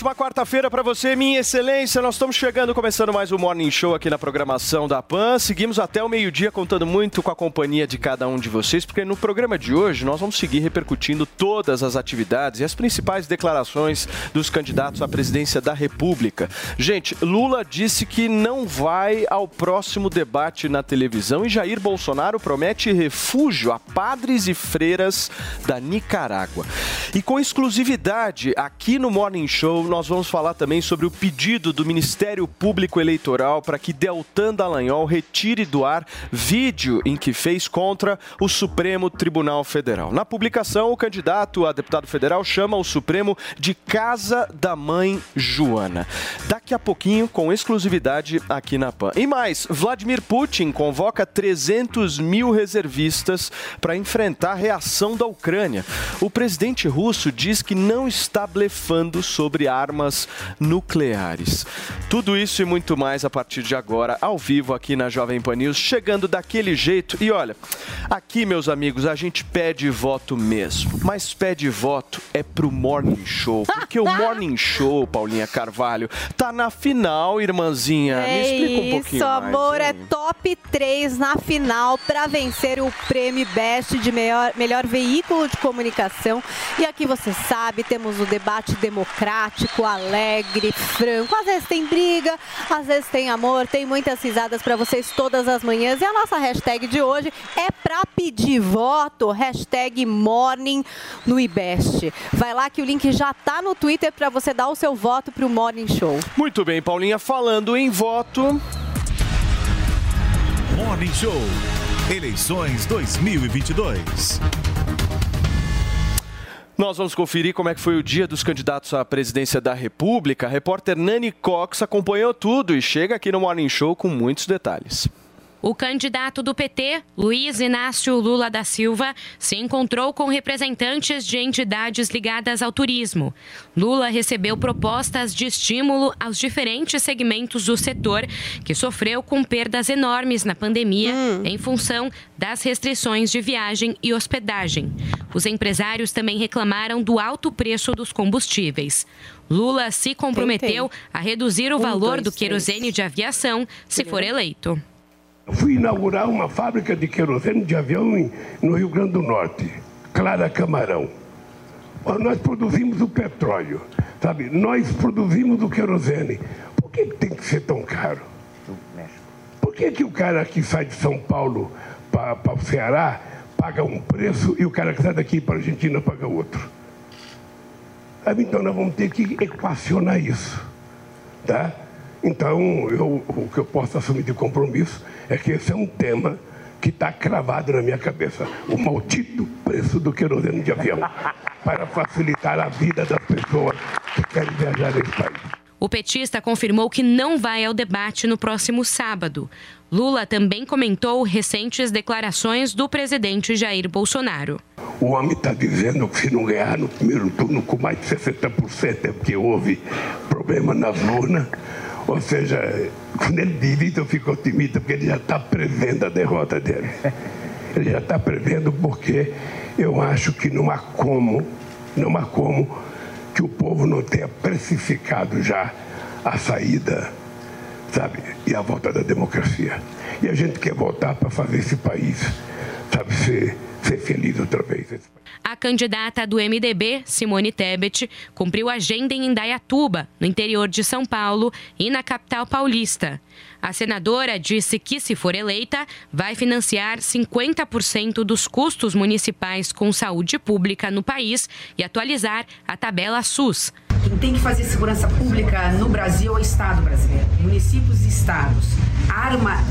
Ótima quarta-feira para você, minha excelência. Nós estamos chegando, começando mais um Morning Show aqui na programação da PAN. Seguimos até o meio-dia contando muito com a companhia de cada um de vocês, porque no programa de hoje nós vamos seguir repercutindo todas as atividades e as principais declarações dos candidatos à presidência da República. Gente, Lula disse que não vai ao próximo debate na televisão e Jair Bolsonaro promete refúgio a padres e freiras da Nicarágua. E com exclusividade aqui no Morning Show, nós vamos falar também sobre o pedido do Ministério Público Eleitoral para que Deltan Dallagnol retire do ar vídeo em que fez contra o Supremo Tribunal Federal. Na publicação, o candidato a deputado federal chama o Supremo de Casa da Mãe Joana. Daqui a pouquinho, com exclusividade aqui na PAN. E mais, Vladimir Putin convoca 300 mil reservistas para enfrentar a reação da Ucrânia. O presidente russo diz que não está blefando sobre armas nucleares. Tudo isso e muito mais a partir de agora, ao vivo aqui na Jovem Pan News, chegando daquele jeito. E olha, aqui, meus amigos, a gente pede voto mesmo, mas pede voto é pro Morning Show, porque o Morning Show, Paulinha Carvalho, tá na final, irmãzinha. Me É explica um pouquinho isso, mais, amor, é top 3 na final para vencer o prêmio Best de melhor, melhor veículo de comunicação. E aqui você sabe, temos o debate democrático, alegre, franco. Às vezes tem briga, às vezes tem amor, tem muitas risadas para vocês todas as manhãs. E a nossa hashtag de hoje é para pedir voto, hashtag Morning no IBEST. Vai lá que o link já tá no Twitter para você dar o seu voto pro Morning Show. Muito bem, Paulinha, falando em voto. Morning Show. Eleições 2022. Nós vamos conferir como é que foi o dia dos candidatos à presidência da República. A repórter Nani Cox acompanhou tudo e chega aqui no Morning Show com muitos detalhes. O candidato do PT, Luiz Inácio Lula da Silva, se encontrou com representantes de entidades ligadas ao turismo. Lula recebeu propostas de estímulo aos diferentes segmentos do setor, que sofreu com perdas enormes na pandemia em função das restrições de viagem e hospedagem. Os empresários também reclamaram do alto preço dos combustíveis. Lula se comprometeu a reduzir o valor do querosene de aviação se for eleito. Eu fui inaugurar uma fábrica de querosene de avião em- no Rio Grande do Norte, Clara Camarão. Nós produzimos o petróleo, sabe? Nós produzimos o querosene. Por que que tem que ser tão caro? Por que, que o cara que sai de São Paulo para o Ceará paga um preço e o cara que sai daqui para a Argentina paga outro? Sabe, Então nós vamos ter que equacionar isso. Tá? Então, eu, o que eu posso assumir de compromisso é que esse é um tema que está cravado na minha cabeça. O maldito preço do querosene de avião para facilitar a vida das pessoas que querem viajar nesse país. O petista confirmou que não vai ao debate no próximo sábado. Lula também comentou recentes declarações do presidente Jair Bolsonaro. O homem está dizendo que se não ganhar no primeiro turno com mais de 60% é porque houve problema nas urnas. Ou seja, quando ele diz eu fico otimista, porque ele já está prevendo a derrota dele. Ele já está prevendo porque eu acho que não há como, não há como que o povo não tenha precificado já a saída, sabe, e a volta da democracia. E a gente quer voltar para fazer esse país, sabe, ser, ser feliz outra vez. A candidata do MDB, Simone Tebet, cumpriu agenda em Indaiatuba, no interior de São Paulo e na capital paulista. A senadora disse que, se for eleita, vai financiar 50% dos custos municipais com saúde pública no país e atualizar a tabela SUS. Quem tem que fazer segurança pública no Brasil é o Estado brasileiro, municípios e estados. A arma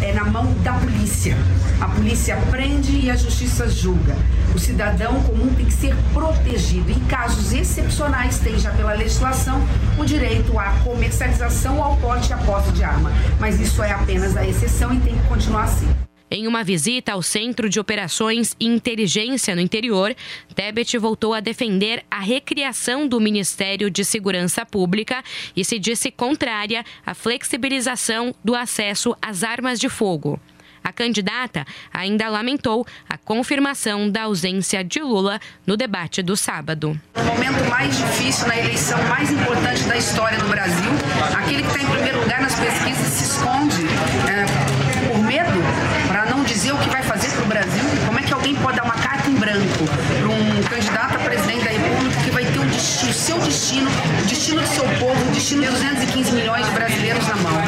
é na mão da polícia. A polícia prende e a justiça julga. O cidadão comum tem que ser protegido. Em casos excepcionais, tem já pela legislação o direito à comercialização, ao porte e à posse de arma. Mas isso é apenas a exceção e tem que continuar assim. Em uma visita ao Centro de Operações e Inteligência no interior, Tebet voltou a defender a recriação do Ministério de Segurança Pública e se disse contrária à flexibilização do acesso às armas de fogo. A candidata ainda lamentou a confirmação da ausência de Lula no debate do sábado. No momento mais difícil, na eleição mais importante da história do Brasil, aquele que está em primeiro lugar nas pesquisas se esconde é, por medo dizer o que vai fazer para o Brasil. Como é que alguém pode dar uma carta em branco para um candidato a presidente da República que vai ter o, destino, o seu destino, o destino do seu povo, o destino de 215 milhões de brasileiros na mão?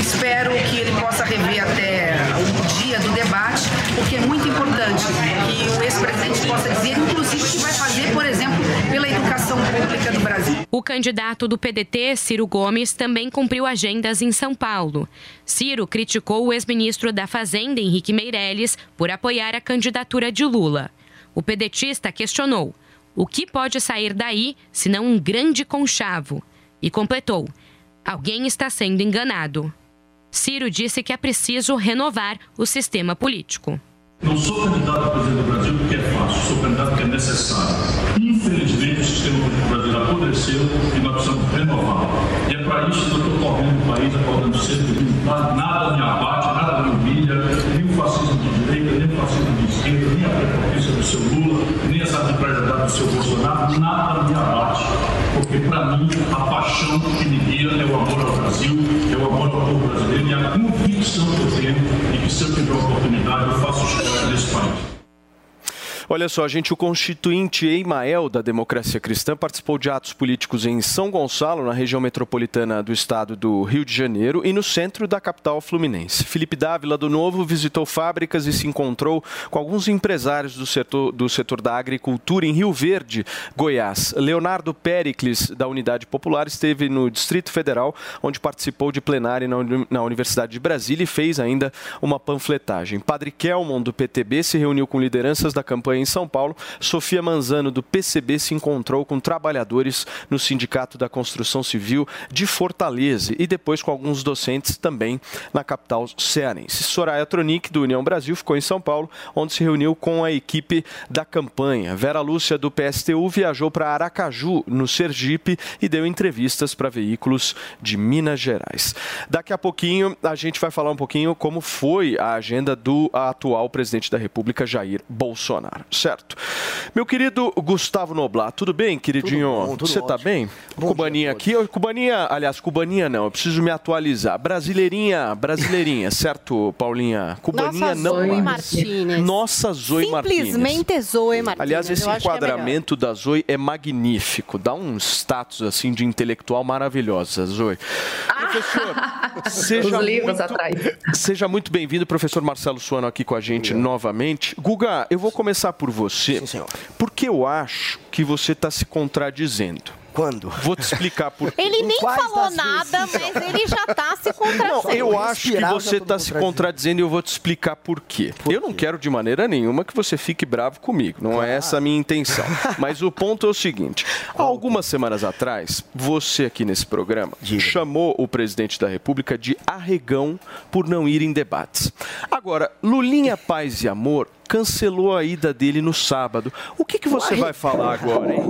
Espero que ele possa rever até o dia do debate, porque é muito importante que o ex-presidente possa dizer, inclusive, o que vai fazer, por exemplo, pela educação pública do. O candidato do PDT, Ciro Gomes, também cumpriu agendas em São Paulo. Ciro criticou o ex-ministro da Fazenda, Henrique Meirelles, por apoiar a candidatura de Lula. O pedetista questionou: o que pode sair daí se não um grande conchavo? E completou: alguém está sendo enganado. Ciro disse que é preciso renovar o sistema político. Não sou candidato a presidente do Brasil porque é fácil, sou candidato porque é necessário. Infelizmente, o sistema político brasileiro apodreceu e nós precisamos renová-lo. E é para isso que eu estou correndo o país, acordando cedo, nada me abate, nada me humilha, nem o fascismo de direita, nem o fascismo de esquerda, nem a prepotência do seu Lula, nem as arbitrariedades do seu Bolsonaro, nada me abate. Porque, para mim, a paixão que me guia é o amor ao Brasil, é o amor ao povo brasileiro e a convicção que eu tenho de que, se eu tiver oportunidade, eu faço história nesse país. Olha só, gente, o constituinte Eimael da Democracia Cristã participou de atos políticos em São Gonçalo, na região metropolitana do estado do Rio de Janeiro e no centro da capital fluminense. Felipe Dávila do Novo visitou fábricas e se encontrou com alguns empresários do setor, do setor da agricultura em Rio Verde, Goiás. Leonardo Pericles, da Unidade Popular, esteve no Distrito Federal, onde participou de Uni- na Universidade de Brasília e fez ainda uma panfletagem. Padre Kelmon, do PTB, se reuniu com lideranças da campanha em São Paulo. Sofia Manzano, do PCB, se encontrou com trabalhadores no Sindicato da Construção Civil de Fortaleza e depois com alguns docentes também na capital cearense. Soraya Tronic, do União Brasil, ficou em São Paulo, onde se reuniu com a equipe da campanha. Vera Lúcia, do PSTU, viajou para Aracaju, no Sergipe, e deu entrevistas para veículos de Minas Gerais. Daqui a pouquinho, a gente vai falar um pouquinho como foi a agenda do atual presidente da República, Jair Bolsonaro. Certo. Meu querido Gustavo Noblat, tudo bem, queridinho? Tudo bom, tudo Você tá ótimo. bem? Bom Cubaninha aqui. Ô, Cubaninha, aliás, Cubaninha não, eu preciso me atualizar. Brasileirinha, brasileirinha, certo, Paulinha? Cubaninha Nossa não. Zoe mais. Martínez. Nossa Zoe Martínez. Simplesmente Zoe Martínez. Aliás, esse Eu é enquadramento da Zoe é magnífico. Dá um status assim de intelectual maravilhosa, Zoe. Professor, seja Os livros muito, atrás. Seja muito bem-vindo, professor Marcelo Suano, aqui com a gente novamente. Guga, eu vou começar por você. Porque eu acho que você está se contradizendo. Quando? Vou te explicar por quê. Ele nem falou nada, vezes? mas ele já tá se contradizendo. Eu acho que você está se contradizendo. contradizendo e eu vou te explicar por quê. eu não quero de maneira nenhuma que você fique bravo comigo. Não é essa a minha intenção. Mas o ponto é o seguinte: há algumas semanas atrás, você aqui nesse programa chamou o presidente da República de arregão por não ir em debates. Agora, Lulinha Paz e Amor cancelou a ida dele no sábado. O que, que você vai falar agora, hein?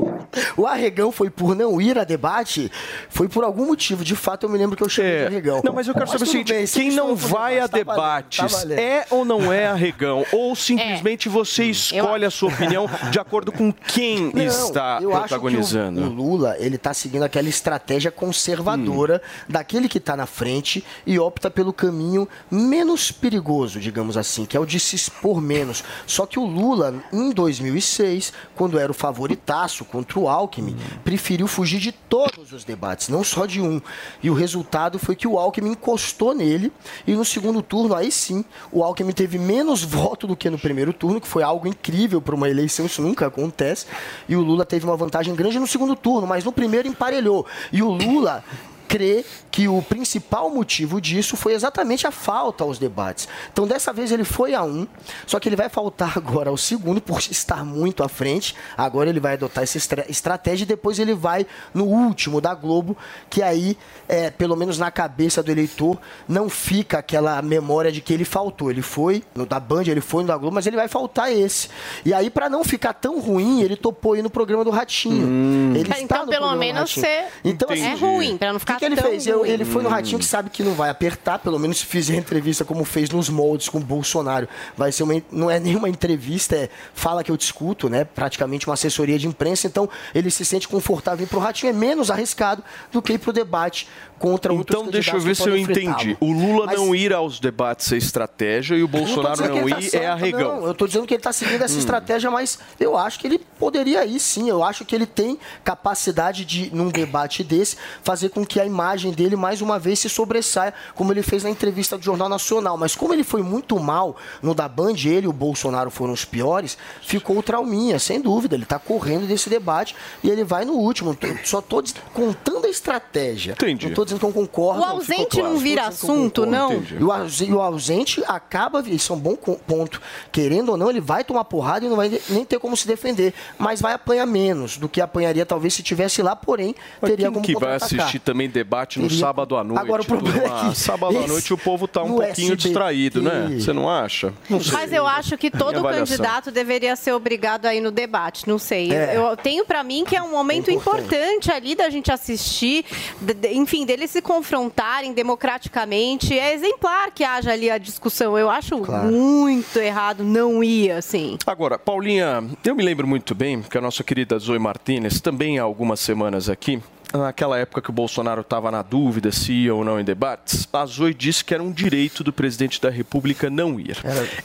O arregão foi por não ir a debate, foi por algum motivo. De fato, eu me lembro que eu chamei de arregão. Não, mas eu quero saber o seguinte: bem, quem não vai a debate, tá valendo, tá debates valendo. é ou não é arregão? Ou simplesmente você escolhe a sua opinião de acordo com quem Não, está eu acho protagonizando? que o, o Lula, ele tá seguindo aquela estratégia conservadora daquele que está na frente e opta pelo caminho menos perigoso, digamos assim, que é o de se expor menos. Só que o Lula, em 2006, quando era o favoritaço contra o Alckmin, preferiu fugir de todos os debates, não só de um. E o resultado foi que o Alckmin encostou nele e no segundo turno, aí sim, o Alckmin teve menos voto do que no primeiro turno, que foi algo incrível para uma eleição, isso nunca acontece. E o Lula teve uma vantagem grande no segundo turno, mas no primeiro emparelhou. E o Lula crê que o principal motivo disso foi exatamente a falta aos debates. Então, dessa vez ele foi a um, só que ele vai faltar agora ao segundo por estar muito à frente. Agora ele vai adotar essa estra- estratégia e depois ele vai no último da Globo, que aí, é, pelo menos na cabeça do eleitor, não fica aquela memória de que ele faltou. Ele foi no da Band, ele foi no da Globo, mas ele vai faltar esse. E aí, para não ficar tão ruim, ele topou ir no programa do Ratinho. Ele está Então, no pelo menos você- Então, É assim, ruim, pra não ficar que, ele fez? Eu- ele foi no Ratinho que sabe que não vai apertar, pelo menos se fizer entrevista como fez nos moldes com o Bolsonaro. Vai ser uma, não é nenhuma entrevista, é fala que eu discuto, né? Praticamente uma assessoria de imprensa. Então ele se sente confortável ir pro Ratinho, é menos arriscado do que ir pro debate contra outros Então, deixa eu ver se eu entendi. O Lula Mas- não ir aos debates é estratégia e o eu não Bolsonaro dizendo que não ele tá ir é arregão. Não, eu tô dizendo que ele tá seguindo essa Hum. estratégia, mas eu acho que ele poderia ir sim. Eu acho que ele tem capacidade de, num debate desse, fazer com que a imagem dele mais uma vez se sobressaia, como ele fez na entrevista do Jornal Nacional. Mas como ele foi muito mal no da Band, ele e o Bolsonaro foram os piores, ficou o trauminha, sem dúvida. Ele tá correndo desse debate e ele vai no último. Só tô des- contando a estratégia. Entendi. Não tô dizendo que eu concordo. O não, ausente claro. não Tô vira assunto, não? E o, e o ausente acaba, isso é um bom ponto. Querendo ou não, ele vai tomar porrada e não vai de- nem ter como se defender. Mas vai apanhar menos do que apanharia talvez se tivesse lá, porém, Mas teria quem como que vai assistir também debate no Teria- sábado à noite? Agora, o problema é que Sábado à esse- noite o povo tá um no pouquinho SBT. distraído, né? Você não acha? Não sei. Mas eu acho que todo candidato deveria ser obrigado a ir no debate. Não sei. É. Eu tenho pra mim que é um momento importante. ali da gente assistir, de- de- enfim, deles se confrontarem democraticamente. É exemplar que haja ali a discussão. Eu acho Claro. muito errado não ir assim. Agora, Paulinha, eu me lembro muito bem que a nossa querida Zoe Martinez, também há algumas semanas aqui, naquela época que o Bolsonaro estava na dúvida se ia ou não em debates, a Zoe disse que era um direito do presidente da República não ir.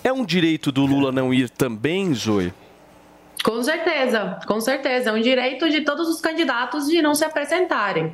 É um direito do Lula não ir também, Zoe? Com certeza, com certeza. É um direito de todos os candidatos de não se apresentarem.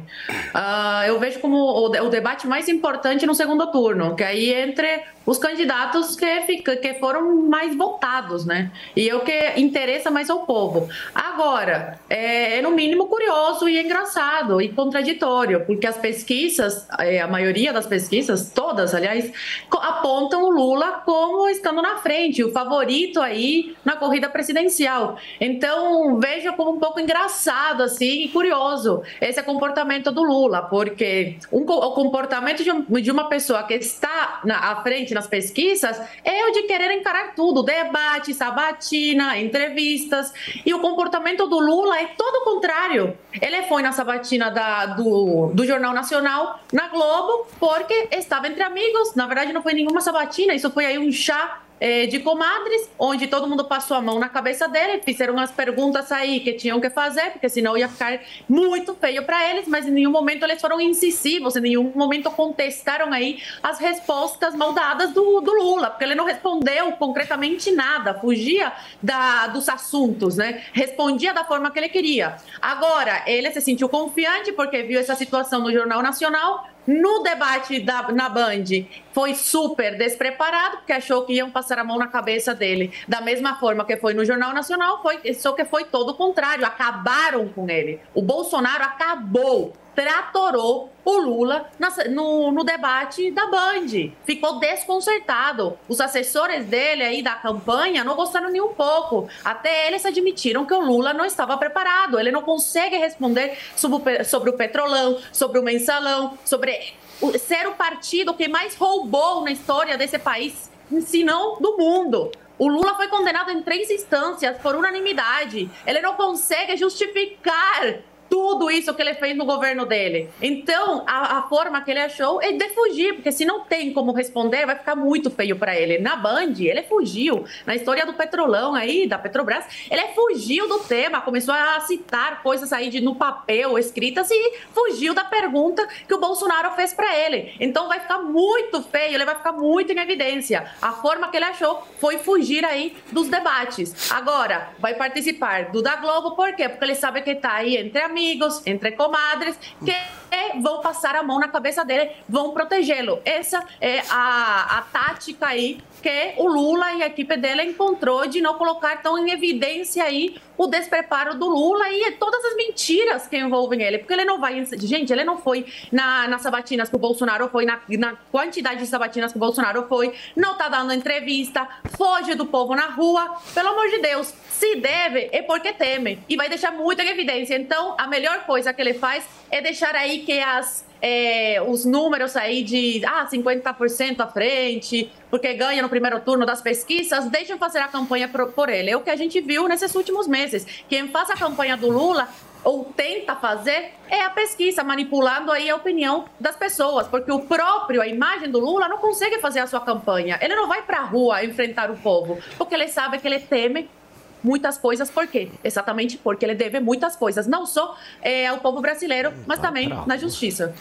Ah, eu vejo como o, o debate mais importante no segundo turno, que aí entre os candidatos que, fica, que foram mais votados, né? E é o que interessa mais ao povo. Agora, é, é no mínimo curioso e engraçado e contraditório, porque as pesquisas, é, a maioria das pesquisas, todas, aliás, apontam o Lula como estando na frente, o favorito aí na corrida presidencial. Então, vejo como um pouco engraçado, assim, e curioso esse comportamento do Lula, porque um o comportamento de, de uma pessoa que está na à frente nas pesquisas é o de querer encarar tudo, debate, sabatina, entrevistas, e o comportamento do Lula é todo o contrário. Ele foi na sabatina da- do, do Jornal Nacional, na Globo, porque estava entre amigos, na verdade não foi nenhuma sabatina, isso foi aí um chá eh, de comadres, onde todo mundo passou a mão na cabeça dele, fizeram umas perguntas aí que tinham que fazer, porque senão ia ficar muito feio para eles, mas em nenhum momento eles foram incisivos, em nenhum momento contestaram aí as respostas maldadas do, do Lula, porque ele não respondeu concretamente nada, fugia da, dos assuntos, né? Respondia da forma que ele queria. Agora, ele se sentiu confiante porque viu essa situação no Jornal Nacional, no debate da, na Band, foi super despreparado, porque achou que iam passar a mão na cabeça dele. Da mesma forma que foi no Jornal Nacional, foi, só que foi todo o contrário. Acabaram com ele. O Bolsonaro acabou, tratorou o Lula no, no debate da Band. Ficou desconcertado. Os assessores dele aí da campanha não gostaram nem um pouco. Até eles admitiram que o Lula não estava preparado. Ele não consegue responder sobre o, sobre o petrolão, sobre o mensalão, sobre o- ser o partido que mais roubou na história desse país. se não do mundo. O Lula foi condenado em três instâncias por unanimidade. Ele não consegue justificar tudo isso que ele fez no governo dele. Então, a, a forma que ele achou é de fugir, porque se não tem como responder, vai ficar muito feio para ele. Na Band, ele fugiu. Na história do Petrolão aí, da Petrobras, ele fugiu do tema, começou a citar coisas aí de, no papel, escritas, e fugiu da pergunta que o Bolsonaro fez para ele. Então, vai ficar muito feio, ele vai ficar muito em evidência. A forma que ele achou foi fugir aí dos debates. Agora, vai participar do da Globo, por quê? Porque ele sabe que tá aí entre amigos, entre comadres, que vão passar a mão na cabeça dele, vão protegê-lo. Essa é a, a tática aí que o Lula e a equipe dele encontrou de não colocar tão em evidência aí o despreparo do Lula e todas as mentiras que envolvem ele. Porque ele não vai. Gente, ele não foi na, nas sabatinas que o Bolsonaro foi, na, na quantidade de sabatinas que o Bolsonaro foi, não tá dando entrevista, foge do povo na rua. Pelo amor de Deus, se deve é porque teme. E vai deixar muito em evidência. Então, a melhor coisa que ele faz é deixar aí que as é, os números aí de ah, 50% à frente, porque ganha no primeiro turno das pesquisas, deixem fazer a campanha por, por ele. É o que a gente viu nesses últimos meses. Quem faz a campanha do Lula ou tenta fazer é a pesquisa, manipulando aí a opinião das pessoas, porque o próprio, a imagem do Lula, não consegue fazer a sua campanha. Ele não vai para a rua enfrentar o povo, porque ele sabe que ele teme muitas coisas, por quê? Exatamente porque ele deve muitas coisas, não só é, ao povo brasileiro, mas também na justiça.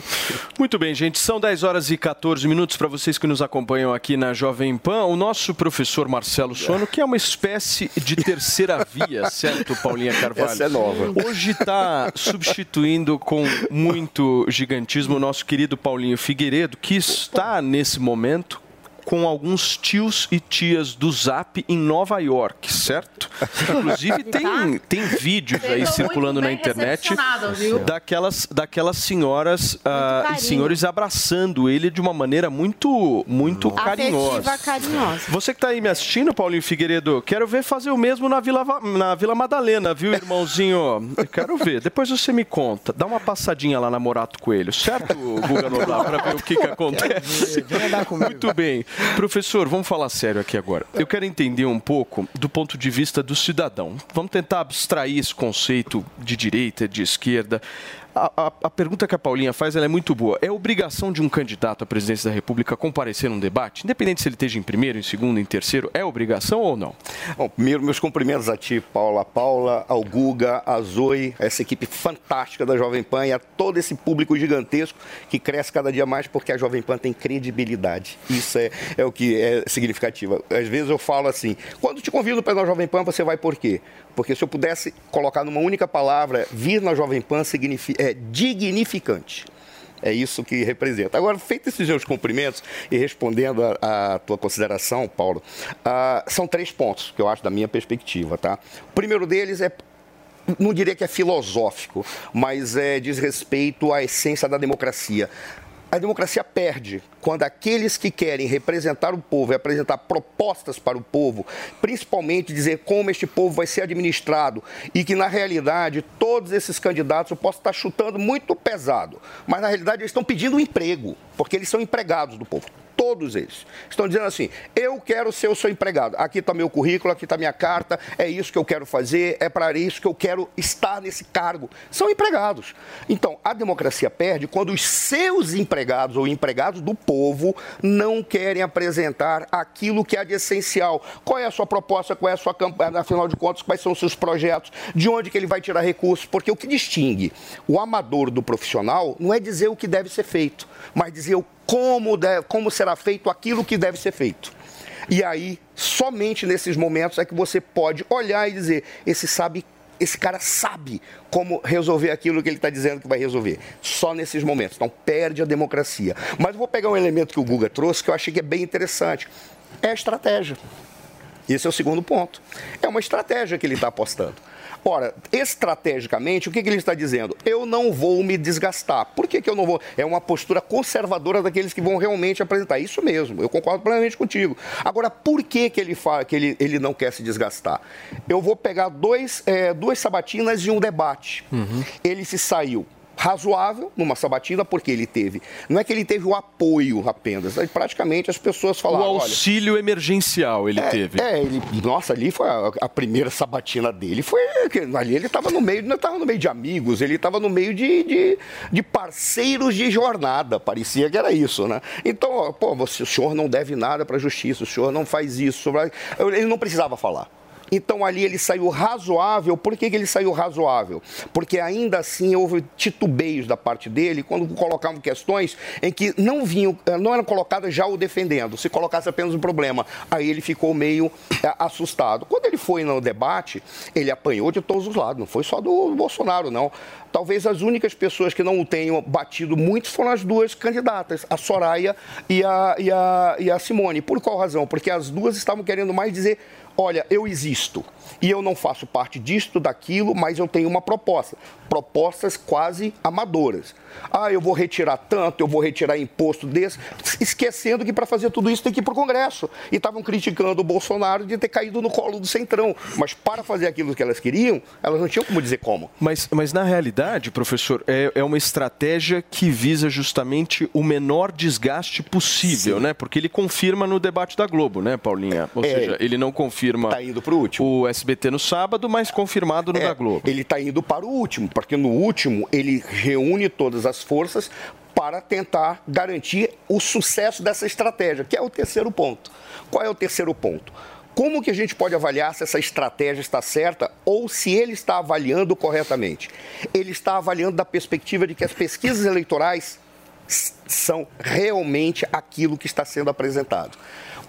Muito bem, gente. São 10 horas e 14 minutos para vocês que nos acompanham aqui na Jovem Pan. O nosso professor Marcelo Sono, que é uma espécie de terceira via, certo, Paulinha Carvalho? Essa é nova. Hoje está substituindo com muito gigantismo o nosso querido Paulinho Figueiredo, que está nesse momento com alguns tios e tias do Zap em Nova York, certo? Inclusive tem, tem vídeos aí circulando na internet daquelas, daquelas senhoras ah, e senhores abraçando ele de uma maneira muito, muito carinhosa. Carinhosa. Você que está aí me assistindo, Paulinho Figueiredo, quero ver fazer o mesmo na Vila, na Vila Madalena, viu, irmãozinho? Eu quero ver. Depois você me conta. Dá uma passadinha lá na Morato Coelho, certo, Guga Noblar, para ver o que, que acontece. Vem andar comigo. Muito bem. Professor, vamos falar sério aqui agora. Eu quero entender um pouco do ponto de vista do cidadão. Vamos tentar abstrair esse conceito de direita, de esquerda. A, a- a pergunta que a Paulinha faz é muito boa. É obrigação de um candidato à presidência da República comparecer num debate? Independente se ele esteja em primeiro, em segundo, em terceiro, é obrigação ou não? Bom, primeiro, meus cumprimentos a ti, Paula Paula, ao Guga, a Zoe, essa equipe fantástica da Jovem Pan e a todo esse público gigantesco que cresce cada dia mais porque a Jovem Pan tem credibilidade. Isso é, é o que é significativo. Às vezes eu falo assim, quando te convido para ir na Jovem Pan, você vai por quê? Porque se eu pudesse colocar numa única palavra, vir na Jovem Pan significa, é dignificante. É isso que representa. Agora, feitos esses meus cumprimentos e respondendo a, a tua consideração, Paulo, ah, são três pontos que eu acho da minha perspectiva, tá? O primeiro deles é não diria que é filosófico, mas é, diz respeito à essência da democracia. A democracia perde quando aqueles que querem representar o povo e apresentar propostas para o povo, principalmente dizer como este povo vai ser administrado, e que na realidade todos esses candidatos eu posso estar chutando muito pesado, mas na realidade eles estão pedindo um emprego, porque eles são empregados do povo. Todos eles. Estão dizendo assim: eu quero ser o seu empregado. Aqui está meu currículo, aqui está minha carta, é isso que eu quero fazer, é para isso que eu quero estar nesse cargo. São empregados. Então, a democracia perde quando os seus empregados ou empregados do povo não querem apresentar aquilo que é de essencial. Qual é a sua proposta, qual é a sua campanha, afinal de contas, quais são os seus projetos, de onde que ele vai tirar recursos, porque o que distingue o amador do profissional não é dizer o que deve ser feito, mas dizer o como, deve, como será feito aquilo que deve ser feito. E aí, somente nesses momentos é que você pode olhar e dizer: esse sabe, esse cara sabe como resolver aquilo que ele está dizendo que vai resolver. Só nesses momentos. Então perde a democracia. Mas vou pegar um elemento que o Guga trouxe que eu achei que é bem interessante. É a estratégia. Esse é o segundo ponto. É uma estratégia que ele está apostando. Ora, estrategicamente, o que, que ele está dizendo? Eu não vou me desgastar. Por que, que eu não vou? É uma postura conservadora daqueles que vão realmente apresentar. Isso mesmo, eu concordo plenamente contigo. Agora, por que, que ele fala que ele, ele não quer se desgastar? Eu vou pegar dois, é, duas sabatinas e um debate. Ele se saiu razoável numa sabatina, porque ele teve. Não é que ele teve o apoio apenas, praticamente as pessoas O falaram. olha, auxílio emergencial ele é, teve. É, ele, nossa, ali foi a, a primeira sabatina dele. Foi ali ele estava no meio, não estava no meio de amigos, ele estava no meio de, de, de parceiros de jornada. Parecia que era isso, né? Então, ó, pô, você, o senhor não deve nada para a justiça, o senhor não faz isso. Ele não precisava falar. Então ali ele saiu razoável. Por que, que ele saiu razoável? Porque ainda assim houve titubeios da parte dele quando colocavam questões em que não vinham, eh, não eram colocadas já o defendendo, se colocasse apenas um problema. Aí ele ficou meio eh, assustado. Quando ele foi no debate, ele apanhou de todos os lados, não foi só do Bolsonaro, não. Talvez as únicas pessoas que não o tenham batido muito foram as duas candidatas, a Soraya e a, e a, e a Simone. Por qual razão? Porque as duas estavam querendo mais dizer olha, eu existo e eu não faço parte disto, daquilo, mas eu tenho uma proposta. Propostas quase amadoras. Ah, eu vou retirar tanto, eu vou retirar imposto desse, esquecendo que para fazer tudo isso tem que ir para o Congresso. E estavam criticando o Bolsonaro de ter caído no colo do Centrão. Mas para fazer aquilo que elas queriam, elas não tinham como dizer como. Mas, mas na realidade, professor, é, é uma estratégia que visa justamente o menor desgaste possível, né? Porque ele confirma no debate da Globo, né, Paulinha? Ou É. seja, ele não confirma Tá indo pro último. o SBT no sábado, mas confirmado no É, da Globo. Ele está indo para o último, porque no último ele reúne todas as forças para tentar garantir o sucesso dessa estratégia, que é o terceiro ponto. Qual é o terceiro ponto? Como que a gente pode avaliar se essa estratégia está certa ou se ele está avaliando corretamente? Ele está avaliando da perspectiva de que as pesquisas eleitorais são realmente aquilo que está sendo apresentado.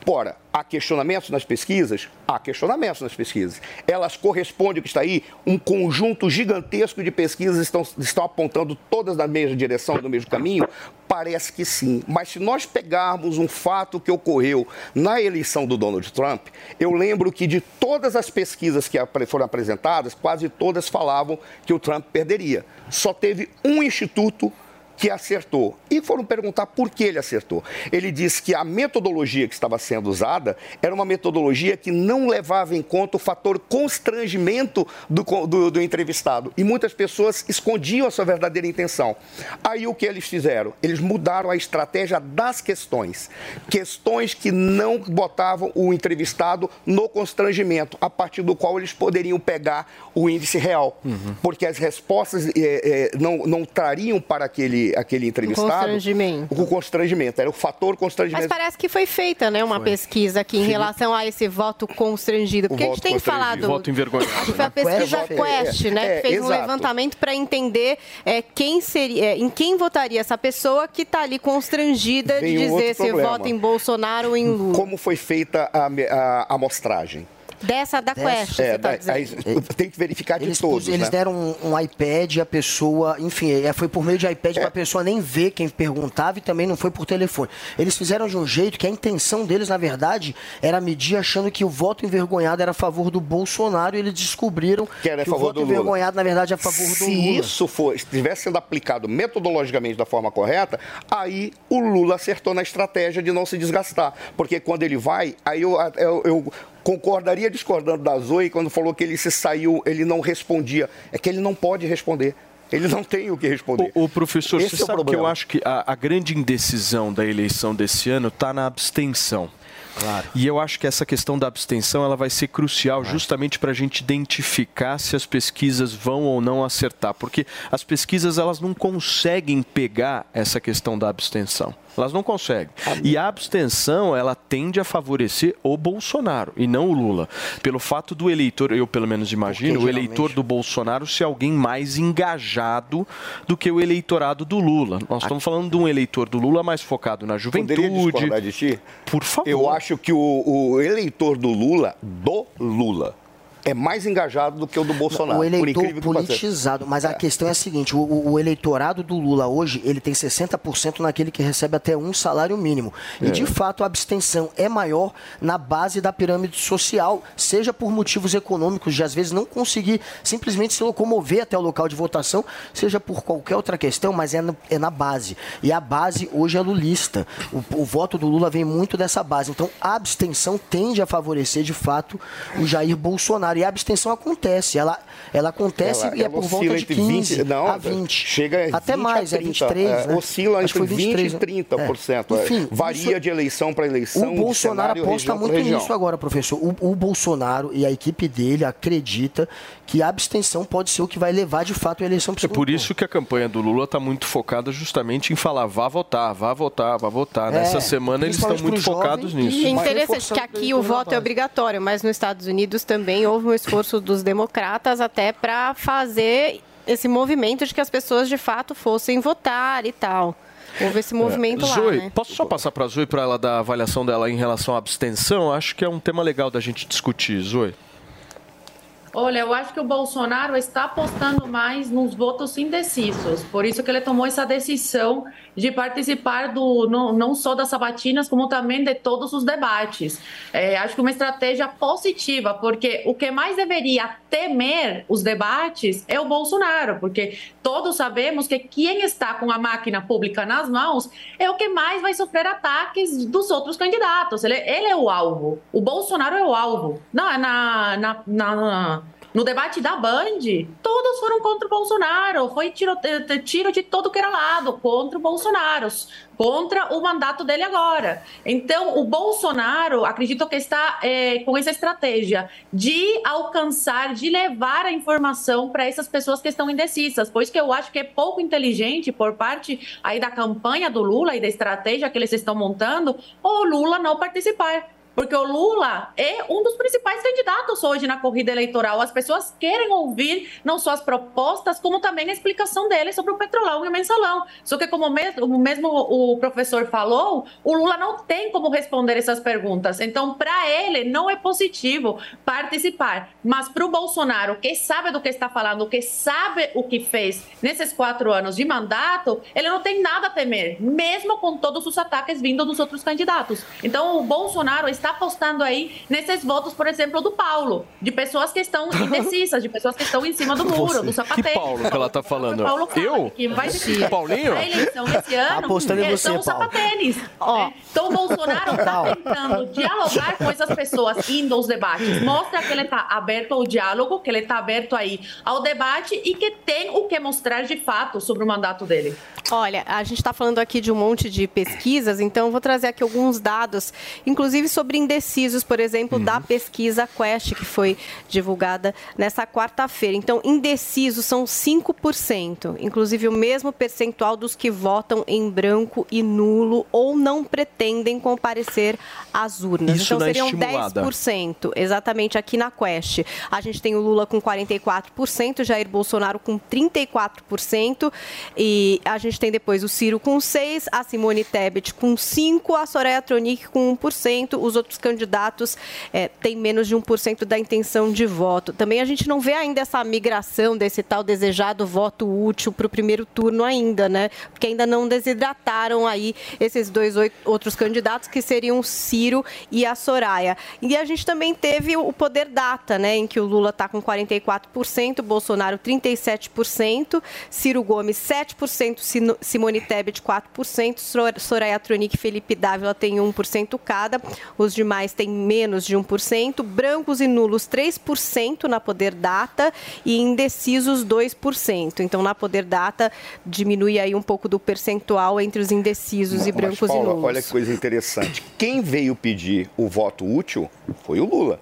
Ora, há questionamentos nas pesquisas? Há questionamentos nas pesquisas. Elas correspondem ao que está aí? Um conjunto gigantesco de pesquisas estão, estão apontando todas na mesma direção, no mesmo caminho? Parece que sim. Mas se nós pegarmos um fato que ocorreu na eleição do Donald Trump, eu lembro que de todas as pesquisas que foram apresentadas, quase todas falavam que o Trump perderia. Só teve um instituto que acertou. E foram perguntar por que ele acertou. Ele disse que a metodologia que estava sendo usada era uma metodologia que não levava em conta o fator constrangimento do, do- do entrevistado. E muitas pessoas escondiam a sua verdadeira intenção. Aí o que eles fizeram? Eles mudaram a estratégia das questões. Questões que não botavam o entrevistado no constrangimento, a partir do qual eles poderiam pegar o índice real. Porque as respostas eh, eh, não, não trariam para aquele, aquele entrevistado Constrangimento. o constrangimento. Era o fator Mas constrangimento. parece que foi feita, né, uma pesquisa aqui em Sim. relação a esse voto constrangido. Porque a gente voto tem falado. Voto envergonhado. Acho que foi a né? pesquisa Quest, Quest, é, né? é, que fez um exato. levantamento para entender é, quem seria, é, em quem votaria essa pessoa que está ali constrangida Vem de um dizer se problema. vota em Bolsonaro ou em Lula. Como foi feita a, me- a amostragem? Dessa da Quest, É, tá da- aí tem que verificar de Eles, todos. eles né? deram um, um iPad, a pessoa, enfim, é, foi por meio de iPad para a pessoa nem ver quem perguntava e também não foi por telefone. Eles fizeram de um jeito que a intenção deles, na verdade, era medir achando que o voto envergonhado era a favor do Bolsonaro e eles descobriram Que era a o favor voto do Lula. envergonhado, na verdade, é a favor do Se Lula. isso for, estivesse sendo aplicado metodologicamente da forma correta, aí o Lula acertou na estratégia de não se desgastar. Porque quando ele vai, aí eu, eu- eu concordaria discordando da Zoe quando falou que ele se saiu, ele não respondia. É que ele não pode responder. Ele não tem o que responder. O, o professor, Esse você é o sabe que problema. eu acho que a, a grande indecisão da eleição desse ano está na abstenção. Claro. E eu acho que essa questão da abstenção ela vai ser crucial justamente para a gente identificar se as pesquisas vão ou não acertar, porque as pesquisas elas não conseguem pegar essa questão da abstenção. Elas não conseguem. E a abstenção, ela tende a favorecer o Bolsonaro e não o Lula. Pelo fato do eleitor, eu pelo menos imagino, Porque, o eleitor do Bolsonaro ser alguém mais engajado do que o eleitorado do Lula. Nós estamos falando de um eleitor do Lula mais focado na Poderia juventude. discordar de ti? Por favor. Eu acho que o, o eleitor do Lula, do Lula, é mais engajado do que o do Bolsonaro. O por eleitor pareça. politizado. Mas a questão é a seguinte: o, o- o eleitorado do Lula hoje ele tem 60% naquele que recebe até um salário mínimo. É. E de fato a abstenção é maior na base da pirâmide social, seja por motivos econômicos, de às vezes não conseguir simplesmente se locomover até o local de votação, seja por qualquer outra questão, mas é, no- é na base. E a base hoje é lulista. O, o voto do Lula vem muito dessa base. Então a abstenção tende a favorecer de fato o Jair Bolsonaro. Bolsonaro. E a abstenção acontece. Ela, ela acontece Ela- e é ela por volta de entre 15 20 não, a 20. Chega a Até 20 a mais, é 30, 23, é, né? Oscila Acho entre foi 20 23, e né? 30%. É. é. Enfim, Varia isso- de eleição para eleição. O Bolsonaro aposta muito nisso agora, professor. O, o Bolsonaro e a equipe dele acredita que a abstenção pode ser o que vai levar de fato a eleição para É por isso que a campanha do Lula está muito focada justamente em falar vá votar, vá votar, vá votar. É, Nessa semana eles estão muito focados nisso. É interessante que aqui o voto é obrigatório, mas nos Estados Unidos também houve um esforço dos democratas até para fazer esse movimento de que as pessoas de fato fossem votar e tal. Houve esse movimento É, lá, Zoe, né? posso só passar para a Zoe para ela dar a avaliação dela em relação à abstenção? Acho que é um tema legal da gente discutir, Zoe. Olha, eu acho que o Bolsonaro está apostando mais nos votos indecisos. Por isso que ele tomou essa decisão de participar do não, não só das sabatinas, como também de todos os debates. É, acho que uma estratégia positiva, porque o que mais deveria temer os debates é o Bolsonaro, porque todos sabemos que quem está com a máquina pública nas mãos é o que mais vai sofrer ataques dos outros candidatos. Ele, ele é o alvo. O Bolsonaro é o alvo. Na, na, na, na- no debate da Band, todos foram contra o Bolsonaro. Foi tiro, eh, tiro de todo que era lado contra o Bolsonaro, contra o mandato dele agora. Então, o Bolsonaro, acredito que está eh, com essa estratégia de alcançar, de levar a informação para essas pessoas que estão indecisas. Por isso que eu acho que é pouco inteligente por parte aí da campanha do Lula e da estratégia que eles estão montando, o Lula não participar. Porque o Lula é um dos principais candidatos hoje na corrida eleitoral. As pessoas querem ouvir não só as propostas, como também a explicação dele sobre o petrolão e o mensalão. Só que, como mesmo, mesmo o professor falou, o Lula não tem como responder essas perguntas. Então, para ele, não é positivo participar. Mas para o Bolsonaro, que sabe do que está falando, que sabe o que fez nesses quatro anos de mandato, ele não tem nada a temer, mesmo com todos os ataques vindo dos outros candidatos. Então, o Bolsonaro está apostando aí nesses votos, por exemplo, do Paulo, de pessoas que estão indecisas, de pessoas que estão em cima do muro, Você. do sapatênis. Que Paulo que ela tá falando? Paulo fala Eu? Que vai decidir Paulinho? a eleição esse ano Apostando em você, são os né? Então, o Bolsonaro está tentando dialogar com essas pessoas indo aos debates. Mostra que ele está aberto ao diálogo, que ele está aberto aí ao debate e que tem o que mostrar de fato sobre o mandato dele. Olha, a gente está falando aqui de um monte de pesquisas, então eu vou trazer aqui alguns dados, inclusive sobre indecisos, por exemplo, da pesquisa Quest, que foi divulgada nessa quarta-feira. Então, indecisos são 5%, inclusive o mesmo percentual dos que votam em branco e nulo ou não pretendem comparecer às urnas. Isso então, seriam estimulada. 10%, exatamente aqui na Quest. A gente tem o Lula com 44%, Jair Bolsonaro com 34%, e a gente tem depois o Ciro com 6%, a Simone Tebet com 5%, a Soraya Tronic com 1%, os outros candidatos eh, têm menos de 1% da intenção de voto. Também a gente não vê ainda essa migração desse tal desejado voto útil para o primeiro turno ainda, né? Porque ainda não desidrataram aí esses dois outros candidatos, que seriam o Ciro e a Soraya. E a gente também teve o poder data, né? Em que o Lula está com 44%, Bolsonaro 37%, Ciro Gomes 7%, Sino- Simone Tebet 4%, Sor- Soraya Tronic e Felipe Dávila tem 1% cada, os demais têm menos de 1%, brancos e nulos 3% na poder data e indecisos 2%. Então, na poder data, diminui aí um pouco do percentual entre os indecisos e Mas, brancos e Paula, nulos. olha que coisa interessante. Quem veio pedir o voto útil foi o Lula.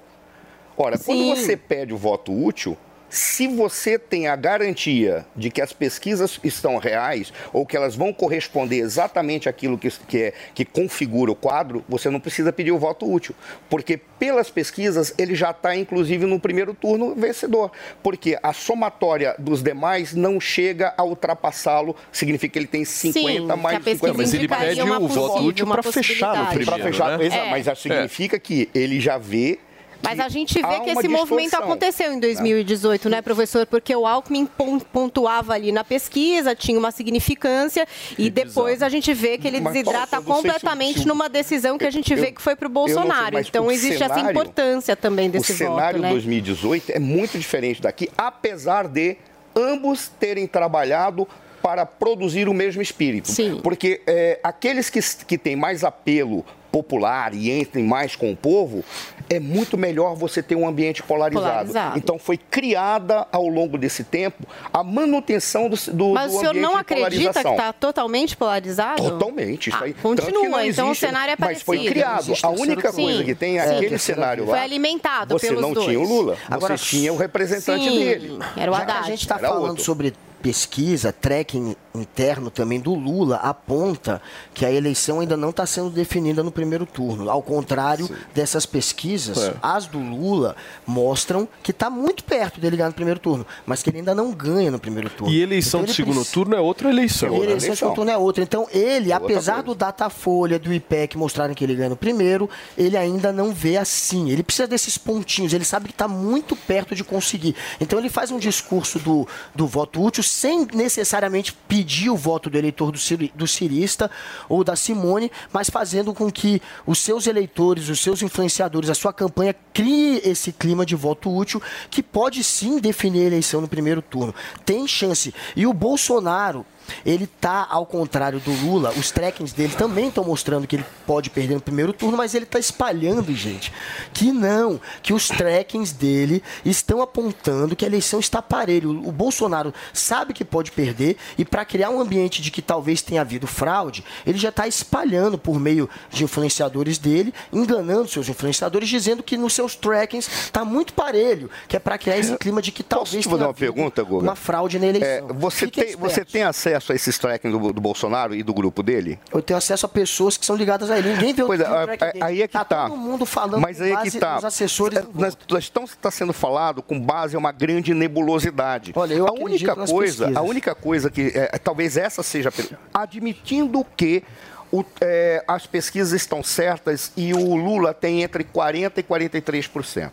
Ora, Sim. quando você pede o voto útil, se você tem a garantia de que as pesquisas estão reais ou que elas vão corresponder exatamente àquilo que, que, é, que configura o quadro, você não precisa pedir o voto útil. Porque pelas pesquisas ele já está, inclusive, no primeiro turno vencedor. Porque a somatória dos demais não chega a ultrapassá-lo, significa que ele tem 50 que mais a de pesquisa 50. Mas ele pede o voto útil para fechar no primeiro, fechar, né? exato, É. mas já significa que ele já vê Mas a gente vê que esse movimento distorção. aconteceu em 2018, né, professor? Porque o Alckmin pon- pontuava ali na pesquisa, tinha uma significância, e depois a gente vê que ele Mas, desidrata completamente se o- numa decisão que a gente vê eu- que foi para o não sei, Bolsonaro. Então o existe essa cenário- importância também desse o cenário voto, né? 2018 é muito diferente daqui, apesar de ambos terem trabalhado para produzir o mesmo espírito. Sim. Porque é, aqueles que, que têm mais apelo popular e entrem mais com o povo, é muito melhor você ter um ambiente polarizado. Polarizado. Então foi criada ao longo desse tempo a manutenção do, do, Mas do o senhor ambiente não acredita que está totalmente polarizado? Totalmente. Isso Ah, aí. Continua, não então o existe, cenário é Mas foi parecido. criado. Existe A única turno. coisa que tem é Sim. aquele Terceiro cenário lá. Foi alimentado Você pelos não dois. tinha o Lula, Agora, você tinha o representante Sim, dele. era o Já que a Haddad. gente está falando outro. sobre pesquisa, tracking interno também do Lula, aponta que a eleição ainda não está sendo definida no primeiro turno. Ao contrário dessas pesquisas, É. as do Lula mostram que está muito perto dele ganhar no primeiro turno, mas que ele ainda não ganha no primeiro turno. E eleição Então de segundo precisa- turno é outra eleição. e né? eleição de segundo turno é outra. Então, ele, É outra apesar coisa. do Datafolha, do IPEC mostrarem que ele ganha no primeiro, ele ainda não vê assim. Ele precisa desses pontinhos, ele sabe que está muito perto de conseguir. Então, ele faz um discurso do, do voto útil sem necessariamente pedir o voto do eleitor do, ciri- do cirista ou da Simone, mas fazendo com que os seus eleitores, os seus influenciadores, a sua campanha crie esse clima de voto útil que pode sim definir a eleição no primeiro turno. Tem chance. E o Bolsonaro ele tá ao contrário do Lula, os trackings dele também estão mostrando que ele pode perder no primeiro turno, mas ele tá espalhando, gente, que não, que os trackings dele estão apontando que a eleição está parelho. O Bolsonaro sabe que pode perder e para criar um ambiente de que talvez tenha havido fraude, ele já está espalhando por meio de influenciadores dele, enganando seus influenciadores, dizendo que nos seus trackings está muito parelho, que é para criar esse clima de que talvez te fazer tenha uma pergunta, Guga? uma fraude na eleição. É, você, Fiquem tem, você tem acesso a esses tracking do, do Bolsonaro e do grupo dele? Eu tenho acesso a pessoas que são ligadas a ele. Ninguém vê o Pois é, o track é, dele. aí é que tá. todo mundo falando Mas aí é que tá. nos assessores. É, estamos está sendo falado com base em uma grande nebulosidade. Olha, eu a única coisa, a única coisa que é, talvez essa seja admitindo que o- é, as pesquisas estão certas e o Lula tem entre 40 e 43%.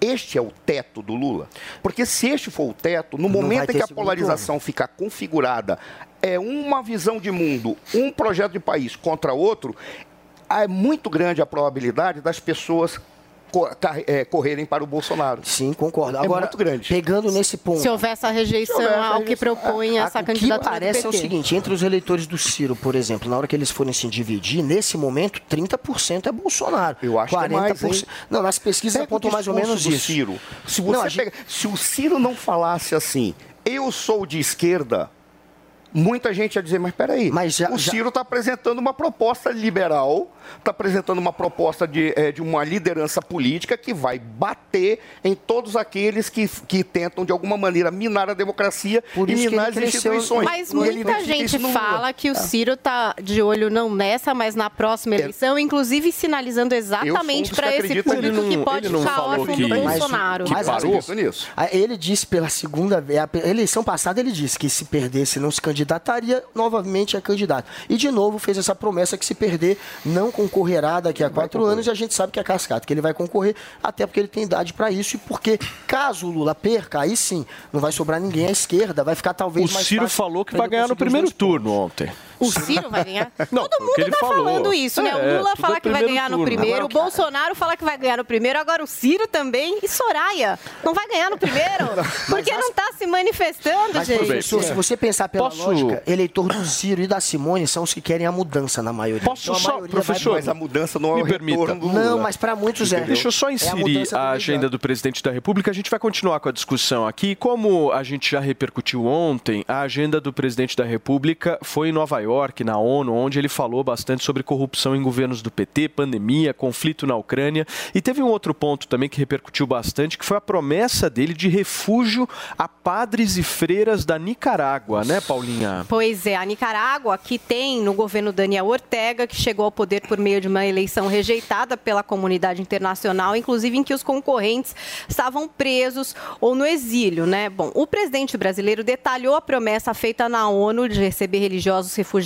Este é o teto do Lula? Porque se este for o teto, no vai momento em que a polarização ficar configurada, é uma visão de mundo, um projeto de país contra outro, é muito grande a probabilidade das pessoas correrem para o Bolsonaro. Sim, concordo. É Agora, muito grande. pegando nesse ponto. Se houver essa rejeição houver essa ao que rejeição, propõe A- essa o que candidatura parece do é o seguinte, entre os eleitores do Ciro, por exemplo, na hora que eles forem se dividir, nesse momento, 30% é Bolsonaro. Eu acho que é mais, hein? Não, nas pesquisas Pega apontam mais ou menos isso. Ciro. Se, você Não, a gente- pega- se o Ciro não falasse assim, eu sou de esquerda, muita gente ia dizer, mas peraí, Mas já- o já- Ciro está apresentando uma proposta liberal, está apresentando uma proposta de, eh, de uma liderança política que vai bater em todos aqueles que, que tentam, de alguma maneira, minar a democracia Por e minar as cresceu- instituições. Mas E muita gente fala que o Ciro tá de olho não nessa, mas na próxima É. eleição, inclusive sinalizando exatamente para esse público ele que não- pode não ficar órfão do Mas- Bolsonaro. que Mas parou? Nisso. Ah, Ele disse pela segunda vez, a eleição passada ele disse que se perdesse não se candidataria, novamente é candidato. E de novo fez essa promessa que se perder não concorrerá daqui a quatro anos e a gente sabe que é cascata, que ele vai concorrer, até porque ele tem idade para isso e porque caso o Lula perca, aí sim, não vai sobrar ninguém à esquerda, vai ficar O talvez mais Ciro fácil falou que vai ganhar no primeiro turno ontem. O Ciro vai ganhar? Não, Todo mundo tá falou. falando isso, né? É, o Lula tudo falar é que vai primeiro ganhar no turno. primeiro, Agora, o Bolsonaro falar que vai ganhar no primeiro, agora o Ciro também e Soraya. Não vai ganhar no primeiro? Porque não tá se manifestando, Mas, gente. professor, se você pensar pela Posso- lógica, eleitor do Ciro e da Simone são os que querem a mudança na maioria. Posso Então, a só, maioria vai- professor, Mas a mudança não é Me o permita. do Lula. Não, mas para muitos é. Deixa eu só É a inserir do a Lula. agenda do presidente da República. A gente vai continuar com a discussão aqui. Como a gente já repercutiu ontem, a agenda do presidente da República foi em Nova York, na ONU, onde ele falou bastante sobre corrupção em governos do PT, pandemia, conflito na Ucrânia. E teve um outro ponto também que repercutiu bastante, que foi a promessa dele de refúgio a padres e freiras da Nicarágua, né, Paulinha? Pois é, a Nicarágua, que tem no governo Daniel Ortega, que chegou ao poder por meio de uma eleição rejeitada pela comunidade internacional, inclusive em que os concorrentes estavam presos ou no exílio, né? Bom, o presidente brasileiro detalhou a promessa feita na ONU de receber religiosos refugiados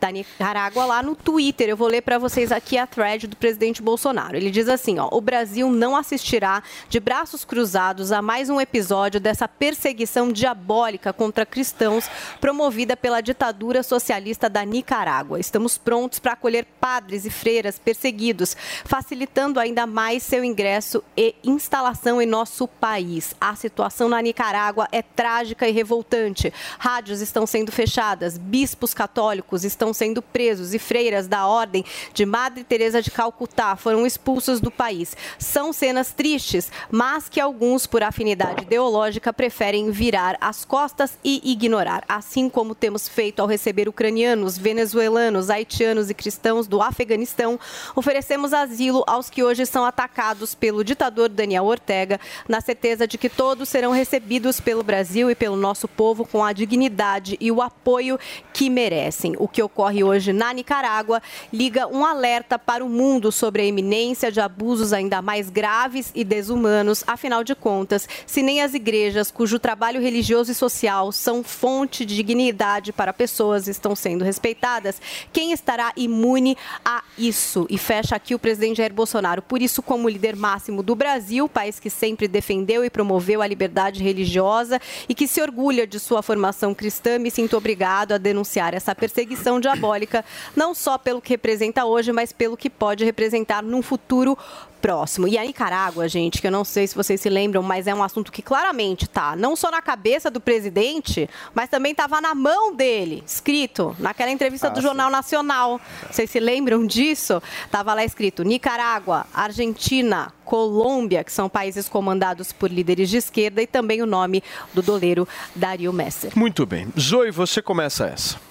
da Nicarágua lá no Twitter. Eu vou ler para vocês aqui a thread do presidente Bolsonaro. Ele diz assim, ó: "O Brasil não assistirá de braços cruzados a mais um episódio dessa perseguição diabólica contra cristãos promovida pela ditadura socialista da Nicarágua. Estamos prontos para acolher padres e freiras perseguidos, facilitando ainda mais seu ingresso e instalação em nosso país. A situação na Nicarágua é trágica e revoltante. Rádios estão sendo fechadas, bispos católicos católicos estão sendo presos e freiras da ordem de Madre Teresa de Calcutá foram expulsos do país. São cenas tristes, mas que alguns, por afinidade ideológica, preferem virar as costas e ignorar, assim como temos feito ao receber ucranianos, venezuelanos, haitianos e cristãos do Afeganistão, oferecemos asilo aos que hoje são atacados pelo ditador Daniel Ortega, na certeza de que todos serão recebidos pelo Brasil e pelo nosso povo com a dignidade e o apoio que merecem. O que ocorre hoje na Nicarágua liga um alerta para o mundo sobre a iminência de abusos ainda mais graves e desumanos. Afinal de contas, se nem as igrejas, cujo trabalho religioso e social são fonte de dignidade para pessoas, estão sendo respeitadas, quem estará imune a isso? E fecha aqui o presidente Jair Bolsonaro. Por isso, como líder máximo do Brasil, país que sempre defendeu e promoveu a liberdade religiosa e que se orgulha de sua formação cristã, me sinto obrigado a denunciar essa perseguição diabólica, não só pelo que representa hoje, mas pelo que pode representar num futuro próximo. E a Nicarágua, gente, que eu não sei se vocês se lembram, mas é um assunto que claramente tá não só na cabeça do presidente, mas também estava na mão dele, escrito naquela entrevista Ah, do sim. Jornal Nacional. Vocês se lembram disso? Tava lá escrito Nicarágua, Argentina, Colômbia, que são países comandados por líderes de esquerda, e também o nome do doleiro Dario Messer. Muito bem. Zoe, você começa essa.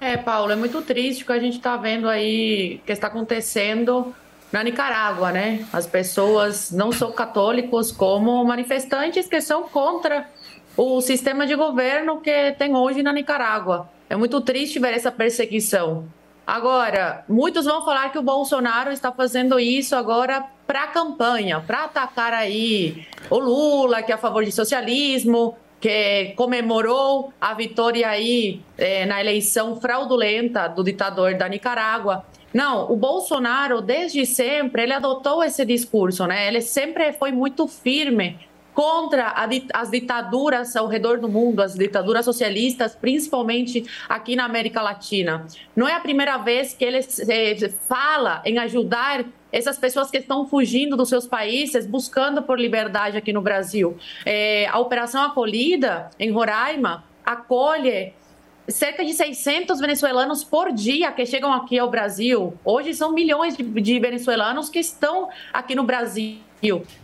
É, Paulo, é muito triste o que a gente está vendo aí, que está acontecendo na Nicarágua, né? As pessoas não são católicos como manifestantes que são contra o sistema de governo que tem hoje na Nicarágua. É muito triste ver essa perseguição. Agora, muitos vão falar que o Bolsonaro está fazendo isso agora para a campanha, para atacar aí o Lula, que é a favor de socialismo, que comemorou a vitória aí eh, na eleição fraudulenta do ditador da Nicarágua. Não, o Bolsonaro, desde sempre, ele adotou esse discurso, né? Ele sempre foi muito firme contra a as ditaduras ao redor do mundo, as ditaduras socialistas, principalmente aqui na América Latina. Não é a primeira vez que ele eh, fala em ajudar essas pessoas que estão fugindo dos seus países, buscando por liberdade aqui no Brasil. Eh, a Operação Acolhida, em Roraima, acolhe cerca de 600 venezuelanos por dia que chegam aqui ao Brasil. Hoje são milhões de, de venezuelanos que estão aqui no Brasil.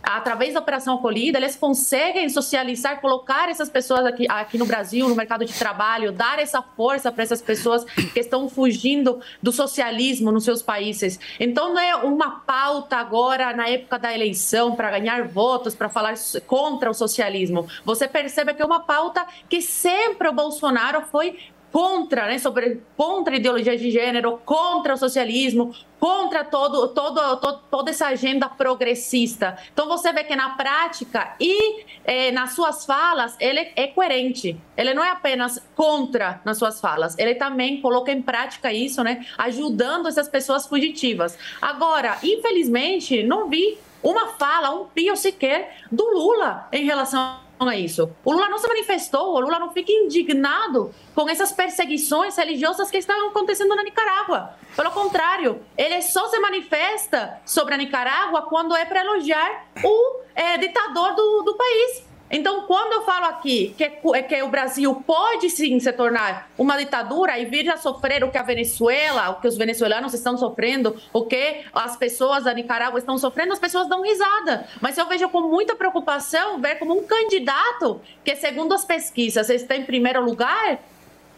Através da Operação Acolhida, eles conseguem socializar, colocar essas pessoas aqui, aqui no Brasil, no mercado de trabalho, dar essa força para essas pessoas que estão fugindo do socialismo nos seus países. Então, não é uma pauta agora, na época da eleição, para ganhar votos, para falar contra o socialismo. Você percebe que é uma pauta que sempre o Bolsonaro foi contra, né, sobre, contra a ideologia de gênero, contra o socialismo, contra todo, todo, todo, toda essa agenda progressista. Então você vê que na prática e eh, nas suas falas ele é coerente. Ele não é apenas contra nas suas falas, ele também coloca em prática isso, né, ajudando essas pessoas fugitivas. Agora, infelizmente, não vi uma fala, um pio sequer do Lula em relação a isso. O Lula não se manifestou, o Lula não fica indignado com essas perseguições religiosas que estão acontecendo na Nicarágua. Pelo contrário, ele só se manifesta sobre a Nicarágua quando é para elogiar o eh, ditador do, do país. Então, quando eu falo aqui que, que o Brasil pode sim se tornar uma ditadura e vir a sofrer o que a Venezuela, o que os venezuelanos estão sofrendo, o que as pessoas da Nicarágua estão sofrendo, as pessoas dão risada. Mas eu vejo com muita preocupação ver como um candidato que, segundo as pesquisas, está em primeiro lugar,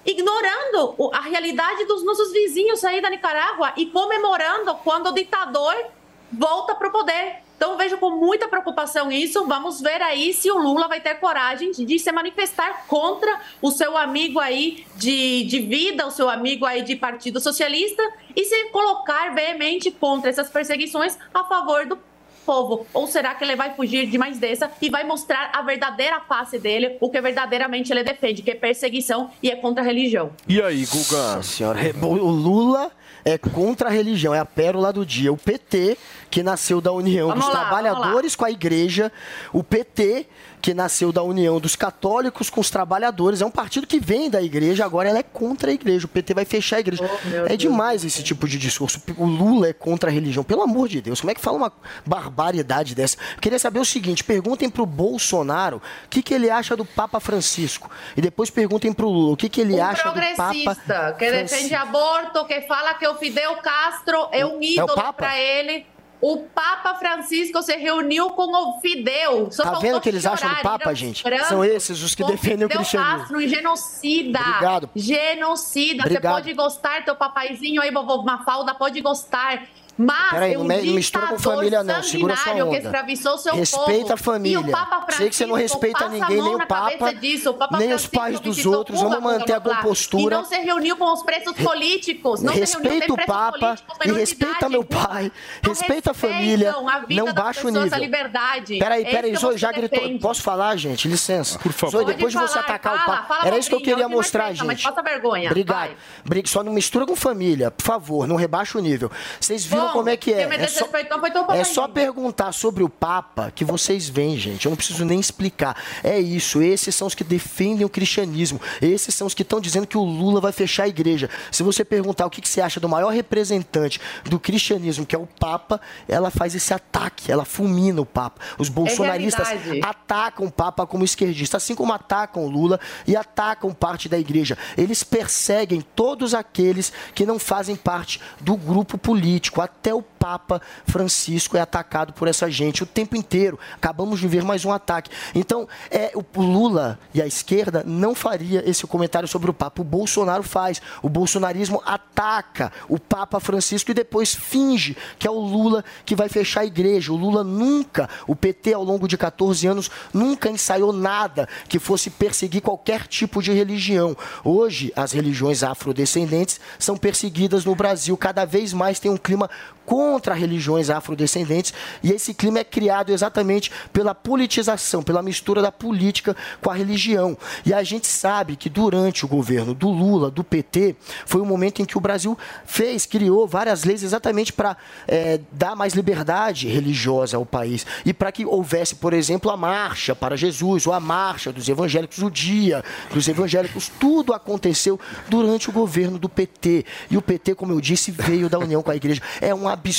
ignorando a realidade dos nossos vizinhos aí da Nicarágua e comemorando quando o ditador volta para o poder. Então eu vejo com muita preocupação isso. Vamos ver aí se o Lula vai ter coragem de, de se manifestar contra o seu amigo aí de, de vida, o seu amigo aí de Partido Socialista e se colocar veemente contra essas perseguições a favor do povo? Ou será que ele vai fugir de mais dessa e vai mostrar a verdadeira face dele, o que verdadeiramente ele defende, que é perseguição e é contra a religião? E aí, Guga? Senhora, o Lula é contra a religião, é a pérola do dia. O PT que nasceu da união Vamos dos lá, trabalhadores com a igreja, o PT, que nasceu da união dos católicos com os trabalhadores. É um partido que vem da igreja, agora ela é contra a igreja. O PT vai fechar a igreja. é demais esse tipo de discurso. O Lula é contra a religião. Pelo amor de Deus, como é que fala uma barbaridade dessa? Eu queria saber o seguinte: perguntem pro Bolsonaro o que, que ele acha do Papa Francisco. E depois perguntem pro Lula o que, que ele um acha do Papa. que Francisco. defende aborto, que fala que o Fidel Castro é um ídolo Papa? para ele. O Papa Francisco se reuniu com o Fidel. Só Tá vendo o que eles acham do chorar, Papa, gente? São esses os que defendem o cristianismo. Castro, um genocida. Obrigado. Genocida. Obrigado. Você pode gostar, teu papaizinho aí, vovô Mafalda, pode gostar. Mas Peraí, é um não mistura com família, não. Segura sua onda. escravizou seu Respeita povo. a família. E o Papa Sei que você não respeita ninguém, nem o Papa, disso. O Papa nem os pais dos outros. Vamos manter a compostura. E não se reuniu com os presos políticos. Não Respeita o Papa e respeita meu pai. Respeita a família. A vida Não baixa o nível. a liberdade. Peraí, É peraí, Zoe, já gritou. defende. Posso falar, gente? Licença. Por favor. Zoe, depois de você atacar o Papa. Era isso que eu queria mostrar, presta, mas gente. passa vergonha, Obrigado. Só não mistura com família, por favor, não rebaixa o nível. Vocês viram Bom, como é que é. Quem me É só- foi é só perguntar sobre o Papa que vocês veem, gente. Eu não preciso nem explicar. É isso. Esses são os que defendem o cristianismo. Esses são os que estão dizendo que o Lula vai fechar a igreja. Se você perguntar o que, que você acha do maior representante do cristianismo, que é o Papa, ela faz esse ataque. Ela fulmina o Papa. Os bolsonaristas realidade. atacam o Papa como esquerdista, assim como atacam o Lula e atacam parte da igreja. Eles perseguem todos aqueles que não fazem parte do grupo político. Até o Papa Francisco é atacado por essa gente o tempo inteiro. Acabamos de ver mais um ataque. Então, é, o Lula e a esquerda não faria esse comentário sobre o Papa. O Bolsonaro faz. O bolsonarismo ataca o Papa Francisco e depois finge que é o Lula que vai fechar a igreja. O Lula nunca, o PT ao longo de 14 anos, nunca ensaiou nada que fosse perseguir qualquer tipo de religião. Hoje, as religiões afrodescendentes são perseguidas no Brasil. Cada vez mais tem um clima contra religiões afrodescendentes e esse clima é criado exatamente pela politização, pela mistura da política com a religião. E a gente sabe que durante o governo do Lula, do PT, foi um momento em que o Brasil fez, criou várias leis exatamente para eh, dar mais liberdade religiosa ao país e para que houvesse, por exemplo, a marcha para Jesus ou a marcha dos evangélicos, o dia dos evangélicos, tudo aconteceu durante o governo do PT. E o PT, como eu disse, veio da união com a igreja. É um absurdo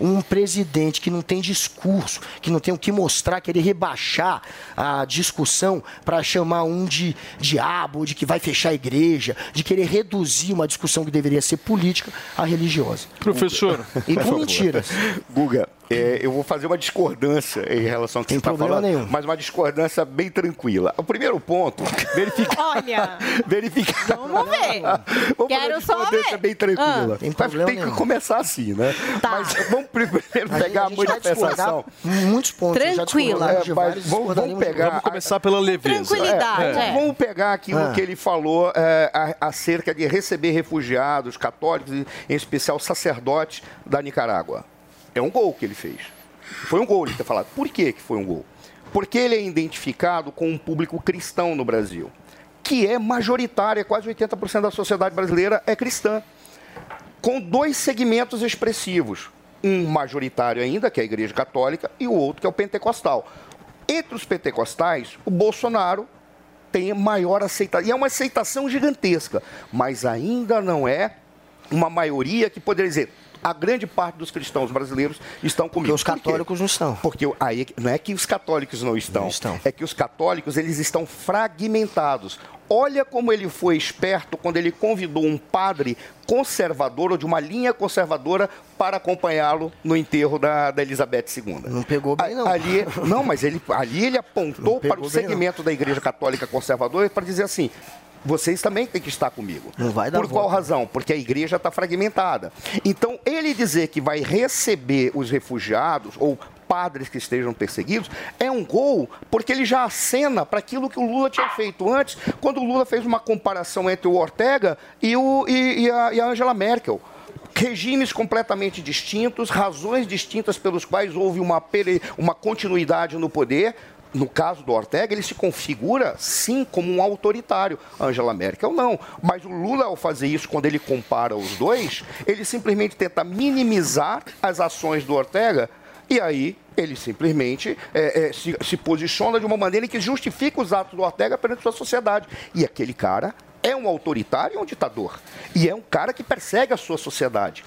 um presidente que não tem discurso, que não tem o que mostrar, querer rebaixar a discussão para chamar um de diabo, de que vai fechar a igreja, de querer reduzir uma discussão que deveria ser política a religiosa. Professor. E com mentiras. Guga, é, eu vou fazer uma discordância em relação ao que Tem você está falando, nenhum. mas uma discordância bem tranquila. O primeiro ponto, verificar. Olha, verificar. vamos ver. Vamos Quero uma discordância ver. bem tranquila. Ah. Tem tem que nenhum. começar assim, né? Tá. Mas vamos primeiro A gente- pegar a a manifestação. muitos pontos. Tranquila. É, mas vamos- vamos pegar- Vamos começar pela leveza. Tranquilidade, É, é. Vamos pegar aquilo Ah. que ele falou é, a- acerca de receber refugiados católicos, em especial sacerdotes da Nicarágua. É um gol que ele fez. Foi um gol ele ter falado. Por que, que foi um gol? Porque ele é identificado com um público cristão no Brasil, que é majoritário, é quase 80% da sociedade brasileira é cristã com dois segmentos expressivos. Um majoritário ainda, que é a Igreja Católica, e o outro, que é o pentecostal. Entre os pentecostais, o Bolsonaro tem maior aceitação. E é uma aceitação gigantesca, mas ainda não é uma maioria que poderia dizer. A grande parte dos cristãos brasileiros estão comigo. Porque os católicos não estão. Porque aí não é que os católicos não estão, Não estão. é que os católicos eles estão fragmentados. Olha como ele foi esperto quando ele convidou um padre conservador ou de uma linha conservadora para acompanhá-lo no enterro da, da Elizabeth II. Não pegou bem, não. Ali, não, mas ele, ali ele apontou Não para o segmento da Igreja Católica Conservadora para dizer assim: vocês também têm que estar comigo. Não vai dar Por qual volta. razão? Porque a igreja está fragmentada. Então, ele dizer que vai receber os refugiados ou padres que estejam perseguidos é um gol, porque ele já acena para aquilo que o Lula tinha feito antes, quando o Lula fez uma comparação entre o Ortega e, o, e, e a, e a Angela Merkel regimes completamente distintos, razões distintas pelos quais houve uma, uma continuidade no poder. No caso do Ortega, ele se configura sim como um autoritário. Angela Merkel não. Mas o Lula, ao fazer isso, quando ele compara os dois, ele simplesmente tenta minimizar as ações do Ortega e aí ele simplesmente é, é, se, se posiciona de uma maneira que justifica os atos do Ortega perante sua sociedade. E aquele cara é um autoritário e um ditador. E é um cara que persegue a sua sociedade.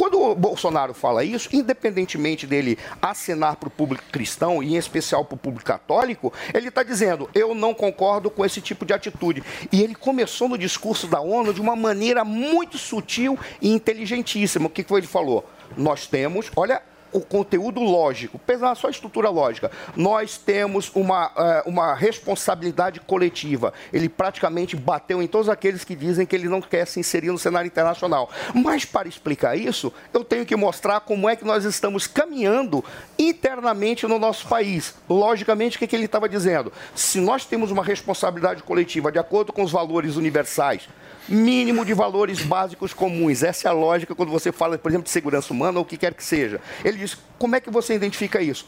Quando o Bolsonaro fala isso, independentemente dele acenar para o público cristão, e em especial para o público católico, ele está dizendo: eu não concordo com esse tipo de atitude. E ele começou no discurso da ONU de uma maneira muito sutil e inteligentíssima. O que foi ele falou? Nós temos, olha o conteúdo lógico, pesar só a estrutura lógica. Nós temos uma, eh, uma responsabilidade coletiva. Ele praticamente bateu em todos aqueles que dizem que ele não quer se inserir no cenário internacional. Mas para explicar isso, eu tenho que mostrar como é que nós estamos caminhando internamente no nosso país. Logicamente, o que, que ele estava dizendo? Se nós temos uma responsabilidade coletiva de acordo com os valores universais, mínimo de valores básicos comuns. Essa é a lógica quando você fala, por exemplo, de segurança humana ou o que quer que seja. Ele diz: como é que você identifica isso?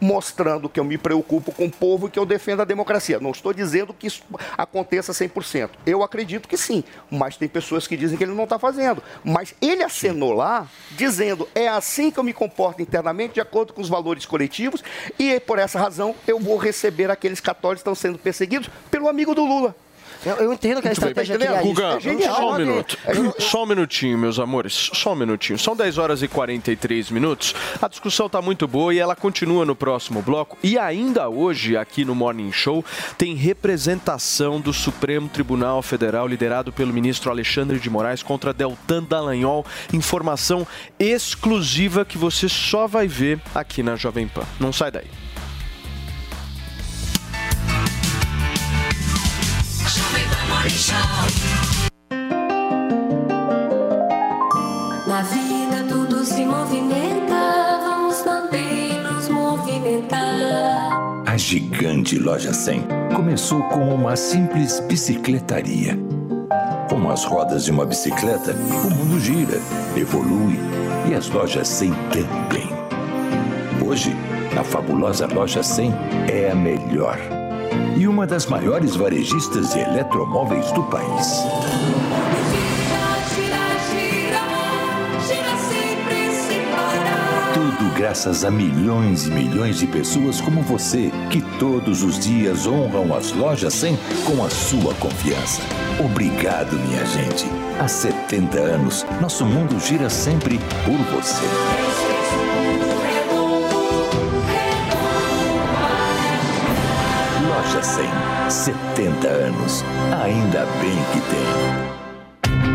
Mostrando que eu me preocupo com o povo e que eu defendo a democracia. Não estou dizendo que isso aconteça 100%. Eu acredito que sim, mas tem pessoas que dizem que ele não está fazendo. Mas ele acenou lá, dizendo: é assim que eu me comporto internamente, de acordo com os valores coletivos, e por essa razão eu vou receber aqueles católicos que estão sendo perseguidos pelo amigo do Lula. Eu, eu entendo que a Muito bem. estratégia aqui é Guga. É genial. só um minuto. Só um minutinho, meus amores. Só um minutinho. São 10 horas e 43 minutos. A discussão está muito boa e ela continua no próximo bloco. E ainda hoje, aqui no Morning Show, tem representação do Supremo Tribunal Federal, liderado pelo ministro Alexandre de Moraes, contra Deltan Dallagnol. Informação exclusiva que você só vai ver aqui na Jovem Pan. Não sai daí. Show. Na vida tudo se movimenta, vamos também nos movimentar. A gigante Loja 100 começou como uma simples bicicletaria. Com as rodas de uma bicicleta, o mundo gira, evolui e as lojas 100 também. Hoje, a fabulosa Loja 100 é a melhor e uma das maiores varejistas de eletromóveis do país. Tudo graças a milhões e milhões de pessoas como você, que todos os dias honram as lojas 100 com a sua confiança. Obrigado, minha gente. Há 70 anos, nosso mundo gira sempre por você. Loja 100, 70 anos. Ainda bem que tem.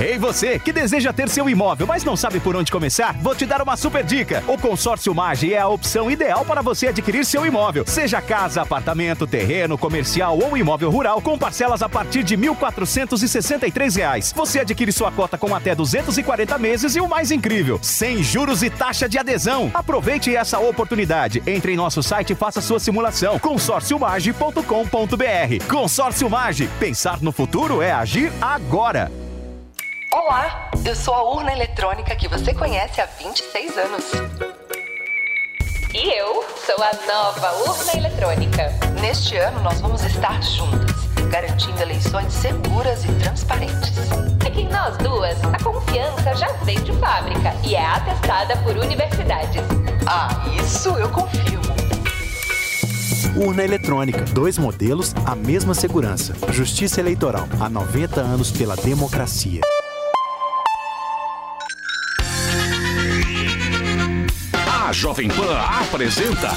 Ei você, que deseja ter seu imóvel, mas não sabe por onde começar? Vou te dar uma super dica. O Consórcio Mage é a opção ideal para você adquirir seu imóvel. Seja casa, apartamento, terreno, comercial ou imóvel rural, com parcelas a partir de 1.463 reais. Você adquire sua cota com até 240 meses e o mais incrível, sem juros e taxa de adesão. Aproveite essa oportunidade. Entre em nosso site e faça sua simulação. consórciomage.com.br. Consórcio Mage. Pensar no futuro é agir agora. Olá, eu sou a urna eletrônica que você conhece há 26 anos. E eu sou a nova urna eletrônica. Neste ano nós vamos estar juntas, garantindo eleições seguras e transparentes. É que em nós duas, a confiança já vem de fábrica e é atestada por universidades. Ah, isso eu confirmo. Urna eletrônica. Dois modelos, a mesma segurança. Justiça Eleitoral. Há 90 anos pela democracia. Jovem Pan apresenta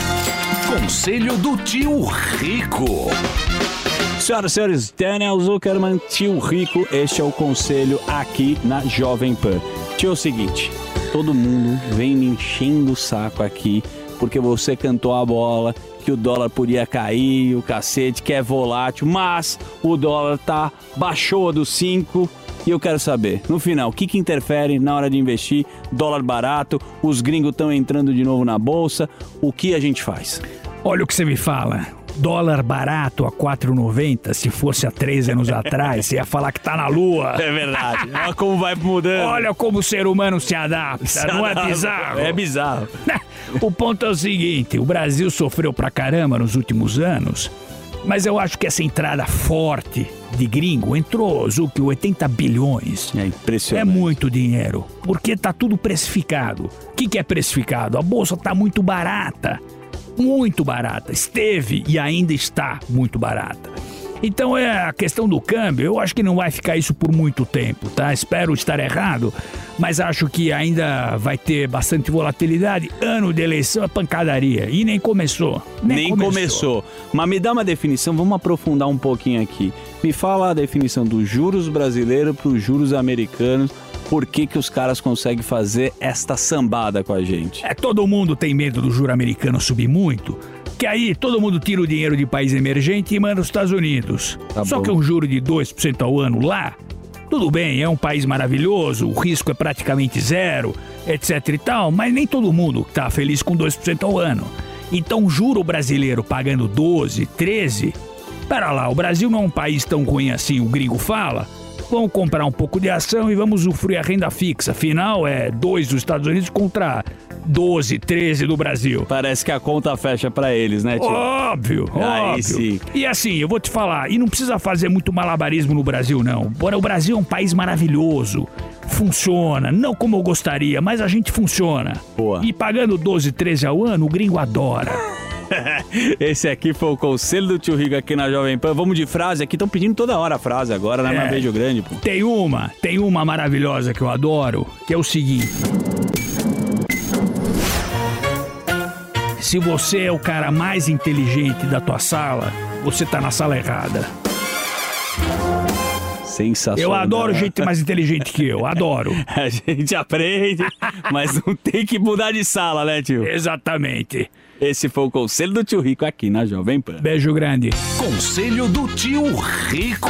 Conselho do Tio Rico. Senhoras e senhores, Daniel Zuckerman, tio rico, este é o conselho aqui na Jovem Pan. Tio, é o seguinte, todo mundo vem me enchendo o saco aqui porque você cantou a bola que o dólar podia cair, o cacete, que é volátil, mas o dólar tá baixou dos 5 e eu quero saber, no final, o que, que interfere na hora de investir? Dólar barato, os gringos estão entrando de novo na bolsa, o que a gente faz? Olha o que você me fala. Dólar barato a 4,90, se fosse há três anos atrás, você ia falar que tá na lua. É verdade. Olha como vai mudando. Olha como o ser humano se adapta, Se não é adapta. bizarro? É bizarro. O ponto é o seguinte, o Brasil sofreu pra caramba nos últimos anos, mas eu acho que essa entrada forte de gringo entrou, Zuc, 80 bilhões. É impressionante. É muito dinheiro, porque tá tudo precificado. O que, que é precificado? A bolsa tá muito barata. Muito barata. Esteve e ainda está muito barata. Então é a questão do câmbio, eu acho que não vai ficar isso por muito tempo, tá? Espero estar errado, mas acho que ainda vai ter bastante volatilidade. Ano de eleição é pancadaria e nem começou. Nem, começou. Mas me dá uma definição, vamos aprofundar um pouquinho aqui. Me fala a definição dos juros brasileiros para os juros americanos. Por que, que os caras conseguem fazer esta sambada com a gente? É, todo mundo tem medo do juro americano subir muito, que aí todo mundo tira o dinheiro de país emergente e manda os Estados Unidos. Tá Só bom. que um juro de 2% ao ano lá, tudo bem, é um país maravilhoso, o risco é praticamente zero, etc e tal, mas nem todo mundo tá feliz com 2% ao ano. Então, juro brasileiro pagando 12, 13, pera lá, o Brasil não é um país tão ruim assim, o gringo fala. Vamos comprar um pouco de ação e vamos usufruir a renda fixa. Afinal, é 2 dos Estados Unidos contra 12, 13 do Brasil. Parece que a conta fecha pra eles, né, tio? Óbvio, Aí óbvio. sim. E assim, eu vou te falar, e não precisa fazer muito malabarismo no Brasil, não. Bora, o Brasil é um país maravilhoso. Funciona, não como eu gostaria, mas a gente funciona. Boa. E pagando 12, 13 ao ano, o gringo adora. Esse aqui foi o conselho do tio Rico aqui na Jovem Pan. Vamos de frase aqui, estão pedindo toda hora a frase agora, né? É. Mas beijo grande, pô. Tem uma, tem uma maravilhosa que eu adoro, que é o seguinte. Se você é o cara mais inteligente da tua sala, você tá na sala errada. Sensacional. Eu adoro gente mais inteligente que eu, adoro. A gente aprende, mas não tem que mudar de sala, né, tio? Exatamente. Esse foi o conselho do tio Rico aqui na Jovem Pan. Beijo grande. Conselho do tio Rico.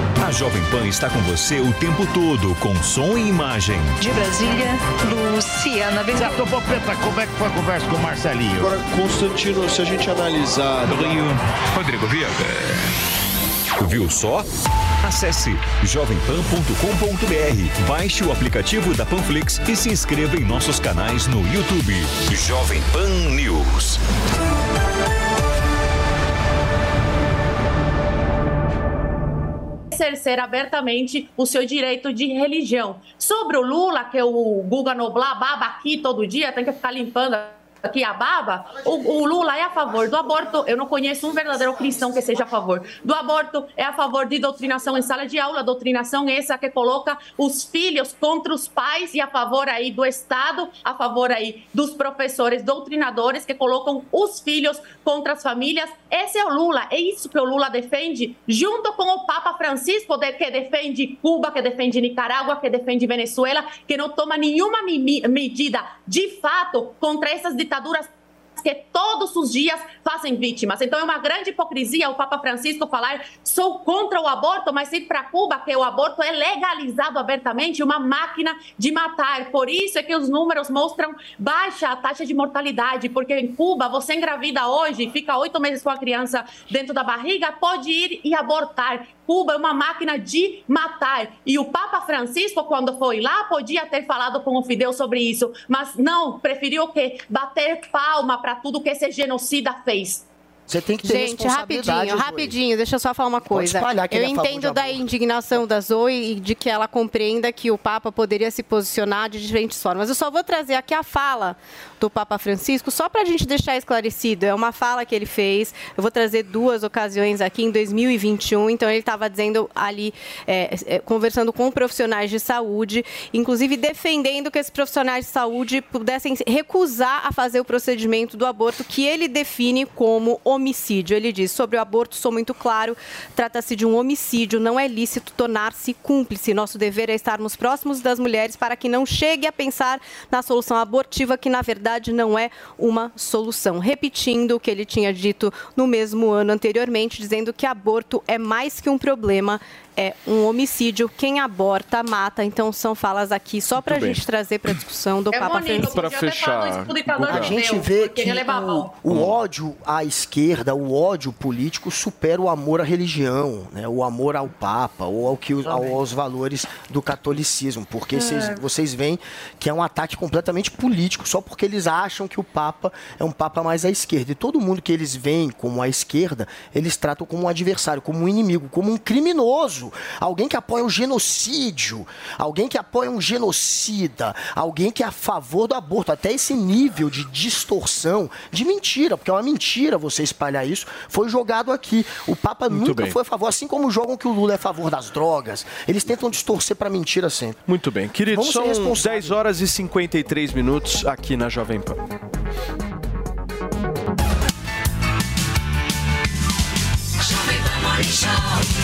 A Jovem Pan está com você o tempo todo, com som e imagem. De Brasília, Luciana Bezerra. Certo, Popeta, como é que foi a conversa com o Marcelinho? Agora, Constantino, se a gente analisar. Rio, Rodrigo Viega. Viu só? Acesse jovempan.com.br, baixe o aplicativo da Panflix e se inscreva em nossos canais no YouTube. Jovem Pan News. Exercer abertamente o seu direito de religião. Sobre o Lula, que o Guga Noblar baba aqui todo dia, tem que ficar limpando aqui a baba, o, o Lula é a favor do aborto. Eu não conheço um verdadeiro cristão que seja a favor do aborto, é a favor de doutrinação em sala de aula, doutrinação essa que coloca os filhos contra os pais e a favor aí do Estado, a favor aí dos professores doutrinadores que colocam os filhos contra as famílias. Esse é o Lula, é isso que o Lula defende, junto com o Papa Francisco, que defende Cuba, que defende Nicarágua, que defende Venezuela, que não toma nenhuma medida de fato contra essas ditaduras que todos os dias fazem vítimas. Então é uma grande hipocrisia o Papa Francisco falar sou contra o aborto, mas ir para Cuba que o aborto é legalizado abertamente, uma máquina de matar. Por isso é que os números mostram baixa a taxa de mortalidade, porque em Cuba você engravida hoje, fica oito meses com a criança dentro da barriga, pode ir e abortar. Cuba é uma máquina de matar. E o Papa Francisco, quando foi lá, podia ter falado com o Fidel sobre isso, mas não, preferiu o quê? Bater palma para tudo que esse genocida fez. Você tem que ter Gente, responsabilidade. rapidinho, rapidinho, deixa eu só falar uma coisa. que eu é entendo da indignação da Zoe e de que ela compreenda que o Papa poderia se posicionar de diferentes formas. Eu só vou trazer aqui a fala do Papa Francisco, só para a gente deixar esclarecido. É uma fala que ele fez. Eu vou trazer duas ocasiões aqui em 2021. Então, ele estava dizendo ali, é, é, conversando com profissionais de saúde, inclusive defendendo que esses profissionais de saúde pudessem recusar a fazer o procedimento do aborto, que ele define como homicídio. Ele diz: sobre o aborto, sou muito claro, trata-se de um homicídio, não é lícito tornar-se cúmplice. Nosso dever é estarmos próximos das mulheres para que não chegue a pensar na solução abortiva, que na verdade não é uma solução. Repetindo o que ele tinha dito no mesmo ano anteriormente, dizendo que aborto é mais que um problema. É um homicídio. Quem aborta, mata. Então, são falas aqui só para a gente trazer para a discussão do É Papa Francisco. pro ditador A gente vê que o, o ódio à esquerda, o ódio político supera o amor à religião, né? o amor ao Papa ou ao que, ao- aos valores do catolicismo, porque É. vocês, vocês veem que é um ataque completamente político, só porque eles acham que o Papa é um Papa mais à esquerda. E todo mundo que eles veem como à esquerda, eles tratam como um adversário, como um inimigo, como um criminoso, alguém que apoia o genocídio, alguém que apoia um genocida, alguém que é a favor do aborto. Até esse nível de distorção, de mentira, porque é uma mentira você espalhar isso, foi jogado aqui. O Papa Muito nunca bem. foi a favor, assim como jogam que o Lula é a favor das drogas, eles tentam distorcer para mentira sempre. Muito bem. Queridos, Vamos são responsáveis. 10 horas e 53 minutos aqui na Jovem Pan. Jovem Pan Morning Show.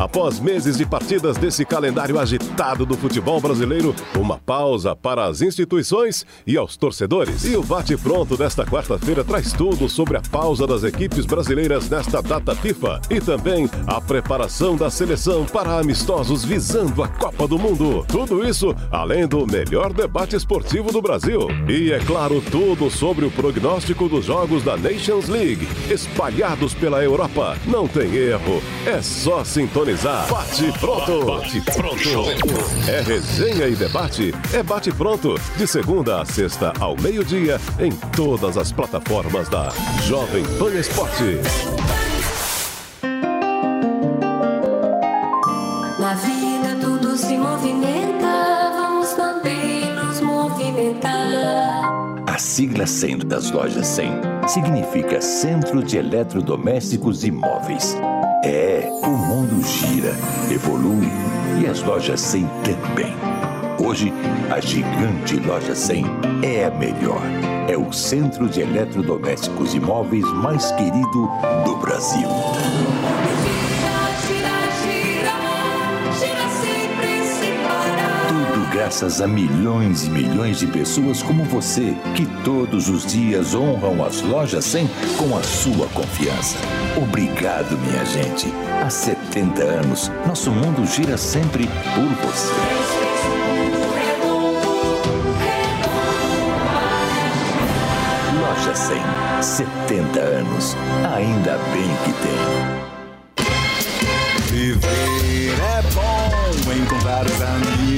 Após meses de partidas desse calendário agitado do futebol brasileiro, uma pausa para as instituições e aos torcedores. E o bate-pronto desta quarta-feira traz tudo sobre a pausa das equipes brasileiras nesta data FIFA e também a preparação da seleção para amistosos visando a Copa do Mundo. Tudo isso além do melhor debate esportivo do Brasil. E é claro, tudo sobre o prognóstico dos jogos da Nations League, espalhados pela Europa. Não tem erro, é só sintonizar. Bate pronto! Bate pronto! É resenha e debate, é bate pronto. De segunda a sexta ao meio-dia, em todas as plataformas da Jovem Pan Esportes. Na vida tudo se movimenta, vamos também nos movimentar. A sigla 100 das lojas 100 significa Centro de Eletrodomésticos e Móveis. É, o mundo gira, evolui e as lojas 100 também. Hoje, a gigante Loja 100 é a melhor. É o centro de eletrodomésticos e móveis mais querido do Brasil. Graças a milhões e milhões de pessoas como você, que todos os dias honram as lojas 100 com a sua confiança. Obrigado, minha gente. Há 70 anos, nosso mundo gira sempre por você. Loja 100, 70 anos. Ainda bem que tem. Viver é bom, encontrar os amigos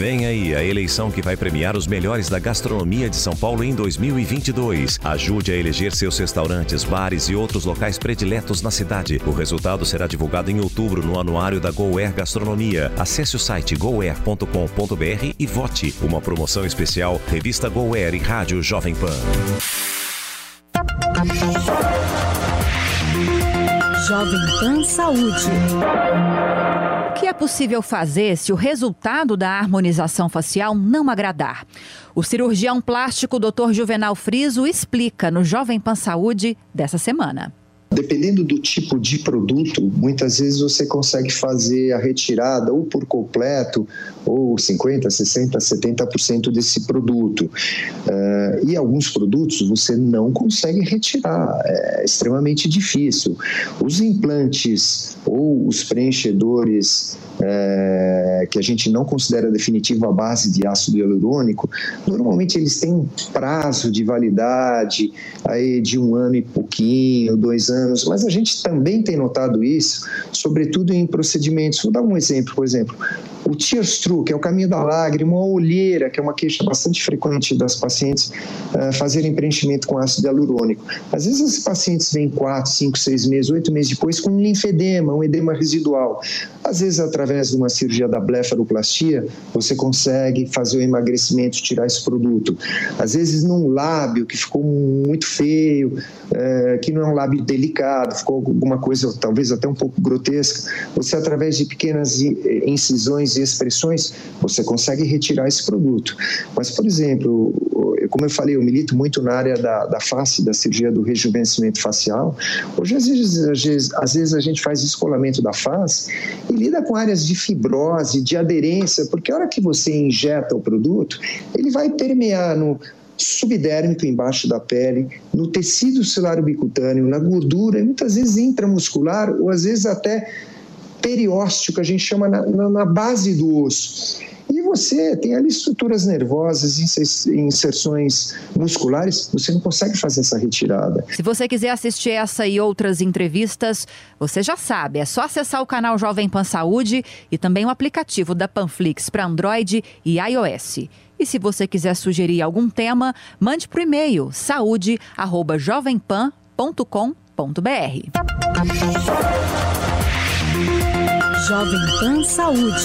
Vem aí a eleição que vai premiar os melhores da gastronomia de São Paulo em 2022. Ajude a eleger seus restaurantes, bares e outros locais prediletos na cidade. O resultado será divulgado em outubro no anuário da GoAir Gastronomia. Acesse o site goair.com.br e vote. Uma promoção especial, revista GoAir e Rádio Jovem Pan. Jovem Pan Saúde. Que é possível fazer se o resultado da harmonização facial não agradar? O cirurgião plástico Dr. Juvenal Friso explica no Jovem Pan Saúde dessa semana. Dependendo do tipo de produto, muitas vezes você consegue fazer a retirada ou por completo, ou 50%, 60%, 70% desse produto. Eh, e alguns produtos você não consegue retirar, é extremamente difícil. Os implantes ou os preenchedores eh, que a gente não considera definitivo a base de ácido hialurônico, normalmente eles têm um prazo de validade aí de um ano e pouquinho, dois anos, mas a gente também tem notado isso, sobretudo em procedimentos. Vou dar um exemplo, por exemplo, o tears through, que é o caminho da lágrima, ou a olheira, que é uma queixa bastante frequente das pacientes eh, fazerem preenchimento com ácido hialurônico. Às vezes esses pacientes vêm 4, 5, 6 meses, 8 meses depois com um linfedema, um edema residual. Às vezes, através de uma cirurgia da blefaroplastia, você consegue fazer o emagrecimento, tirar esse produto. Às vezes, num lábio que ficou muito feio, eh, que não é um lábio delicado, ficou alguma coisa talvez até um pouco grotesca, você, através de pequenas eh, incisões expressões, você consegue retirar esse produto. Mas, por exemplo, como eu falei, eu milito muito na área da, da face, da cirurgia do rejuvenescimento facial. Hoje, às vezes, às vezes, às vezes a gente faz descolamento da face e lida com áreas de fibrose, de aderência, porque a hora que você injeta o produto, ele vai permear no subdérmico embaixo da pele, no tecido celular ubicutâneo, na gordura, e muitas vezes intramuscular ou às vezes até periósteo, que a gente chama na, na, na base do osso. E você tem ali estruturas nervosas, inser- inserções musculares, você não consegue fazer essa retirada. Se você quiser assistir essa e outras entrevistas, você já sabe, é só acessar o canal Jovem Pan Saúde e também o aplicativo da Panflix para Android e iOS. E se você quiser sugerir algum tema, mande o e-mail saúde@jovempan.com.br. Jovem Pan Saúde.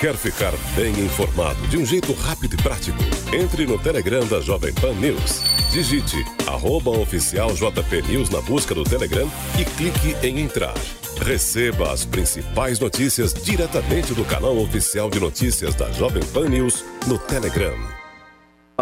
Quer ficar bem informado de um jeito rápido e prático? Entre no Telegram da Jovem Pan News. Digite arroba News na busca do Telegram e clique em entrar. Receba as principais notícias diretamente do canal oficial de notícias da Jovem Pan News no Telegram.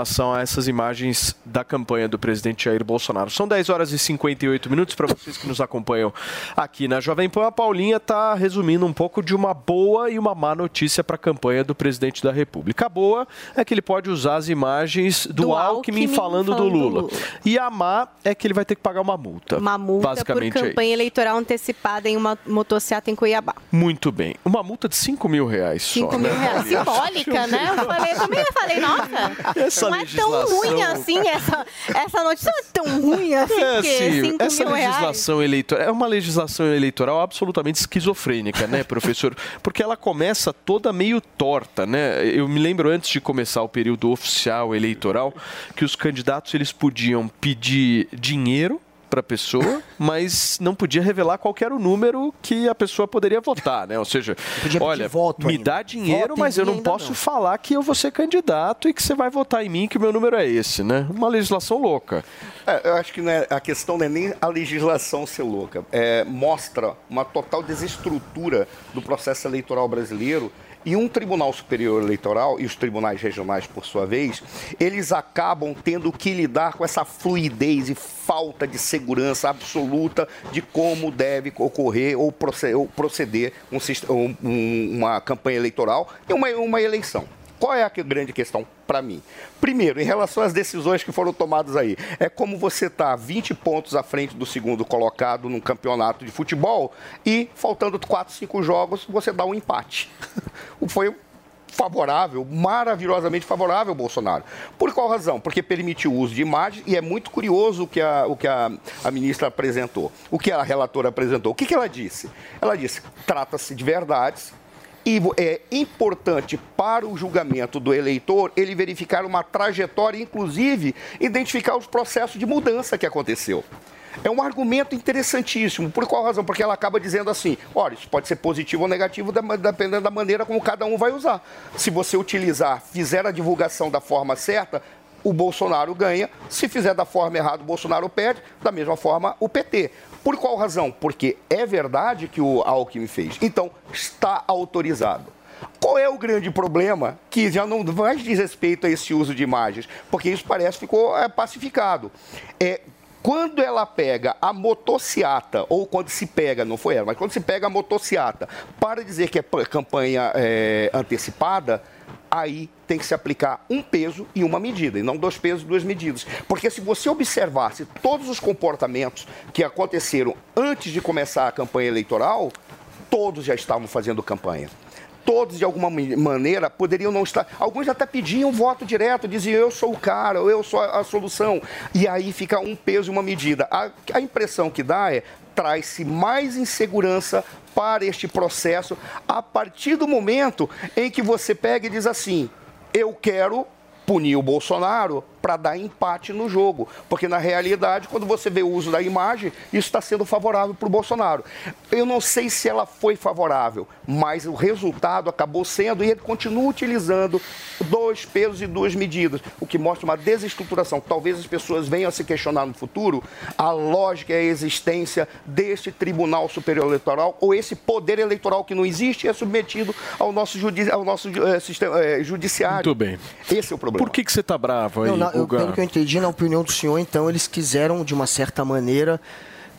Em relação a essas imagens da campanha do presidente Jair Bolsonaro. São 10 horas e 58 minutos para vocês que nos acompanham aqui na Jovem Pan. A Paulinha está resumindo um pouco de uma boa e uma má notícia para a campanha do presidente da República. A boa é que ele pode usar as imagens do, Do Alckmin, Alckmin falando, do falando do Lula. Lula. E a má é que ele vai ter que pagar uma multa. Uma multa por Basicamente é isso. campanha eleitoral antecipada em uma motocicleta em Cuiabá. Muito bem. Uma multa de 5 mil reais só. 5 mil né, reais. Simbólica, né? Eu falei, também eu falei, nossa, Essa não é tão ruim assim, essa, essa notícia não é tão ruim assim, É, sim, 5 essa mil reais. legislação eleitoral é uma legislação eleitoral absolutamente esquizofrênica, né, professor? Porque ela começa toda meio torta, né? Eu me lembro antes de começar o período oficial eleitoral que os candidatos eles podiam pedir dinheiro para a pessoa, mas não podia revelar qual que era o número que a pessoa poderia votar, né? Ou seja, olha, me dá dinheiro, Voto mas eu não ainda posso não. falar que eu vou ser candidato e que você vai votar em mim que o meu número é esse, né? Uma legislação louca. É, eu acho que não é- a questão não é nem a legislação ser louca. É, mostra uma total desestrutura do processo eleitoral brasileiro e um Tribunal Superior Eleitoral e os tribunais regionais, por sua vez, eles acabam tendo que lidar com essa fluidez e falta de segurança absoluta de como deve ocorrer ou proce- ou proceder um- uma campanha eleitoral e uma, uma eleição. Qual é a grande questão para mim? Primeiro, em relação às decisões que foram tomadas aí, é como você está 20 pontos à frente do segundo colocado num campeonato de futebol e faltando 4, 5 jogos, você dá um empate. Foi favorável, maravilhosamente favorável Bolsonaro. Por qual razão? Porque permitiu o uso de imagens e é muito curioso o que a, o que a, a ministra apresentou, o que a relatora apresentou. O que, que ela disse? Ela disse: trata-se de verdades, e é importante para o julgamento do eleitor ele verificar uma trajetória, inclusive identificar os processos de mudança que aconteceu. É um argumento interessantíssimo. Por qual razão? Porque ela acaba dizendo assim: olha, isso pode ser positivo ou negativo, dependendo da maneira como cada um vai usar. Se você utilizar, fizer a divulgação da forma certa, o Bolsonaro ganha. Se fizer da forma errada, o Bolsonaro perde. Da mesma forma, o PT. Por qual razão? Porque é verdade que o Alckmin fez. Então, está autorizado. Qual é o grande problema que já não vai diz respeito a esse uso de imagens? Porque isso parece ficou é, pacificado. É Quando ela pega a motociata, ou quando se pega, não foi ela, mas quando se pega a motociata para dizer que é campanha é, antecipada, aí tem que se aplicar um peso e uma medida, e não dois pesos e duas medidas. Porque se você observasse todos os comportamentos que aconteceram antes de começar a campanha eleitoral, todos já estavam fazendo campanha. Todos, de alguma maneira, poderiam não estar. Alguns até pediam voto direto, diziam eu sou o cara, eu sou a, a solução. E aí fica um peso e uma medida. A, a impressão que dá é traz-se mais insegurança para este processo a partir do momento em que você pega e diz assim: eu quero punir o Bolsonaro para dar empate no jogo. Porque, na realidade, quando você vê o uso da imagem, isso está sendo favorável para o Bolsonaro. Eu não sei se ela foi favorável, mas o resultado acabou sendo, e ele continua utilizando dois pesos e duas medidas, o que mostra uma desestruturação. Talvez as pessoas venham a se questionar no futuro a lógica e a existência deste Tribunal Superior Eleitoral, ou esse poder eleitoral que não existe e é submetido ao nosso, judi ao nosso eh, sistema, eh, judiciário. Muito bem. Esse é o problema. Por que, que você tá bravo aí, Não, na- eu- pelo que eu entendi, na opinião do senhor, então, eles quiseram, de uma certa maneira,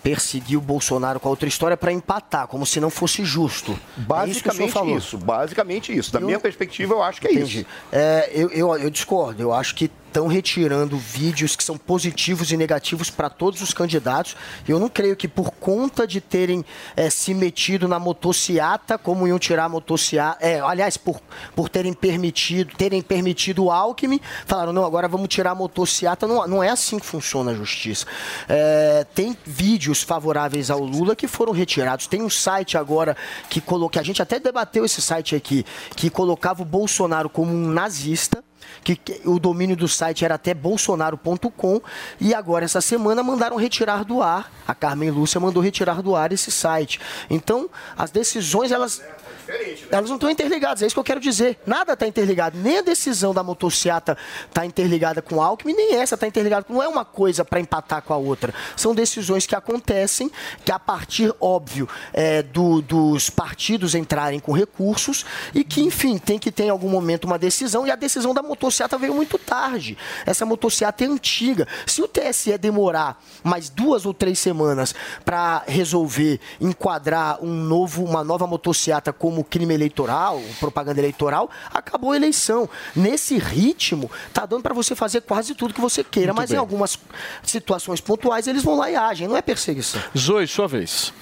perseguir o Bolsonaro com a outra história para empatar, como se não fosse justo. É isso Basicamente falou. isso, basicamente isso. Da Eu- minha perspectiva, eu acho que é Entendi. isso. É, eu, eu, eu discordo. Eu acho que estão retirando vídeos que são positivos e negativos para todos os candidatos. Eu não creio que por conta de terem é, se metido na motociata, como iam tirar a motociata. É, aliás, por, por terem permitido, terem permitido o Alckmin, falaram, não, agora vamos tirar a motociata. Não, não é assim que funciona a justiça. É, tem vídeos favoráveis ao Lula que foram retirados. Tem um site agora que coloquei, a gente até debateu esse site aqui, que colocava o Bolsonaro como um nazista que o domínio do site era até bolsonaro.com e agora essa semana mandaram retirar do ar. A Carmen Lúcia mandou retirar do ar esse site. Então, as decisões elas elas não estão interligadas, é isso que eu quero dizer. Nada está interligado. Nem a decisão da motociata está interligada com o Alckmin, nem essa está interligada. Não é uma coisa para empatar com a outra. São decisões que acontecem, que a partir, óbvio, é, do- dos partidos entrarem com recursos e que, enfim, tem que ter em algum momento uma decisão. E a decisão da motociata veio muito tarde. Essa motociata é antiga. Se o TSE demorar mais duas ou três semanas para resolver enquadrar um novo, uma nova motociata como crime eleitoral, propaganda eleitoral, acabou a eleição. Nesse ritmo, tá dando para você fazer quase tudo que você queira, Muito mas bem. em algumas situações pontuais eles vão lá e agem, não é perseguição. Zoe, sua vez.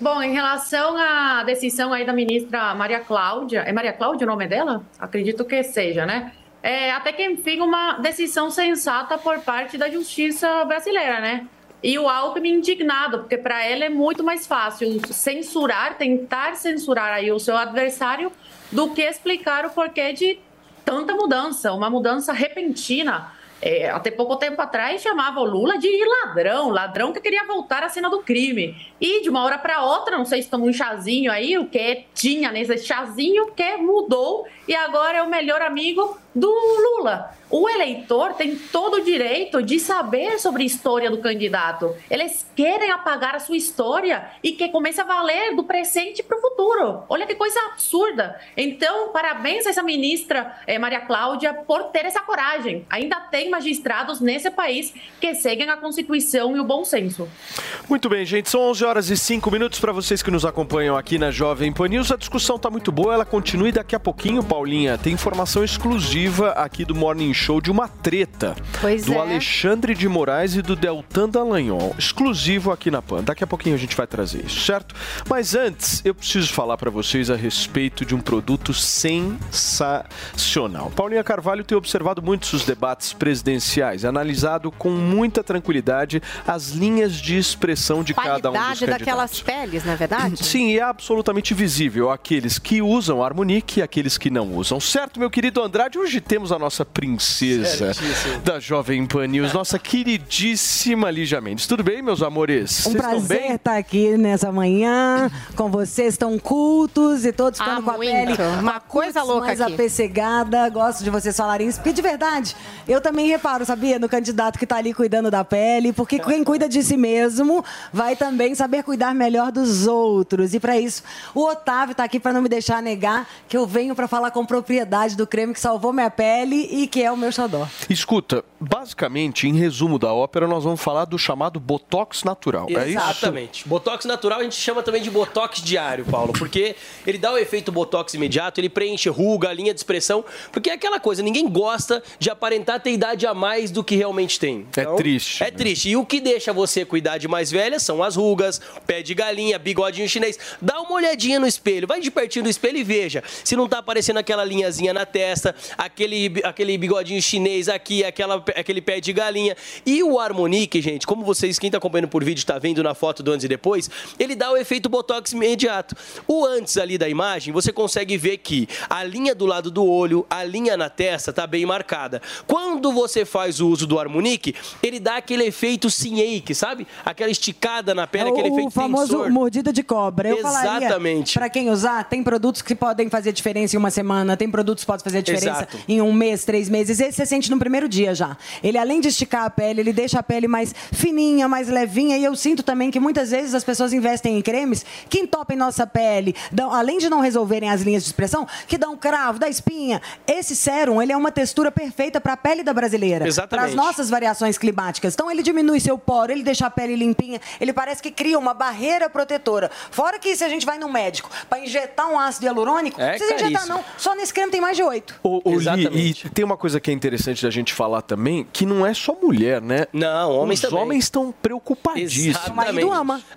Bom, em relação à decisão aí da ministra Maria Cláudia, é Maria Cláudia o nome dela? Acredito que seja, né? É, até que enfim uma decisão sensata por parte da justiça brasileira, né? E o Alckmin indignado, porque para ela é muito mais fácil censurar, tentar censurar aí o seu adversário, do que explicar o porquê de tanta mudança, uma mudança repentina. É, até pouco tempo atrás chamava o Lula de ladrão, ladrão que queria voltar à cena do crime. E de uma hora para outra, não sei se tomou um chazinho aí, o que tinha nesse chazinho, que mudou e agora é o melhor amigo do Lula. O eleitor tem todo o direito de saber sobre a história do candidato. Eles querem apagar a sua história e que comece a valer do presente para o futuro. Olha que coisa absurda. Então, parabéns a essa ministra eh, Maria Cláudia por ter essa coragem. Ainda tem magistrados nesse país que seguem a Constituição e o bom senso. Muito bem, gente. São 11 horas e 5 minutos para vocês que nos acompanham aqui na Jovem Pan News. A discussão tá muito boa, ela continua e daqui a pouquinho, Paulinha, tem informação exclusiva aqui do Morning Show de uma treta Pois do é. Alexandre de Moraes e do Deltan Dallagnol, exclusivo aqui na Pan. Daqui a pouquinho a gente vai trazer isso, certo? Mas antes, eu preciso falar para vocês a respeito de um produto sensacional. Paulinha Carvalho tem observado muitos os debates presidenciais, analisado com muita tranquilidade as linhas de expressão de cada um dos Qualidade candidatos. daquelas peles, não é verdade? Sim, e é absolutamente visível aqueles que usam Harmonique e aqueles que não usam. Certo, meu querido Andrade? Hoje temos a nossa princesa Certíssimo. da Jovem Pan News, nossa queridíssima Lígia Mendes. Tudo bem, meus amores? Um Vocês estão bem? prazer estar aqui nessa manhã com vocês, tão cultos e todos ficando com a muito. pele Uma coisa louca mais aqui. apessegada. Gosto de vocês falarem isso, porque de verdade, eu também reparo, sabia, no candidato que está ali cuidando da pele, porque quem cuida de si mesmo vai também saber cuidar melhor dos outros. E para isso, o Otávio está aqui para não me deixar negar que eu venho para falar com propriedade do creme que salvou minha minha pele e que é o meu xodó. Escuta, basicamente, em resumo da ópera, nós vamos falar do chamado Botox natural. É isso? Exatamente. Botox natural a gente chama também de Botox diário, Paulo, porque ele dá o efeito Botox imediato, ele preenche ruga, linha de expressão, porque é aquela coisa, ninguém gosta de aparentar ter idade a mais do que realmente tem. É triste, É triste. E o que deixa você com idade mais velha são as rugas, pé de galinha, bigodinho chinês. Dá uma olhadinha no espelho, vai de pertinho do espelho e veja se não tá aparecendo aquela linhazinha na testa, aquele, aquele bigodinho chinês aqui, aquela, aquele pé de galinha. E o Harmonique, gente, como vocês, quem tá acompanhando por vídeo, tá vendo na foto do antes e depois, ele dá o efeito Botox imediato. O antes ali da imagem, você consegue ver que a linha do lado do olho, a linha na testa tá bem marcada. Quando você faz o uso do Harmonique, ele dá aquele efeito Sinhake, sabe? Aquela esticada na pele, aquele É o efeito famoso tensor. mordida de cobra. Eu Exatamente. Para quem usar, tem produtos que podem fazer diferença em uma semana, tem produtos que podem fazer diferença Exato. em um mês, três meses. Esse você sente no primeiro dia já. Ele, além de esticar a pele, ele deixa a pele mais fininha, mais levinha. E eu sinto também que muitas vezes as pessoas investem em cremes que entopem nossa pele, dão, além de não resolverem as linhas de expressão, que dão cravo, dá espinha. Esse sérum, ele é uma textura perfeita para a pele da brasileira. Exatamente. Para as nossas variações climáticas. Então, ele diminui seu poro, ele deixa a pele limpinha, ele parece que cria uma barreira protetora. Fora que se a gente vai no médico para injetar um ácido hialurônico, É não precisa injetar não. Só nesse creme tem mais de oito. Ô, ô, Li, e tem uma coisa que é interessante da gente falar também, que não é só mulher, né? Não, homens Os também. homens estão preocupadíssimos. Exatamente.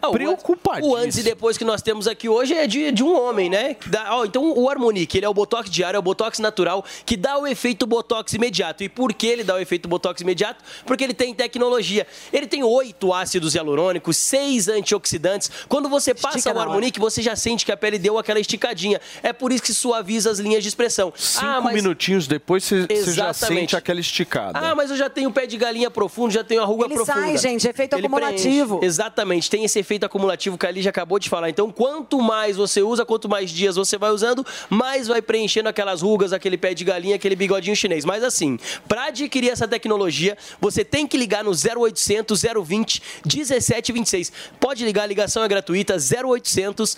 Ah, o Preocupadíssimo. O antes e depois que nós temos aqui hoje é de, de um homem, né? Dá- ó, então o Harmonique, ele é o Botox diário, é o Botox natural, que dá o efeito Botox imediato. E por que ele dá o efeito Botox imediato? Porque ele tem tecnologia. Ele tem oito ácidos hialurônicos, seis antioxidantes. Quando você passa Estica o. Harmonique, você já sente que a pele deu aquela esticadinha. É por isso que suaviza as linhas de expressão. Cinco minutinhos depois você já sente aquela esticada. Ah, mas eu já tenho pé de galinha profundo, já tenho a ruga Ele profunda. sai, gente, efeito Ele acumulativo. preenche. Exatamente, tem esse efeito acumulativo que a Ali já acabou de falar. Então, quanto mais você usa, quanto mais dias você vai usando, mais vai preenchendo aquelas rugas, aquele pé de galinha, aquele bigodinho chinês. Mas assim, para adquirir essa tecnologia, você tem que ligar no 0800 020 1726. Pode ligar, a ligação é gratuita, 0800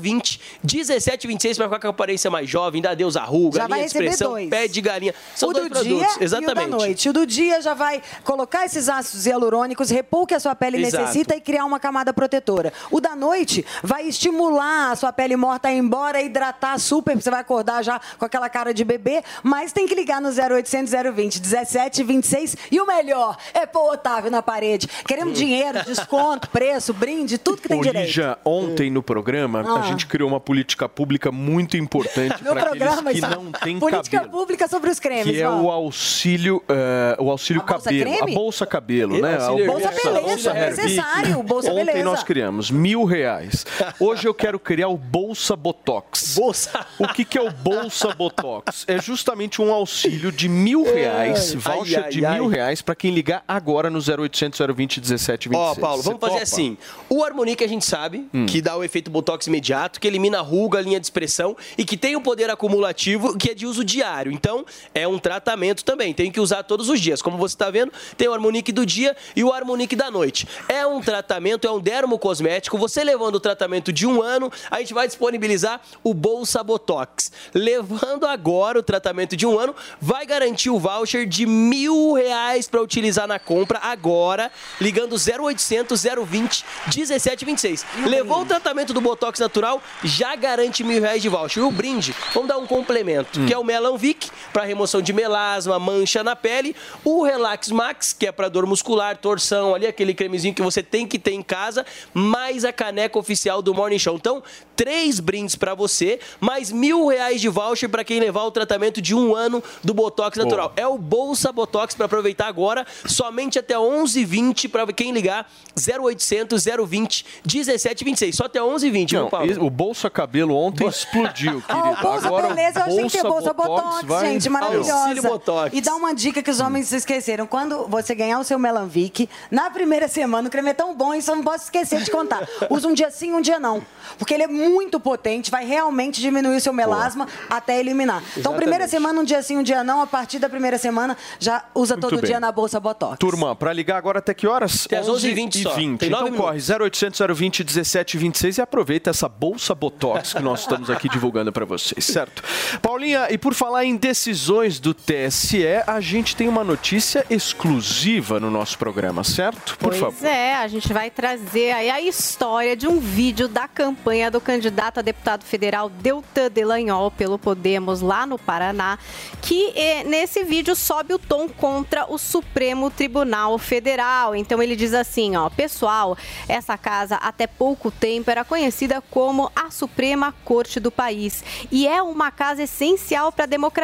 020 1726 para ficar com a aparência mais jovem, dá adeus à ruga, Já linha de expressão, dois. Pé de galinha. São o dois do produtos, dia e o exatamente. da noite. O do dia já vai colocar esses ácidos hialurônicos, repor o que a sua pele Exato. necessita e criar uma camada protetora. O da noite vai estimular a sua pele morta a ir embora, hidratar super, você vai acordar já com aquela cara de bebê, mas tem que ligar no 0800 020 1726 e o melhor é pôr o Otávio na parede. Hum. Queremos dinheiro, desconto, preço, brinde, tudo que tem direito. Lígia, ontem no programa, Ah. a gente criou uma política pública muito importante para aqueles programa, que não têm política cabelo. Pública sobre os cremes. Que é vamos. o auxílio, eh, o auxílio A bolsa cabelo, creme? a bolsa cabelo, né? Auxílio A Bolsa bolsa- beleza, bolsa é necessário, bolsa Ontem beleza. nós criamos mil reais. Hoje eu quero criar o Bolsa Botox. Bolsa. O que, que é o Bolsa Botox? É justamente um auxílio de mil reais, Ai, voucher ai, de ai. mil reais para quem ligar agora no 0800 020 1726. Ó, Paulo, vamos Você fazer topa? assim. O Harmonique a gente sabe Hum. que dá o efeito Botox imediato, que elimina a ruga, a linha de expressão e que tem o poder acumulativo que é de uso diário. Então, é um tratamento também. Tem que usar todos os dias. Como você está vendo, tem o Harmonique do dia e o Harmonique da noite. É um tratamento, é um dermocosmético. Você levando o tratamento de um ano, a gente vai disponibilizar o Bolsa Botox. Levando agora o tratamento de um ano, vai garantir o voucher de mil reais para utilizar na compra agora, ligando 0800 020 1726. Levou o tratamento do Botox natural, já garante mil reais de voucher. E o brinde, vamos dar um complemento, que é o Melan Vic, para remoção de melasma, mancha na pele, o Relax Max, que é para dor muscular, torção, ali aquele cremezinho que você tem que ter em casa, mais a caneca oficial do Morning Show. Então, três brindes para você, mais mil reais de voucher para quem levar o tratamento de um ano do Botox natural. É o Bolsa Botox para aproveitar agora, somente até 11h20 para quem ligar 0800 020 1726. Só até 11h20, viu, Não, Paulo? o Bolsa Cabelo ontem explodiu, Ah, querido. o Bolsa Agora, Beleza, eu achei que tinha Bolsa Botox, vai- gente, maravilhosa. Auxílio Botox. E dá uma dica que os homens se esqueceram. Quando você ganhar o seu Melanvic, na primeira semana, o creme é tão bom, isso eu não posso esquecer de contar. Usa um dia sim, um dia não. Porque ele é muito potente, vai realmente diminuir o seu melasma até eliminar. Então, primeira Exatamente. semana, um dia sim, um dia não. A partir da primeira semana, já usa Muito todo bem. dia na Bolsa Botox. Turma, para ligar agora até que horas? Até às 11h20 só. Tem Então nove corre 0800 020 1726 e aproveita essa bolsa Botox que nós estamos aqui divulgando para vocês, certo? Paulinha, e por falar em decisões do TSE, a gente tem uma notícia exclusiva no nosso programa, certo? Por pois favor. é, a gente vai trazer aí a história de um vídeo da campanha do candidato a deputado federal Deltan Delanhol pelo Podemos lá no Paraná, que eh, nesse vídeo sobe o tom contra o Supremo Tribunal Federal. Então ele diz assim, ó, pessoal, essa casa até pouco tempo era conhecida como a Suprema Corte do país e é uma casa essencial para a democracia,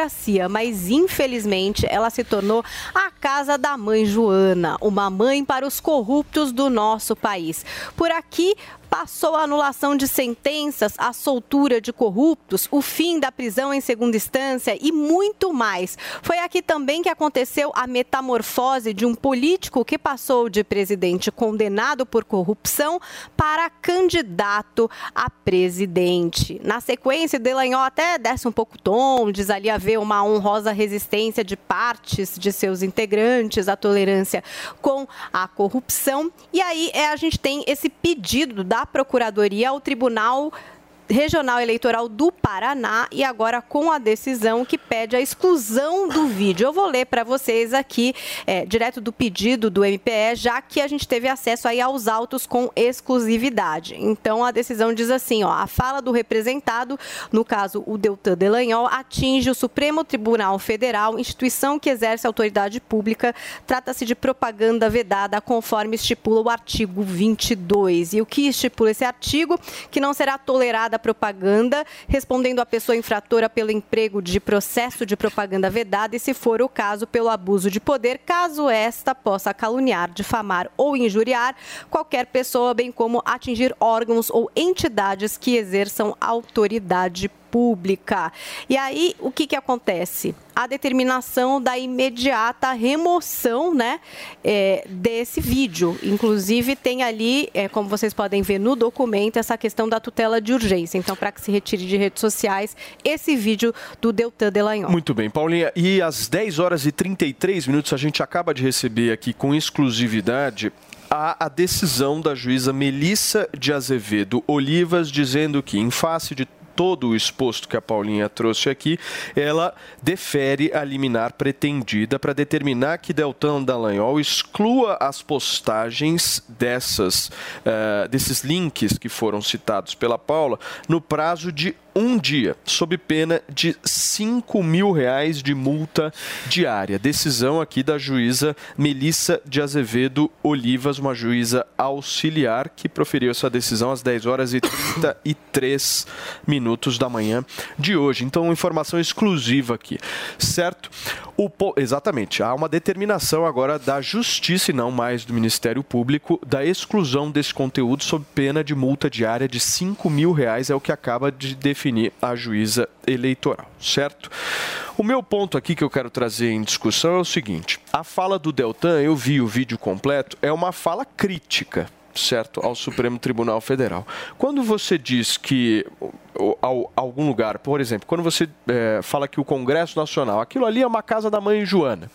mas infelizmente ela se tornou a casa da mãe Joana, uma mãe para os corruptos do nosso país. Por aqui passou a anulação de sentenças, a soltura de corruptos, o fim da prisão em segunda instância e muito mais. Foi aqui também que aconteceu a metamorfose de um político que passou de presidente condenado por corrupção para candidato a presidente. Na sequência, Delanhol até desce um pouco o tom, diz ali haver uma honrosa resistência de partes de seus integrantes à tolerância com a corrupção. E aí é, a gente tem esse pedido da Procuradoria ao Tribunal Regional Eleitoral do Paraná e agora com a decisão que pede a exclusão do vídeo. Eu vou ler para vocês aqui, é, direto do pedido do MPE, já que a gente teve acesso aí aos autos com exclusividade. Então a decisão diz assim, ó, a fala do representado, no caso o Deltan Delanhol, atinge o Supremo Tribunal Federal, instituição que exerce autoridade pública. Trata-se de propaganda vedada conforme estipula o artigo 22. E o que estipula esse artigo? Que não será tolerada propaganda, respondendo a pessoa infratora pelo emprego de processo de propaganda vedada e, se for o caso, pelo abuso de poder, caso esta possa caluniar, difamar ou injuriar qualquer pessoa, bem como atingir órgãos ou entidades que exerçam autoridade pública. E aí, o que, que acontece? A determinação da imediata remoção né, é, desse vídeo. Inclusive, tem ali, é, como vocês podem ver no documento, essa questão da tutela de urgência. Então, para que se retire de redes sociais esse vídeo do Deltan Delanhol. Muito bem, Paulinha. E às 10 horas e 33 minutos, a gente acaba de receber aqui com exclusividade a, a decisão da juíza Melissa de Azevedo Olivas, dizendo que, em face de todo o exposto que a Paulinha trouxe aqui, ela defere a liminar pretendida para determinar que Deltan Dallagnol exclua as postagens dessas, eh, desses links que foram citados pela Paula no prazo de um dia, sob pena de 5 mil reais de multa diária. Decisão aqui da juíza Melissa de Azevedo Olivas, uma juíza auxiliar que proferiu essa decisão às 10 horas e 33 minutos da manhã de hoje. Então, informação exclusiva aqui, certo? Po- Exatamente, há uma determinação agora da Justiça e não mais do Ministério Público da exclusão desse conteúdo sob pena de multa diária de 5 mil reais, é o que acaba de definir a juíza eleitoral, certo? O meu ponto aqui que eu quero trazer em discussão é o seguinte: a fala do Deltan, eu vi o vídeo completo, é uma fala crítica certo ao Supremo Tribunal Federal. Quando você diz que ao- algum lugar, por exemplo, quando você eh, fala que o Congresso Nacional, aquilo ali é uma casa da mãe Joana,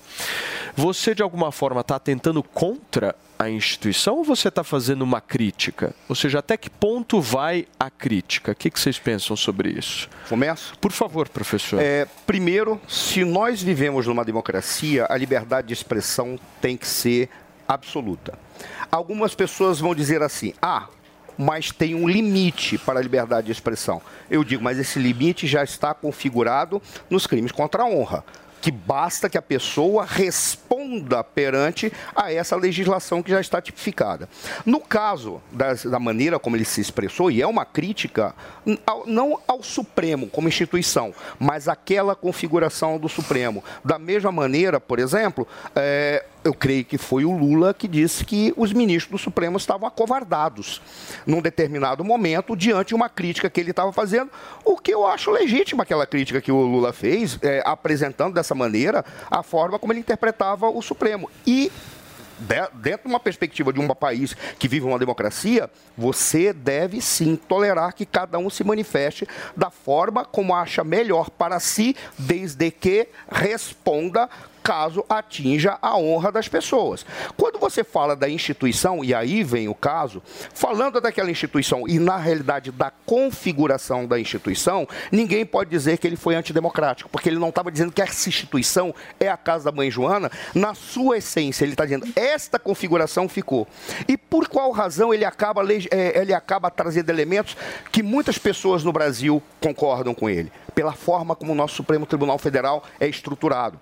você de alguma forma está tentando contra a instituição ou você está fazendo uma crítica? Ou seja, até que ponto vai a crítica? O que, que vocês pensam sobre isso? Começo? Por favor, professor. É, primeiro, se nós vivemos numa democracia, a liberdade de expressão tem que ser absoluta. Algumas pessoas vão dizer assim: ah, mas tem um limite para a liberdade de expressão. Eu digo, mas esse limite já está configurado nos crimes contra a honra. Que basta que a pessoa responda perante a essa legislação que já está tipificada. No caso das- da maneira como ele se expressou, e é uma crítica ao- não ao Supremo como instituição, mas àquela configuração do Supremo. Da mesma maneira, por exemplo, é, eu creio que foi o Lula que disse que os ministros do Supremo estavam acovardados num determinado momento diante de uma crítica que ele estava fazendo, o que eu acho legítima aquela crítica que o Lula fez, é, apresentando dessa maneira a forma como ele interpretava o Supremo. E de- dentro de uma perspectiva de um país que vive uma democracia, você deve sim tolerar que cada um se manifeste da forma como acha melhor para si, desde que responda caso atinja a honra das pessoas. Quando você fala da instituição, e aí vem o caso, falando daquela instituição e na realidade da configuração da instituição, ninguém pode dizer que ele foi antidemocrático, porque ele não estava dizendo que essa instituição é a casa da mãe Joana, na sua essência, ele está dizendo esta configuração ficou. E por qual razão ele acaba, eh, ele acaba trazendo elementos que muitas pessoas no Brasil concordam com ele? Pela forma como o nosso Supremo Tribunal Federal é estruturado.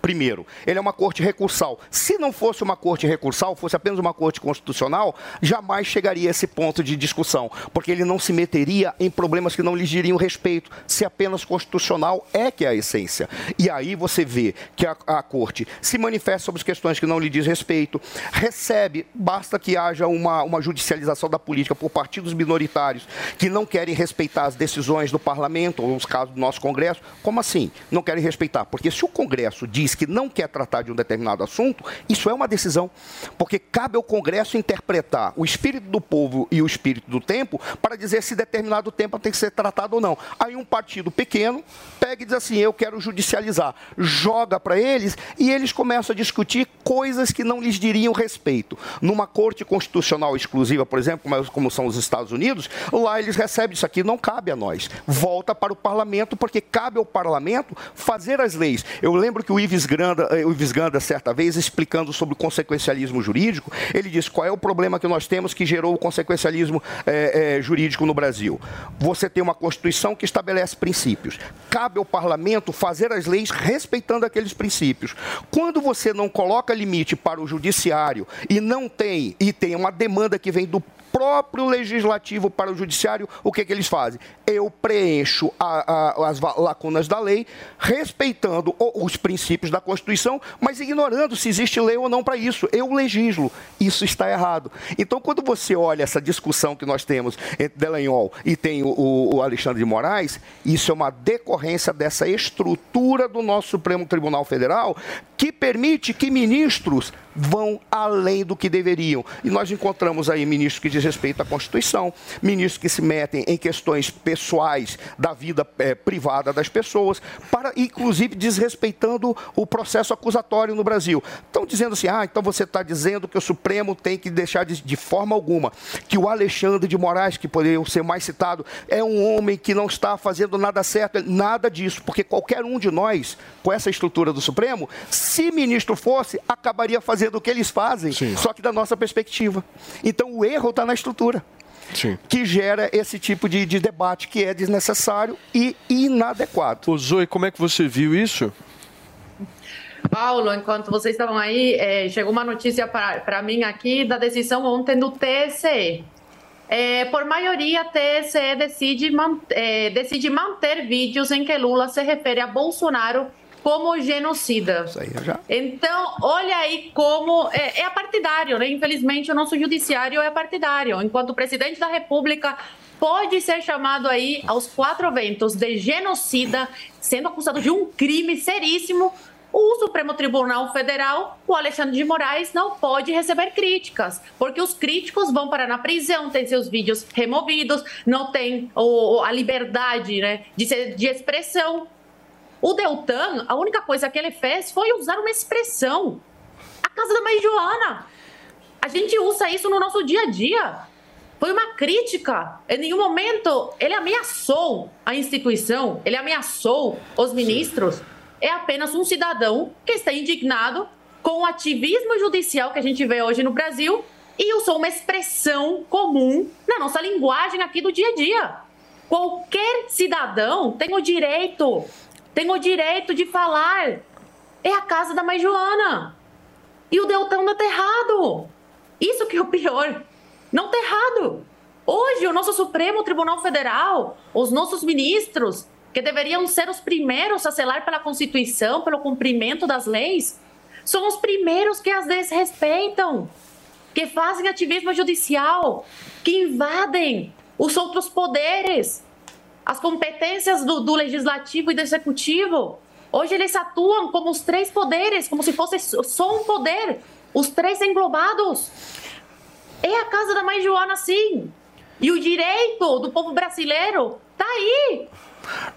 Primeiro, ele é uma corte recursal. Se não fosse uma corte recursal, fosse apenas uma corte constitucional, jamais chegaria a esse ponto de discussão, porque ele não se meteria em problemas que não lhes diriam respeito, se apenas constitucional é que é a essência. E aí você vê que a, a corte se manifesta sobre as questões que não lhe diz respeito, recebe, basta que haja uma, uma judicialização da política por partidos minoritários que não querem respeitar as decisões do parlamento, ou os casos do nosso Congresso. Como assim? Não querem respeitar? Porque se o Congresso diz que não quer tratar de um determinado assunto, isso é uma decisão. Porque cabe ao Congresso interpretar o espírito do povo e o espírito do tempo para dizer se determinado tempo tem que ser tratado ou não. Aí um partido pequeno pega e diz assim: eu quero judicializar. Joga para eles e eles começam a discutir coisas que não lhes diriam respeito. Numa corte constitucional exclusiva, por exemplo, como, como são os Estados Unidos, lá eles recebem isso aqui, não cabe a nós. Volta para o parlamento, porque cabe ao parlamento fazer as leis. Eu lembro que o Ives Ganda, eh, o Ives Ganda certa vez, explicando sobre o consequencialismo jurídico, ele disse qual é o problema que nós temos que gerou o consequencialismo eh, eh, jurídico no Brasil. Você tem uma Constituição que estabelece princípios. Cabe ao parlamento fazer as leis respeitando aqueles princípios. Quando você não coloca limite para o judiciário e não tem, e tem uma demanda que vem do próprio legislativo para o judiciário, o que, que eles fazem? Eu preencho a- a- as lacunas da lei, respeitando os princípios da Constituição, mas ignorando se existe lei ou não para isso. Eu legislo. Isso está errado. Então, quando você olha essa discussão que nós temos entre Delanhol e tem o, o- Alexandre de Moraes, isso é uma decorrência dessa estrutura do nosso Supremo Tribunal Federal que permite que ministros vão além do que deveriam. E nós encontramos aí ministros que diz respeito à Constituição, ministros que se metem em questões pessoais da vida eh, privada das pessoas, para inclusive desrespeitando o processo acusatório no Brasil. Estão dizendo assim, ah, então você está dizendo que o Supremo tem que deixar de, de forma alguma, que o Alexandre de Moraes, que poderia ser mais citado, é um homem que não está fazendo nada certo, nada disso, porque qualquer um de nós, com essa estrutura do Supremo, se ministro fosse, acabaria fazendo o que eles fazem, só que da nossa perspectiva. Então o erro está na estrutura. Que gera esse tipo de, de debate que é desnecessário e inadequado. Ô Zoe, como é que você viu isso? Paulo, enquanto vocês estavam aí, eh, chegou uma notícia para mim aqui da decisão ontem do TSE. Eh, por maioria, a TSE decide, man- eh, decide manter vídeos em que Lula se refere a Bolsonaro como genocida. Isso aí eu já. Então, olha aí como é, é partidário, né? Infelizmente, o nosso judiciário é partidário. Enquanto o presidente da República pode ser chamado aí aos quatro ventos de genocida, sendo acusado de um crime seríssimo, o Supremo Tribunal Federal, o Alexandre de Moraes, não pode receber críticas, porque os críticos vão parar na prisão, têm seus vídeos removidos, não tem o- a liberdade né, de, ser- de expressão. O Deltan, a única coisa que ele fez foi usar uma expressão. A casa da mãe Joana. A gente usa isso no nosso dia a dia. Foi uma crítica. Em nenhum momento ele ameaçou a instituição, ele ameaçou os ministros. É apenas um cidadão que está indignado com o ativismo judicial que a gente vê hoje no Brasil e usou uma expressão comum na nossa linguagem aqui do dia a dia. Qualquer cidadão tem o direito, tem o direito de falar. É a casa da mãe Joana. E o Deltão não tá errado. Isso que é o pior. Não tá errado. Hoje, o nosso Supremo Tribunal Federal, os nossos ministros, que deveriam ser os primeiros a zelar pela Constituição, pelo cumprimento das leis, são os primeiros que as desrespeitam, que fazem ativismo judicial, que invadem os outros poderes, as competências do, do legislativo e do executivo. Hoje eles atuam como os três poderes, como se fosse só um poder, os três englobados. É a casa da mãe Joana, sim. E o direito do povo brasileiro tá aí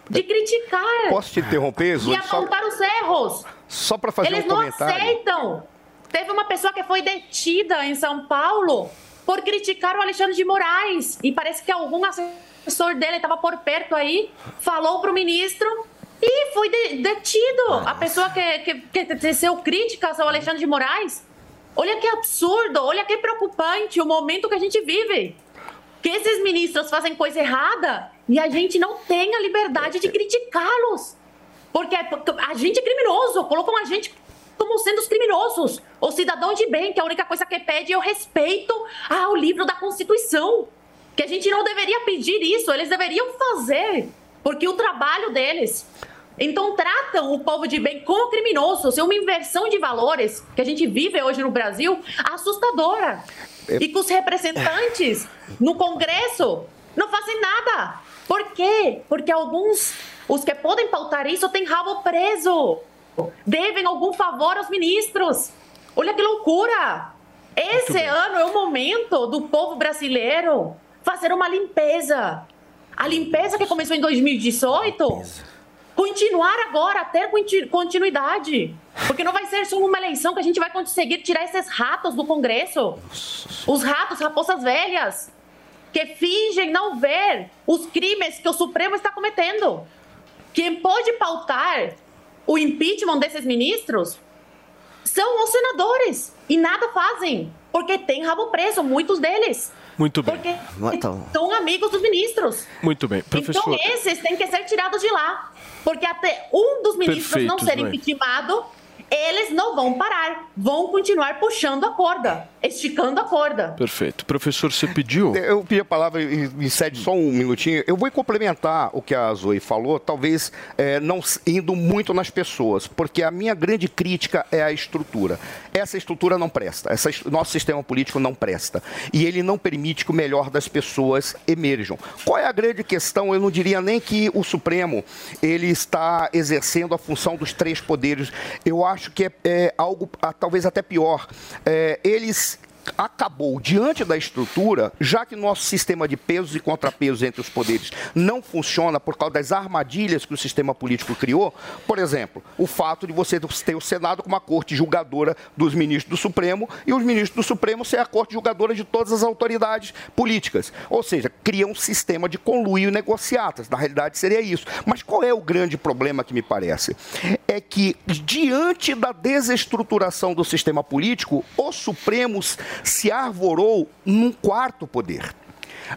de criticar Posso te interromper, e Zoe? Só, apontar os erros. só para fazer Eles um não comentário. aceitam. Teve uma pessoa que foi detida em São Paulo por criticar o Alexandre de Moraes. E parece que algum assessor dele estava por perto aí, falou pro ministro e foi de- detido. A pessoa que, que, que teceu críticas ao Alexandre de Moraes. Olha que absurdo, olha que preocupante o momento que a gente vive. Que esses ministros fazem coisa errada e a gente não tem a liberdade de criticá-los. Porque a gente é criminoso, colocam a gente como sendo os criminosos. O cidadão de bem, que a única coisa que pede é o respeito ao livro da Constituição. Que a gente não deveria pedir isso, eles deveriam fazer, porque o trabalho deles. Então tratam o povo de bem como criminoso. Isso é uma inversão de valores que a gente vive hoje no Brasil assustadora. E que os representantes no Congresso não fazem nada. Por quê? Porque alguns, os que podem pautar isso, têm rabo preso. Devem algum favor aos ministros. Olha que loucura! Esse ano é o momento do povo brasileiro fazer uma limpeza. A limpeza que começou em 2018 continuar agora, ter conti- continuidade. Porque não vai ser só uma eleição que a gente vai conseguir tirar esses ratos do Congresso. Os ratos, raposas velhas, que fingem não ver os crimes que o Supremo está cometendo. Quem pode pautar o impeachment desses ministros são os senadores. E nada fazem. Porque tem rabo preso, muitos deles. Muito bem. Porque Então, são amigos dos ministros. muito bem. Professor, Então esses têm que ser tirados de lá. Porque até um dos ministros Perfeito, não ser impeachmentado, eles não vão parar. Vão continuar puxando a corda, esticando a corda. perfeito. Professor, você pediu? Eu pedi a palavra e me cede só um minutinho. Eu vou complementar o que a Zoe falou, talvez eh, não indo muito nas pessoas, porque a minha grande crítica é a estrutura. Essa estrutura não presta, essa, nosso sistema político não presta. E ele não permite que o melhor das pessoas emerjam. Qual é a grande questão? Eu não diria nem que o Supremo ele está exercendo a função dos três poderes. Eu acho que é, é algo ah, talvez até pior. É, eles acabou diante da estrutura, já que nosso sistema de pesos e contrapesos entre os poderes não funciona por causa das armadilhas que o sistema político criou, por exemplo, o fato de você ter o Senado como uma corte julgadora dos ministros do Supremo e os ministros do Supremo ser a corte julgadora de todas as autoridades políticas. Ou seja, cria um sistema de conluio e negociatas. Na realidade seria isso. Mas qual é o grande problema que me parece? É que diante da desestruturação do sistema político, os Supremos se arvorou num quarto poder.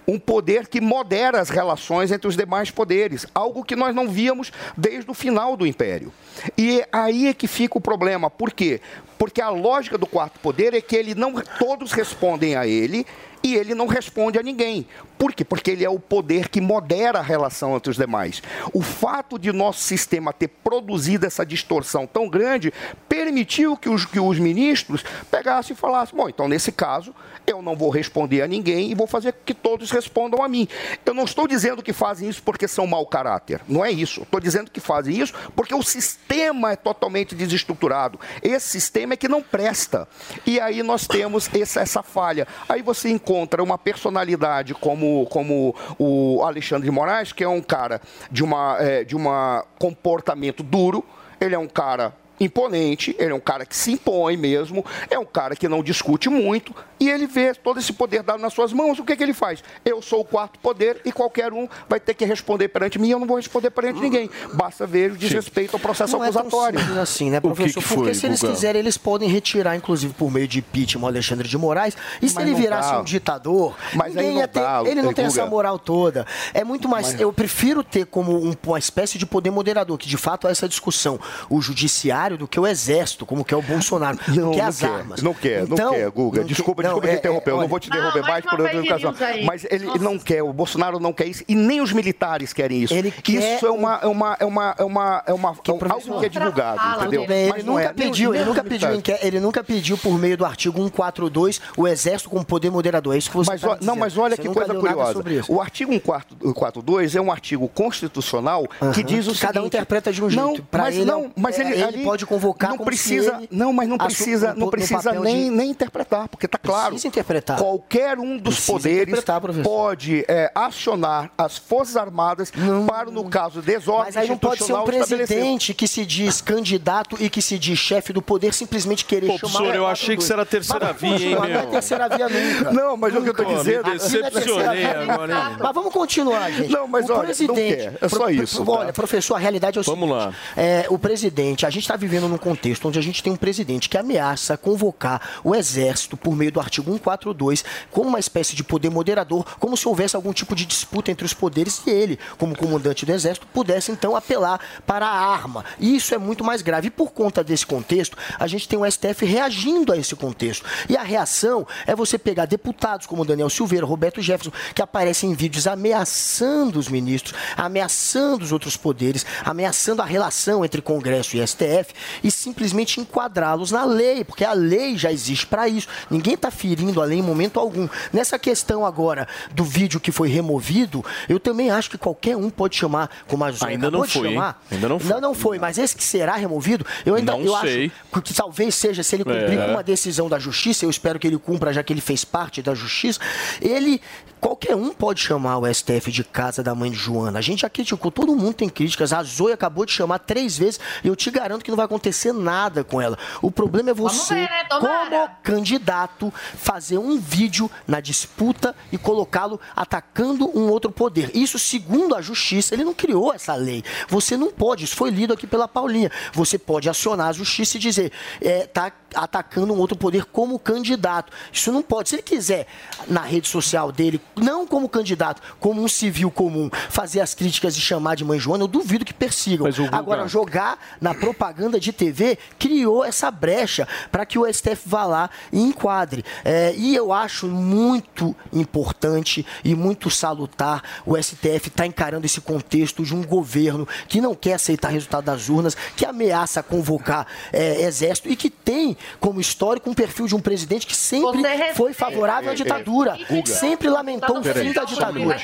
Um poder que modera as relações entre os demais poderes, algo que nós não víamos desde o final do Império. E aí é que fica o problema. Por quê? Porque a lógica do quarto poder é que ele não todos respondem a ele e ele não responde a ninguém. Por quê? Porque ele é o poder que modera a relação entre os demais. O fato de nosso sistema ter produzido essa distorção tão grande permitiu que os, que os ministros pegassem e falassem: bom, então nesse caso eu não vou responder a ninguém e vou fazer que todos respondam a mim. Eu não estou dizendo que fazem isso porque são mau caráter. Não é isso. Estou dizendo que fazem isso porque o sistema é totalmente desestruturado. Esse sistema é que não presta. E aí nós temos essa, essa falha. Aí você encontra uma personalidade como, como o Alexandre de Moraes, que é um cara de uma, eh, de uma comportamento duro, ele é um cara imponente, ele é um cara que se impõe mesmo, é um cara que não discute muito, e ele vê todo esse poder dado nas suas mãos, o que, que ele faz? Eu sou o quarto poder e qualquer um vai ter que responder perante mim, eu não vou responder perante ninguém. Basta ver o desrespeito ao processo Não é tão acusatório. assim, né, professor? Porque se eles quiserem, eles podem retirar, inclusive por meio de impeachment, o Alexandre de Moraes. E se Mas ele virasse dá. um ditador, Mas ninguém não ia ter, dá, ele não eh, tem essa Guga. moral toda. É muito mais. Eu prefiro ter como um- uma espécie de poder moderador, que de fato é essa discussão, o judiciário do que o exército, como que é o Bolsonaro, do Não, que não as quer, armas. não quer, não Então, quer, Guga. não Desculpa, quer- desculpa não, te é- interromper. eu olha- não vou te interromper Não, mais por aí. Mas ele não quer, o Bolsonaro não quer isso e nem os militares querem isso. quer isso é uma, é uma, é uma, é uma, é uma algo que é divulgado, entendeu? Bem, ele Mas não nunca é, pediu, ele nunca pediu, ele nunca pediu por meio do artigo 142 o exército como poder moderador. É isso que você Mas, tá não, mas olha Você que coisa curiosa. O artigo 142 é um artigo constitucional que diz o que seguinte... cada um interpreta de um Não, jeito. Pra mas ele é não, mas é- ele, ele ali- pode convocar Não como precisa, se ele não, mas não precisa, no- não precisa nem, de- nem interpretar, porque está claro. Precisa interpretar. Qualquer um dos Precisa poderes pode é, acionar as Forças Armadas para, no caso, desordem Mas aí não pode ser um presidente que se diz candidato e que se diz chefe do poder simplesmente querer Pô, chamar... professor, eu achei que isso era a terceira Mas via, hein, Não é meu? terceira via nunca. Não, mas o que eu tô Nunca. dizendo- não é terceira Decepcionei agora, hein? Mas vamos continuar, gente. Não, mas o olha, presidente, não quer, é só isso, pro- tá? Olha, professor, a realidade é o Vamos seguinte. lá. É, o presidente, a gente está vivendo num contexto onde a gente tem um presidente que ameaça convocar o exército por meio do artigo 142 como uma espécie de poder moderador, como se houvesse algum tipo de disputa entre os poderes e ele, como comandante do exército, pudesse então apelar para a arma. E isso é muito mais grave. E por conta desse contexto, a gente tem o STF reagindo a esse contexto. E a reação é você pegar deputados como Daniel Silveira, Roberto Jefferson, que aparecem em vídeos ameaçando os ministros, ameaçando os outros poderes, ameaçando a relação entre Congresso e STF e simplesmente enquadrá-los na lei, porque a lei já existe para isso. Ninguém está ferindo a lei em momento algum. Nessa questão agora do vídeo que foi removido, eu também acho que qualquer um pode chamar, como a Zoe Ainda acabou não de foi, chamar. Ainda não foi. Não, não foi, mas esse que será removido, eu ainda Não eu sei. acho que talvez seja, se ele cumprir É. uma decisão da justiça, eu espero que ele cumpra, já que ele fez parte da justiça, ele. Qualquer um pode chamar o STF de casa da mãe de Joana. A gente já criticou, todo mundo tem críticas. A Zoe acabou de chamar três vezes e eu te garanto que não vai acontecer nada com ela. O problema é você, ver, né? Como candidato, fazer um vídeo na disputa e colocá-lo atacando um outro poder. Isso, segundo a justiça, ele não criou essa lei. Você não pode, isso foi lido aqui pela Paulinha. Você pode acionar a justiça e dizer, é, tá atacando um outro poder como candidato. Isso não pode. Se ele quiser, na rede social dele, não como candidato, como um civil comum, fazer as críticas e chamar de mãe Joana, eu duvido que persigam. Mas o Guga- Agora, jogar na propaganda de TV criou essa brecha para que o STF vá lá e enquadre. É, e eu acho muito importante e muito salutar o STF estar encarando esse contexto de um governo que não quer aceitar resultado das urnas, que ameaça convocar é, exército e que tem como histórico um perfil de um presidente que sempre foi favorável à É, é, ditadura, Guga. sempre lamentou o fim da um ditadura.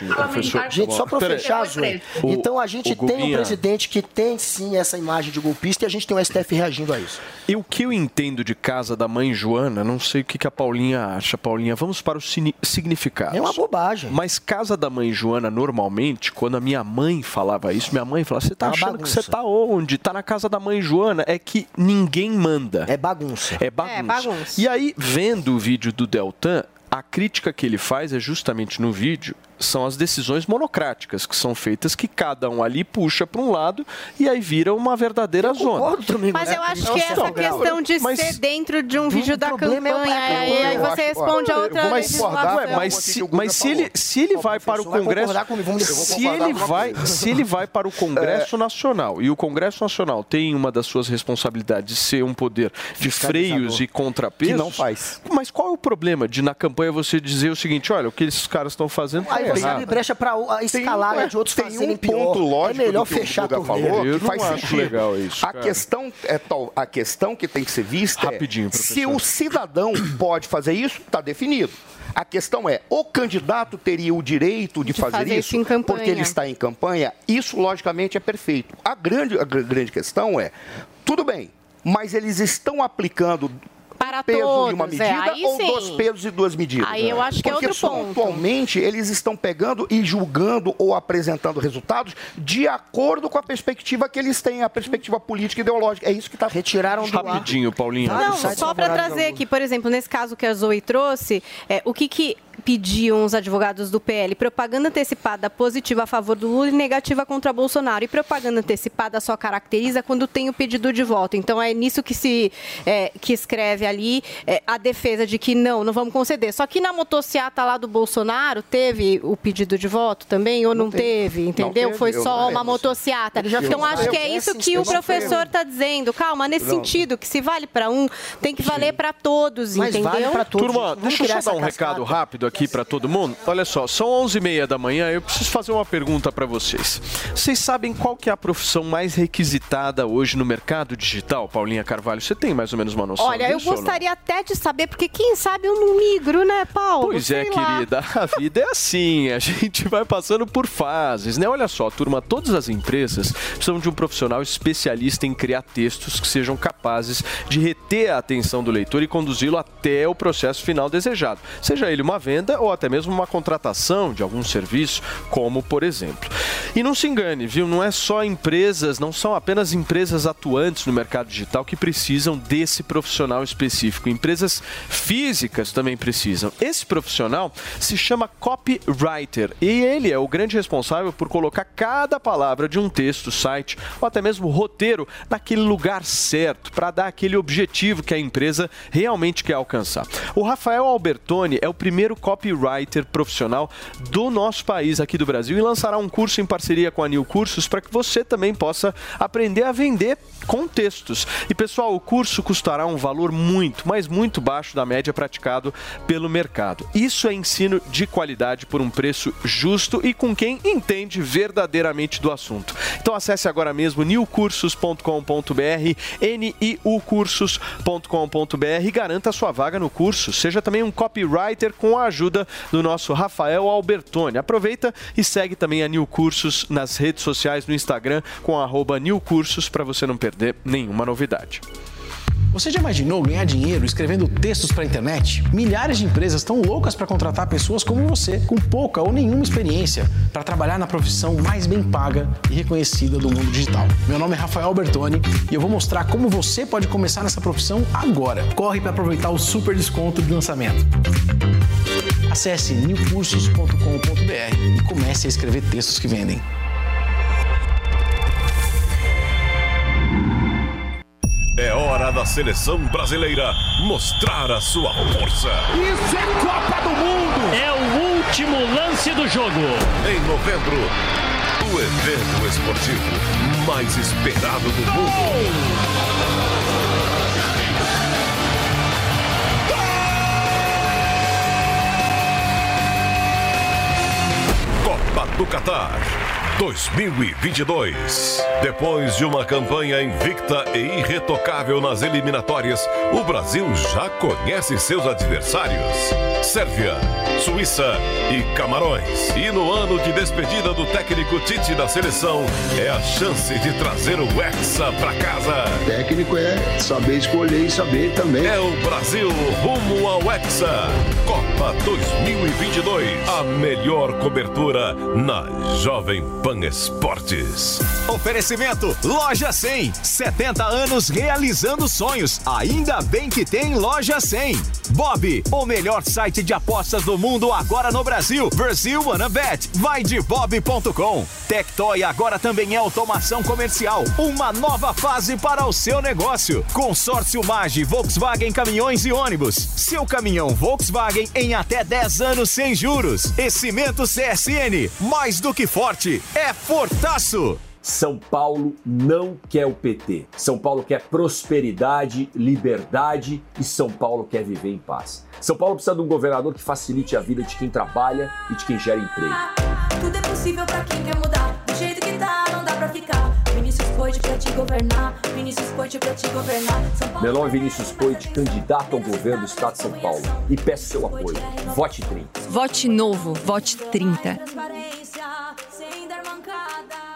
Gente, só para fechar. O- Então a gente o tem um presidente que tem sim essa imagem de golpista e a gente tem o STF reagindo a isso. E o que eu entendo de casa da mãe Joana, não sei o que, que a Paulinha acha. Paulinha, vamos para os sini- significados. É uma bobagem. Mas casa da mãe Joana, normalmente, quando a minha mãe falava isso, minha mãe falava: você tá É achando que bagunça. você tá onde? Tá na casa da mãe Joana. É que ninguém manda. É bagunça. É bagunça. É bagunça. E aí, vendo o vídeo do Deltan, a crítica que ele faz é justamente no vídeo são as decisões monocráticas que são feitas que cada um ali puxa para um lado e aí vira uma verdadeira zona. Mas eu acho que essa questão de Mas- ser dentro de um vídeo da é campanha, é, aí, aí eu você acho- responde a eu outra Mas, ué, mas, se, mas se ele, se ele vai para o Congresso. eu Se ele, vai, se ele vai para o Congresso Nacional e o Congresso Nacional tem uma das suas responsabilidades de ser um poder de freios e contrapesos. Que não faz. Mas qual é o problema de na campanha você dizer o seguinte: olha, o que esses caras estão fazendo Aí você abre brecha para a escalada Tem um- de outros tem fazerem um pior. ponto lógico é melhor do que o fechar torneira. falou, que não faz acho sentido. legal isso, A cara. questão é tal, a questão que tem que ser vista Rapidinho, é professor. se o cidadão pode fazer isso, está definido. A questão é, o candidato teria o direito de, De fazer, fazer isso isso em campanha. porque ele está em campanha? Isso, logicamente, é perfeito. A grande, a gr- grande questão é, tudo bem, mas eles estão aplicando Para peso todos, de uma é, medida aí ou sim. dois pesos e duas medidas? Aí eu acho que é Porque outro ponto. pontualmente eles estão pegando e julgando ou apresentando resultados de acordo com a perspectiva que eles têm, a perspectiva política e ideológica. É isso que está Retiraram do ar. Rapidinho, Paulinho. Vários Não, só para trazer aqui, por exemplo, nesse caso que a Zoe trouxe, é, o que, que pediam os advogados do PL? Propaganda antecipada positiva a favor do Lula e negativa contra Bolsonaro. E propaganda antecipada só caracteriza quando tem o pedido de voto. Então é nisso que se é, que escreve ali é, a defesa de que não, não vamos conceder. Só que na motociata lá do Bolsonaro teve o pedido de voto também ou não, teve, entendeu? teve, Foi só não uma motociata. Então acho que é isso que o professor está dizendo. Calma, nesse Não. sentido, que se vale para um, tem que valer para todos, Mas entendeu? vale para todos. Turma, deixa eu só dar um essa recado cascata. Rápido aqui para todo mundo. Olha só, são 11h30 da manhã, eu preciso fazer uma pergunta para vocês. Vocês sabem qual que é a profissão mais requisitada hoje no mercado digital, Paulinha Carvalho? Você tem mais ou menos uma noção Olha, eu disso não? gostaria até de saber, porque quem sabe eu não migro, né, Paulo? Pois é, Sei lá. querida, a vida é assim, a gente vai passando por fases, né? Olha só, turma, todas as empresas precisam de um profissional especialista em criar textos que sejam capazes de reter a atenção do leitor e conduzi-lo até o processo final desejado, seja ele uma venda ou até mesmo uma contratação de algum serviço, como por exemplo. E não se engane, viu? Não é só empresas, não são apenas empresas atuantes no mercado digital que precisam desse profissional específico. Empresas físicas também precisam. Esse profissional se chama copywriter e ele é o grande responsável por colocar cada palavra de um texto, site ou até mesmo roteiro naquele lugar certo para dar aquele objetivo que a empresa realmente quer alcançar. O Rafael Albertoni é o primeiro copywriter profissional do nosso país aqui do Brasil e lançará um curso em parceria com a New Cursos para que você também possa aprender a vender com textos. E pessoal, o curso custará um valor muito, mas muito baixo da média praticado pelo mercado. Isso é ensino de qualidade por um preço justo e com quem entende verdadeiramente do assunto. Então acesse agora mesmo newcursos.com.br, niucursos.com.br e garanta sua vaga no curso. Seja também um copywriter com a ajuda do nosso Rafael Albertoni. Aproveita e segue também a New Cursos nas redes sociais no Instagram com arroba New Cursos para você não perder nenhuma novidade. Você já imaginou ganhar dinheiro escrevendo textos para a internet? Milhares de empresas estão loucas para contratar pessoas como você, com pouca ou nenhuma experiência, para trabalhar na profissão mais bem paga e reconhecida do mundo digital. Meu nome é Rafael Bertoni e eu vou mostrar como você pode começar nessa profissão agora. Corre para aproveitar o super desconto de lançamento. Acesse newcursos.com.br e comece a escrever textos que vendem. É hora da seleção brasileira mostrar a sua força. Isso é Copa do Mundo! É o último lance do jogo. Em novembro, o evento esportivo mais esperado do mundo. Copa do Catar 2022. Depois de uma campanha invicta e irretocável nas eliminatórias, o Brasil já conhece seus adversários: Sérvia, Suíça e Camarões. E no ano de despedida do técnico Tite da seleção, é a chance de trazer o Hexa pra casa. Técnico é saber escolher e saber também. É o Brasil rumo ao Hexa. Copa 2022. A melhor cobertura na Jovem Pan Esportes. Oferecimento Loja 100. 70 anos realizando sonhos. Ainda bem que tem Loja 100. Bob, o melhor site de apostas do mundo agora no Brasil. Brasil Bet. Vai de bob.com. Tectoy agora também é automação comercial. Uma nova fase para o seu negócio. Consórcio Mage, Volkswagen Caminhões e Ônibus. Seu caminhão Volkswagen em até 10 anos sem juros. E Cimento CSN. Mais do que forte, é fortaço. São Paulo não quer o PT. São Paulo quer prosperidade, liberdade e São Paulo quer viver em paz. São Paulo precisa de um governador que facilite a vida de quem trabalha e de quem gera emprego. Tudo é possível pra quem quer mudar. Do jeito que tá, não dá pra ficar. Poit pra te governar. Vinícius Poit pra te governar. Meu nome é Vinícius Poit, candidato ao governo do Estado de São Paulo. E peço seu apoio. Vote 30. Vote novo, vote 30. transparência, sem dar mancada.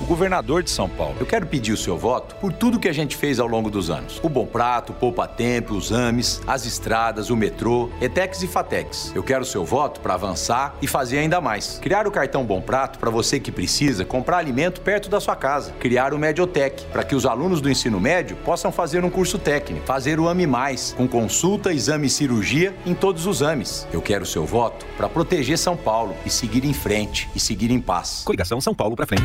O governador de São Paulo. Eu quero pedir o seu voto por tudo que a gente fez ao longo dos anos. O Bom Prato, o Poupa Tempo, os AMES, as estradas, o metrô, ETEX e FATEX. Eu quero o seu voto para avançar e fazer ainda mais. Criar o cartão Bom Prato para você que precisa comprar alimento perto da sua casa. Criar o Mediotec para que os alunos do ensino médio possam fazer um curso técnico. Fazer o AME Mais, com consulta, exame e cirurgia em todos os AMES. Eu quero o seu voto para proteger São Paulo e seguir em frente e seguir em paz. Coligação São Paulo para frente.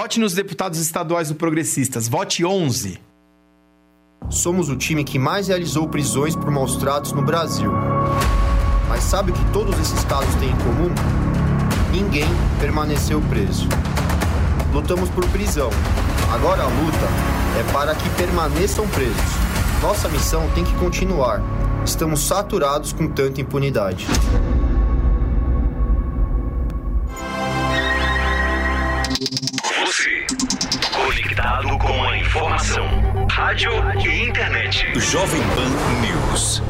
Vote nos deputados estaduais do Progressistas. Vote 11. Somos o time que mais realizou prisões por maus tratos no Brasil. Mas sabe o que todos esses casos têm em comum? Ninguém permaneceu preso. Lutamos por prisão. Agora a luta é para que permaneçam presos. Nossa missão tem que continuar. Estamos saturados com tanta impunidade. Você, conectado com a informação, rádio e internet. Jovem Pan News.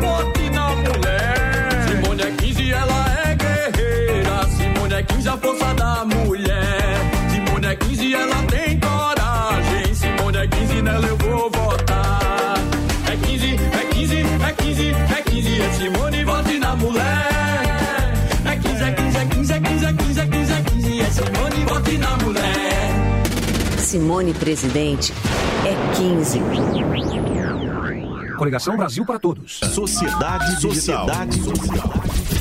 Bote na mulher. Simone é 15, ela é guerreira. Simone é 15, a força da mulher. Simone Presidente é 15. Coligação Brasil para Todos. Sociedade Sociedade Toda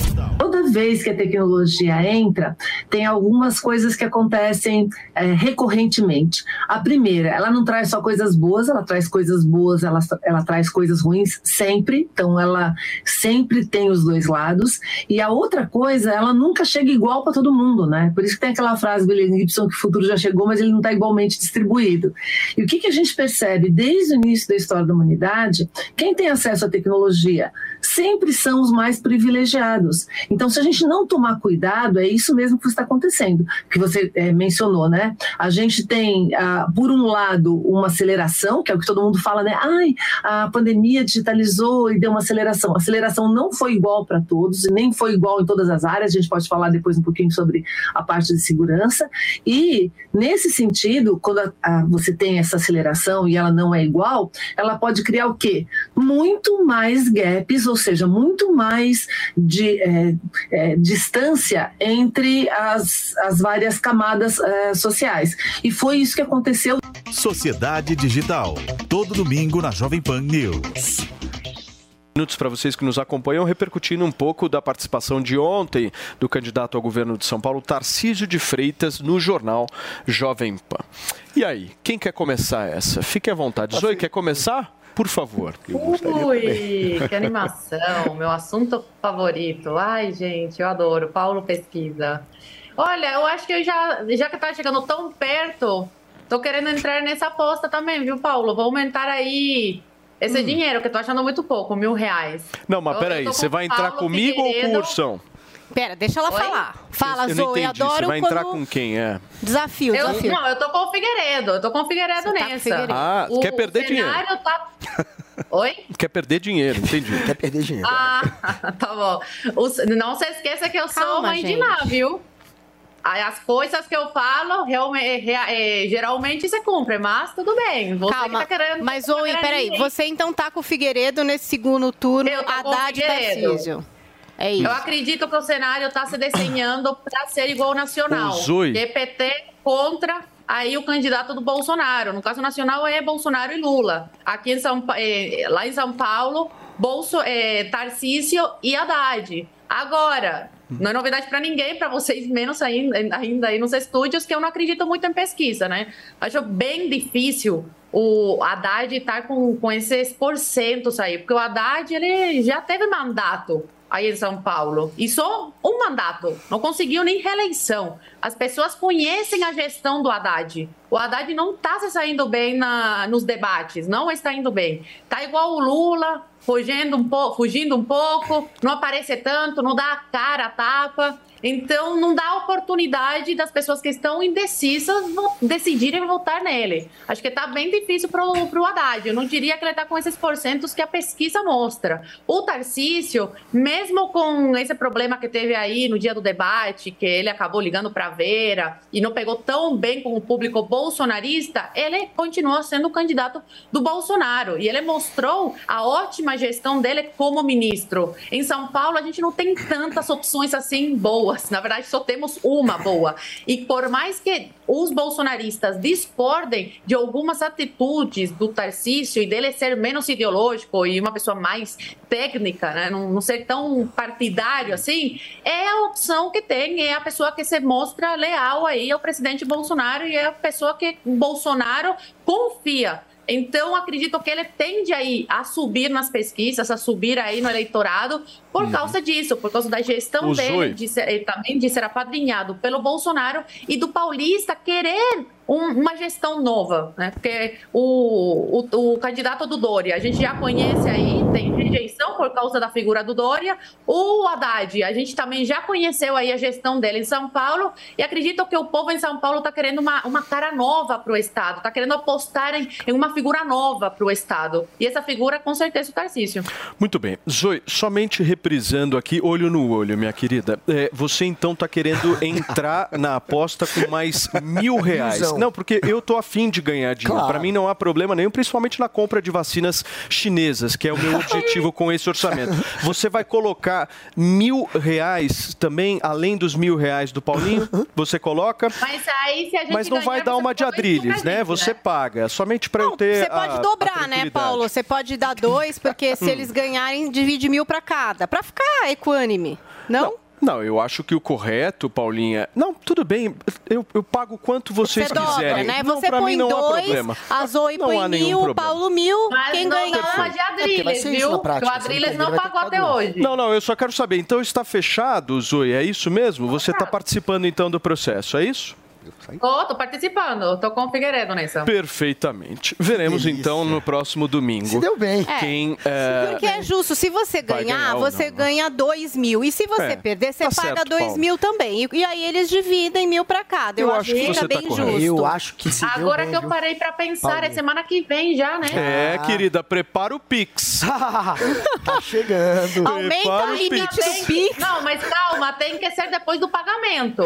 vez que a tecnologia entra, tem algumas coisas que acontecem é, recorrentemente. A primeira, ela não traz só coisas boas, ela traz coisas boas, ela, ela traz coisas ruins sempre, então ela sempre tem os dois lados. E a outra coisa, ela nunca chega igual para todo mundo, né? Por isso que tem aquela frase do William Gibson que o futuro já chegou, mas ele não está igualmente distribuído. E o que, que a gente percebe desde o início da história da humanidade? Quem tem acesso à tecnologia sempre são os mais privilegiados. Então, se a gente não tomar cuidado, é isso mesmo que está acontecendo, que você é, mencionou, né? A gente tem, ah, por um lado, uma aceleração, que é o que todo mundo fala, né? Ai, a pandemia digitalizou e deu uma aceleração. A aceleração não foi igual para todos, e nem foi igual em todas as áreas. A gente pode falar depois um pouquinho sobre a parte de segurança. E, nesse sentido, quando a, a, você tem essa aceleração e ela não é igual, ela pode criar o quê? Muito mais gaps, ou seja, muito mais de é, é, distância entre as, as várias camadas é, sociais. E foi isso que aconteceu. Sociedade Digital. Todo domingo na Jovem Pan News minutos para vocês que nos acompanham, repercutindo um pouco da participação de ontem do candidato ao governo de São Paulo, Tarcísio de Freitas, no jornal Jovem Pan. E aí, quem quer começar essa? Fique à vontade. Zoe, quer começar? Por favor. Ui, que animação, meu assunto favorito. Ai, gente, eu adoro. Paulo Pesquisa. Olha, eu acho que eu já, já que tá chegando tão perto, tô querendo entrar nessa aposta também, viu, Paulo? Vou aumentar aí esse hum. dinheiro, que eu tô achando muito pouco, mil reais. Não, mas peraí, você vai entrar Paulo comigo Figueiredo. ou com o Ursão? Pera, deixa ela Oi? falar. Fala, eu Zoe, entendi. adoro Você vai entrar com quem, é? Desafio, eu, desafio. Não, eu tô com o Figueiredo, eu tô com o Figueiredo Você nessa. Tá Figueiredo. Ah, o, quer perder dinheiro. Tá... Oi? Quer perder dinheiro, entendi. Quer perder dinheiro. Ah, tá bom. Os, não se esqueça que eu Calma, sou mãe gente. de Ná, viu? As coisas que eu falo, realmente, é, geralmente se cumprem, mas tudo bem. Você Calma, tá querendo, mas tá Oi, peraí, você então tá com o Figueiredo nesse segundo turno, eu Haddad e Tarcísio. É isso. Eu acredito que o cenário está se desenhando para ser igual ao nacional. Zoe. DPT contra aí o candidato do Bolsonaro. No caso nacional é Bolsonaro e Lula. Aqui em São, eh, lá em São Paulo, Bolso, eh, Tarcísio e Haddad. Agora, não é novidade para ninguém, para vocês menos ainda, ainda aí nos estúdios, que eu não acredito muito em pesquisa, né? Acho bem difícil o Haddad estar tá com, com esses porcentos aí, porque o Haddad ele já teve mandato aí em São Paulo e só um mandato, não conseguiu nem reeleição. As pessoas conhecem a gestão do Haddad. O Haddad não está se saindo bem na, nos debates, não está indo bem. Está igual o Lula, fugindo um, pouco, fugindo um pouco, não aparecer tanto, não dá a cara, a tapa. Então, não dá oportunidade das pessoas que estão indecisas decidirem votar nele. Acho que está bem difícil para o Haddad. Eu não diria que ele está com esses porcentos que a pesquisa mostra. O Tarcísio, mesmo com esse problema que teve aí no dia do debate, que ele acabou ligando para Vera e não pegou tão bem com o público bolsonarista, ele continua sendo o candidato do Bolsonaro. E ele mostrou a ótima gestão dele como ministro. Em São Paulo, a gente não tem tantas opções assim boas boas. Na verdade, só temos uma boa. E por mais que os bolsonaristas discordem de algumas atitudes do Tarcísio e dele ser menos ideológico e uma pessoa mais técnica, né? não, não ser tão partidário assim, é a opção que tem, é a pessoa que se mostra leal aí ao presidente Bolsonaro e é a pessoa que Bolsonaro confia. Então, acredito que ele tende aí a subir nas pesquisas, a subir aí no eleitorado por uhum. causa disso, por causa da gestão dele, de ser, também de ser apadrinhado pelo Bolsonaro e do paulista querer um, uma gestão nova, né? Porque o, o, o, candidato do Dória, a gente já conhece aí, tem rejeição por causa da figura do Dória. O Haddad, a gente também já conheceu aí a gestão dele em São Paulo e acredito que o povo em São Paulo está querendo uma, uma cara nova para o Estado, está querendo apostar em, em uma figura nova para o Estado. E essa figura, com certeza, o Tarcísio. Muito bem. Zoe, somente reprisando aqui, olho no olho, minha querida. É, você então está querendo entrar na aposta com mais mil reais. Não, porque eu tô afim de ganhar dinheiro. Claro. Para mim não há problema nenhum, principalmente na compra de vacinas chinesas, que é o meu objetivo com esse orçamento. Você vai colocar mil reais também, além dos mil reais do Paulinho? Você coloca? Mas aí, se a gente Mas não vai dar uma de adrilles, né? Você né? paga. Somente para eu ter. Você pode a, dobrar, a né, Paulo? Você pode dar dois, porque se eles ganharem, divide mil para cada. Para ficar equânime. não? não. Não, eu acho que o correto, Paulinha. Não, tudo bem. Eu, eu pago quanto vocês você quiserem. Dobra, né? Não, você põe mim, dois, a Zoe põe mil, o Paulo mil. Mas quem não ganhar? Não de Adriles, é viu? Prática, o Adriles não pagou até hoje. Não, não, eu só quero saber. Então está fechado, Zoe? É isso mesmo? Você está participando então do processo, é isso? Tô, tô participando. Tô com o Figueiredo nessa. Perfeitamente. Veremos Delícia. então no próximo domingo. Se deu bem. É. Quem, é... Porque é justo. Se você ganhar, ganhar você não, né? ganha dois mil. E se você é. perder, você tá paga certo, dois Paulo. mil também. E, e, aí eles dividem mil pra cada. Eu, eu acho que fica tá bem tá justo. Eu acho que se Agora bem, que eu parei pra pensar, Paulo. é semana que vem já, né? É, ah. querida, prepara o Pix. tá chegando. Aumenta o limite do Pix. Não, mas calma, tem que ser depois do pagamento.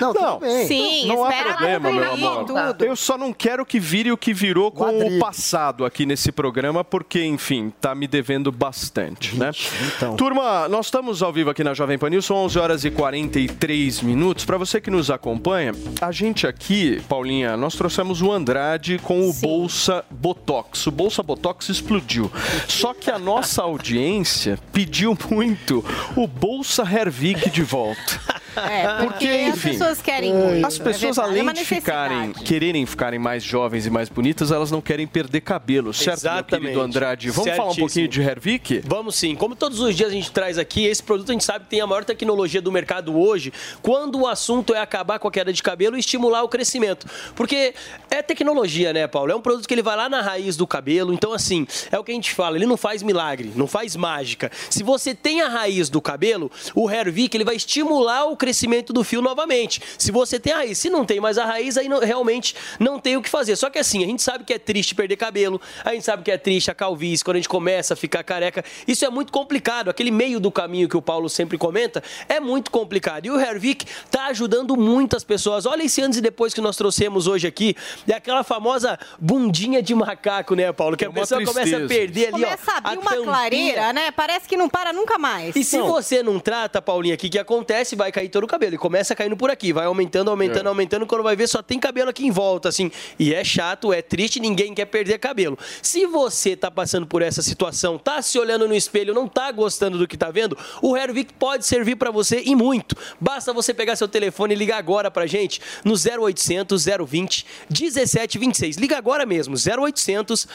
Não, não. Sim, não, não há problema, meu amor. Tudo. Eu só não quero que vire o que virou com o passado aqui nesse programa, porque, enfim, tá me devendo bastante, né? Então. Turma, nós estamos ao vivo aqui na Jovem Pan News, são 11 horas e 43 minutos. Para você que nos acompanha, a gente aqui, Paulinha, nós trouxemos o Andrade com o Sim. Bolsa Botox. O Bolsa Botox explodiu. Só que a nossa audiência pediu muito o Bolsa Hervik de volta. É, porque, porque enfim, as pessoas querem. As pessoas, é além é de ficarem, quererem ficarem mais jovens e mais bonitas, elas não querem perder cabelo, certo, Exatamente. meu querido Andrade? Vamos falar um pouquinho de Hervik? Vamos sim. Como todos os dias a gente traz aqui, esse produto a gente sabe que tem a maior tecnologia do mercado hoje, quando o assunto é acabar com a queda de cabelo e estimular o crescimento. Porque é tecnologia, né, Paulo? É um produto que ele vai lá na raiz do cabelo, então assim, é o que a gente fala, ele não faz milagre, não faz mágica. Se você tem a raiz do cabelo, o Hervik ele vai estimular o crescimento do fio novamente. Se você tem a raiz, se não tem mais a raiz, aí não, realmente não tem o que fazer. Só que assim, a gente sabe que é triste perder cabelo, a gente sabe que é triste a calvície, quando a gente começa a ficar careca. Isso é muito complicado. Aquele meio do caminho que o Paulo sempre comenta é muito complicado. E o Hervik está ajudando muitas pessoas. Olha esse antes e depois que nós trouxemos hoje aqui. É aquela famosa bundinha de macaco, né, Paulo? Que é a pessoa tristeza. começa a perder ali, começa ó. Começa a abrir uma tampinha. clareira, né? Parece que não para nunca mais. E se não. você não trata, Paulinha, o que, que acontece? Vai cair todo o cabelo. E começa caindo por aqui, vai aumentando, aumentando, É. aumentando. Quando vai ver, só tem cabelo aqui em volta, assim. E é chato, é triste, ninguém quer perder cabelo. Se você tá passando por essa situação, tá se olhando no espelho, não tá gostando do que tá vendo, o Hervik pode servir para você e muito. Basta você pegar seu telefone e ligar agora pra gente no 0800 020 1726. Liga agora mesmo, 0800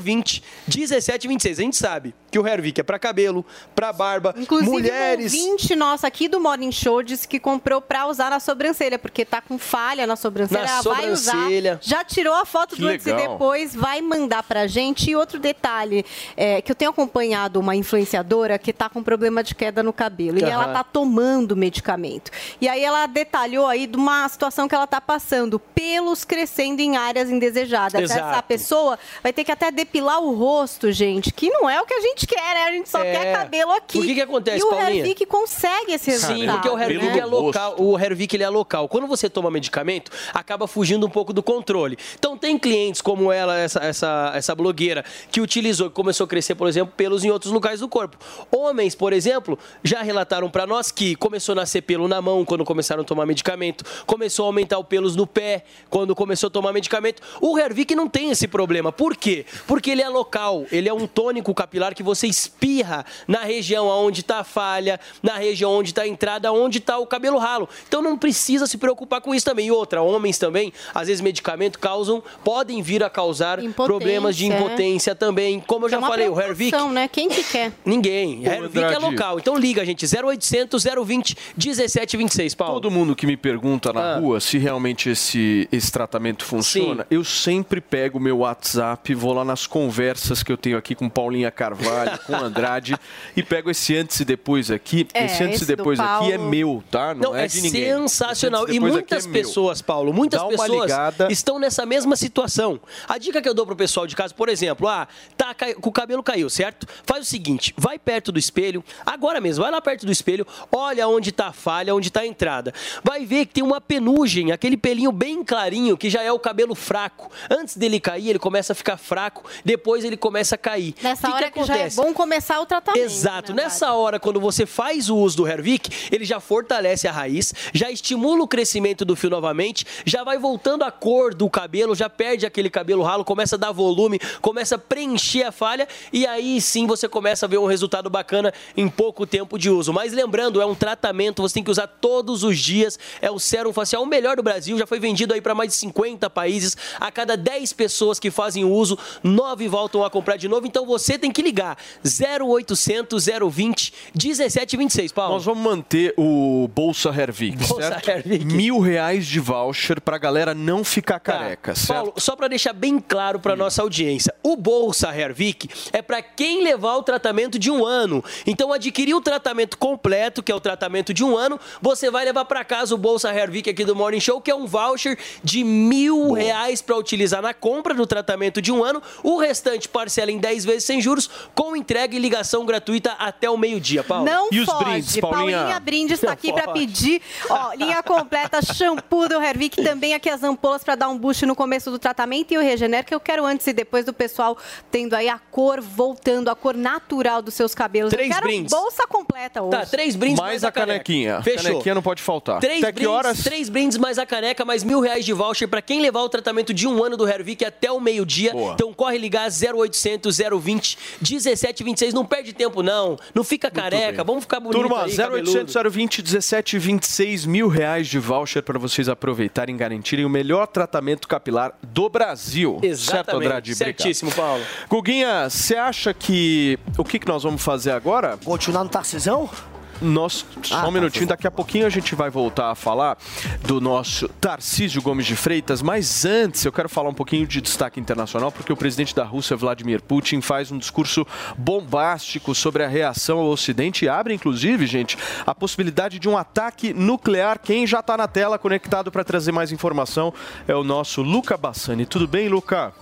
020 1726. A gente sabe que o Hervik é para cabelo, para barba, Inclusive, mulheres. um ouvinte nosso aqui do Morning Show disse que comprou pra usar na sobrancelha, porque tá com falha na sobrancelha. Na ela vai usar. sobrancelha. Já tirou a foto Que do antes e legal. depois, vai mandar pra gente. E outro detalhe, é, que eu tenho acompanhado uma influenciadora que tá com problema de queda no cabelo. E Aham. ela tá tomando medicamento. E aí ela detalhou aí de uma situação que ela tá passando. Pelos crescendo em áreas indesejadas. Exato. Essa pessoa vai ter que até depilar o rosto, gente, que não é o que a gente quer, né? A gente só É. quer cabelo aqui. O que que acontece, e o Paulinha? Consegue esse resultado. Sim, porque o Hervik é local. O Hervik ele é local. Quando você toma medicamento, acaba fugindo um pouco do controle. Então tem clientes como ela, essa, essa, essa blogueira, que utilizou, que começou a crescer, por exemplo, pelos em outros lugares do corpo. Homens, por exemplo, já relataram pra nós que começou a nascer pelo na mão quando começaram a tomar medicamento, começou a aumentar o pelos no pé quando começou a tomar medicamento. O Hervik não tem esse problema. Por quê? Porque ele é local, ele é um tônico capilar que você espirra na região onde está a falha, na região onde está a entrada, onde está o cabelo ralo. Então não precisa se preocupar com isso também. E outra, homens também, às vezes medicamentos causam, podem vir a causar problemas de é. impotência também. Como eu É já uma falei, o Hervik né? Quem que quer? Ninguém. Hervik é local. Então liga, gente. 0800 020 1726, Paulo. Todo mundo que me pergunta na Ah. rua se realmente esse, esse tratamento funciona, eu sempre pego o meu WhatsApp, vou lá nas conversas que eu tenho aqui com Paulinha Carvalho, com Andrade, e pego esse antes e depois aqui. É, esse antes esse e depois aqui é Paulo. meu, tá? Não, Não, é, é, de ninguém. sensacional. E muitas é pessoas, Paulo, muitas pessoas ligada. estão nessa mesma situação. A dica que eu dou pro pessoal de casa, por exemplo, ah, tá, cai- o cabelo caiu, certo? Faz o seguinte, vai perto do espelho, agora mesmo, vai lá perto do espelho, olha onde tá a falha, onde tá a entrada. Vai ver que tem uma penugem, aquele pelinho bem clarinho, que já é o cabelo fraco. Antes dele cair, ele começa a ficar fraco, depois ele começa a cair. Nessa que hora que, já é bom começar o tratamento. Exato. Nessa hora, quando você faz o uso do Hervik, ele já fortalece a raiz, já estimula o crescimento do fio novamente, já vai voltando a cor do cabelo, já perde aquele cabelo ralo, começa a dar volume, começa a preencher a falha e aí sim você começa a ver um resultado bacana em pouco tempo de uso. Mas lembrando, é um tratamento, você tem que usar todos os dias. É o sérum facial o melhor do Brasil, já foi vendido aí para mais de 50 países. A cada 10 pessoas que fazem uso, 9 voltam a comprar de novo. Então você tem que ligar 0800 020 1726, Paulo. Nós vamos manter o Bolsa Hervik, Bolsa certo? Hervik. Mil reais de voucher pra galera não ficar careca, certo? Tá. Paulo, só para deixar bem claro para nossa audiência, o Bolsa Hervik é para quem levar o tratamento de um ano. Então, adquirir o tratamento completo, que é o tratamento de um ano, você vai levar para casa o Bolsa Hervik aqui do Morning Show, que é um voucher de mil reais para utilizar na compra do tratamento de um ano. O restante parcela em 10 vezes sem juros, com entrega e ligação gratuita até o meio-dia, Paulo. Não foge. Paulinha Brindes está aqui para pedir, ó, linha completa, shampoo do Hervik, também aqui as ampolas para dar um boost no começo do tratamento e o Regener, que eu quero antes e depois do pessoal tendo aí a cor voltando, a cor natural dos seus cabelos. Três eu quero brindes. bolsa completa hoje. Tá, três brindes Mais a canequinha. A Fechou. canequinha não pode faltar. Três Até que brindes, horas? Três brindes mais a caneca, mais mil reais de voucher pra quem levar o tratamento de um ano do Hervik até o meio-dia. Então corre ligar 0800 020 1726. Não perde tempo, não. Não fica careca. Vamos ficar bonito Turma, aí, 0800 cabeludo. 020 1726 mil reais de voucher para vocês aproveitarem e garantirem o melhor tratamento capilar do Brasil. Certo, Exatamente. Andrade? Obrigado. Certíssimo, Paulo. Guguinha, você acha que. O que, que nós vamos fazer agora? Continuar no Tarcisão? Nós, só Ah, um minutinho, daqui a pouquinho a gente vai voltar a falar do nosso Tarcísio Gomes de Freitas, mas antes eu quero falar um pouquinho de destaque internacional, porque o presidente da Rússia, Vladimir Putin, faz um discurso bombástico sobre a reação ao Ocidente e abre, inclusive, gente, a possibilidade de um ataque nuclear. Quem já está na tela conectado para trazer mais informação é o nosso Luca Bassani. Tudo bem, Luca?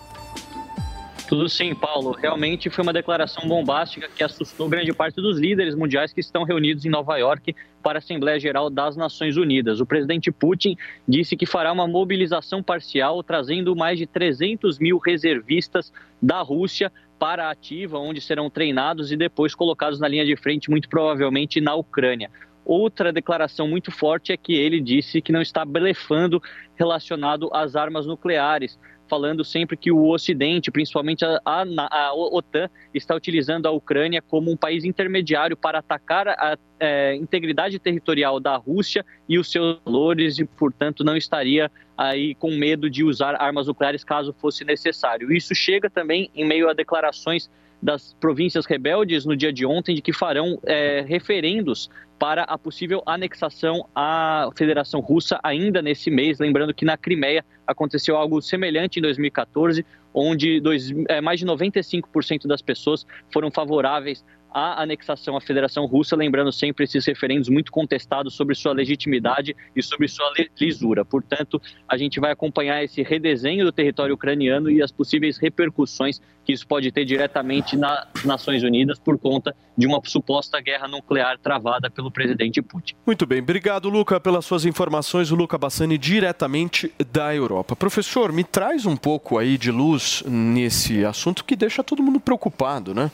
Tudo sim, Paulo. Realmente foi uma declaração bombástica que assustou grande parte dos líderes mundiais que estão reunidos em Nova York para a Assembleia Geral das Nações Unidas. O presidente Putin disse que fará uma mobilização parcial, trazendo mais de 300 mil reservistas da Rússia para a ativa, onde serão treinados e depois colocados na linha de frente, muito provavelmente na Ucrânia. Outra declaração muito forte é que ele disse que não está blefando relacionado às armas nucleares falando sempre que o Ocidente, principalmente a, a, a, OTAN, está utilizando a Ucrânia como um país intermediário para atacar a é, integridade territorial da Rússia e os seus valores e, portanto, não estaria aí com medo de usar armas nucleares caso fosse necessário. Isso chega também em meio a declarações das províncias rebeldes no dia de ontem de que farão é, referendos para a possível anexação à Federação Russa ainda nesse mês. Lembrando que na Crimeia aconteceu algo semelhante em 2014, onde dois, é, mais de 95% das pessoas foram favoráveis a anexação à Federação Russa, lembrando sempre esses referendos muito contestados sobre sua legitimidade e sobre sua lisura. Portanto, a gente vai acompanhar esse redesenho do território ucraniano e as possíveis repercussões que isso pode ter diretamente nas Nações Unidas por conta de uma suposta guerra nuclear travada pelo presidente Putin. Muito bem, obrigado, Luca, pelas suas informações. O Luca Bassani, diretamente da Europa. Professor, me traz um pouco aí de luz nesse assunto que deixa todo mundo preocupado, né?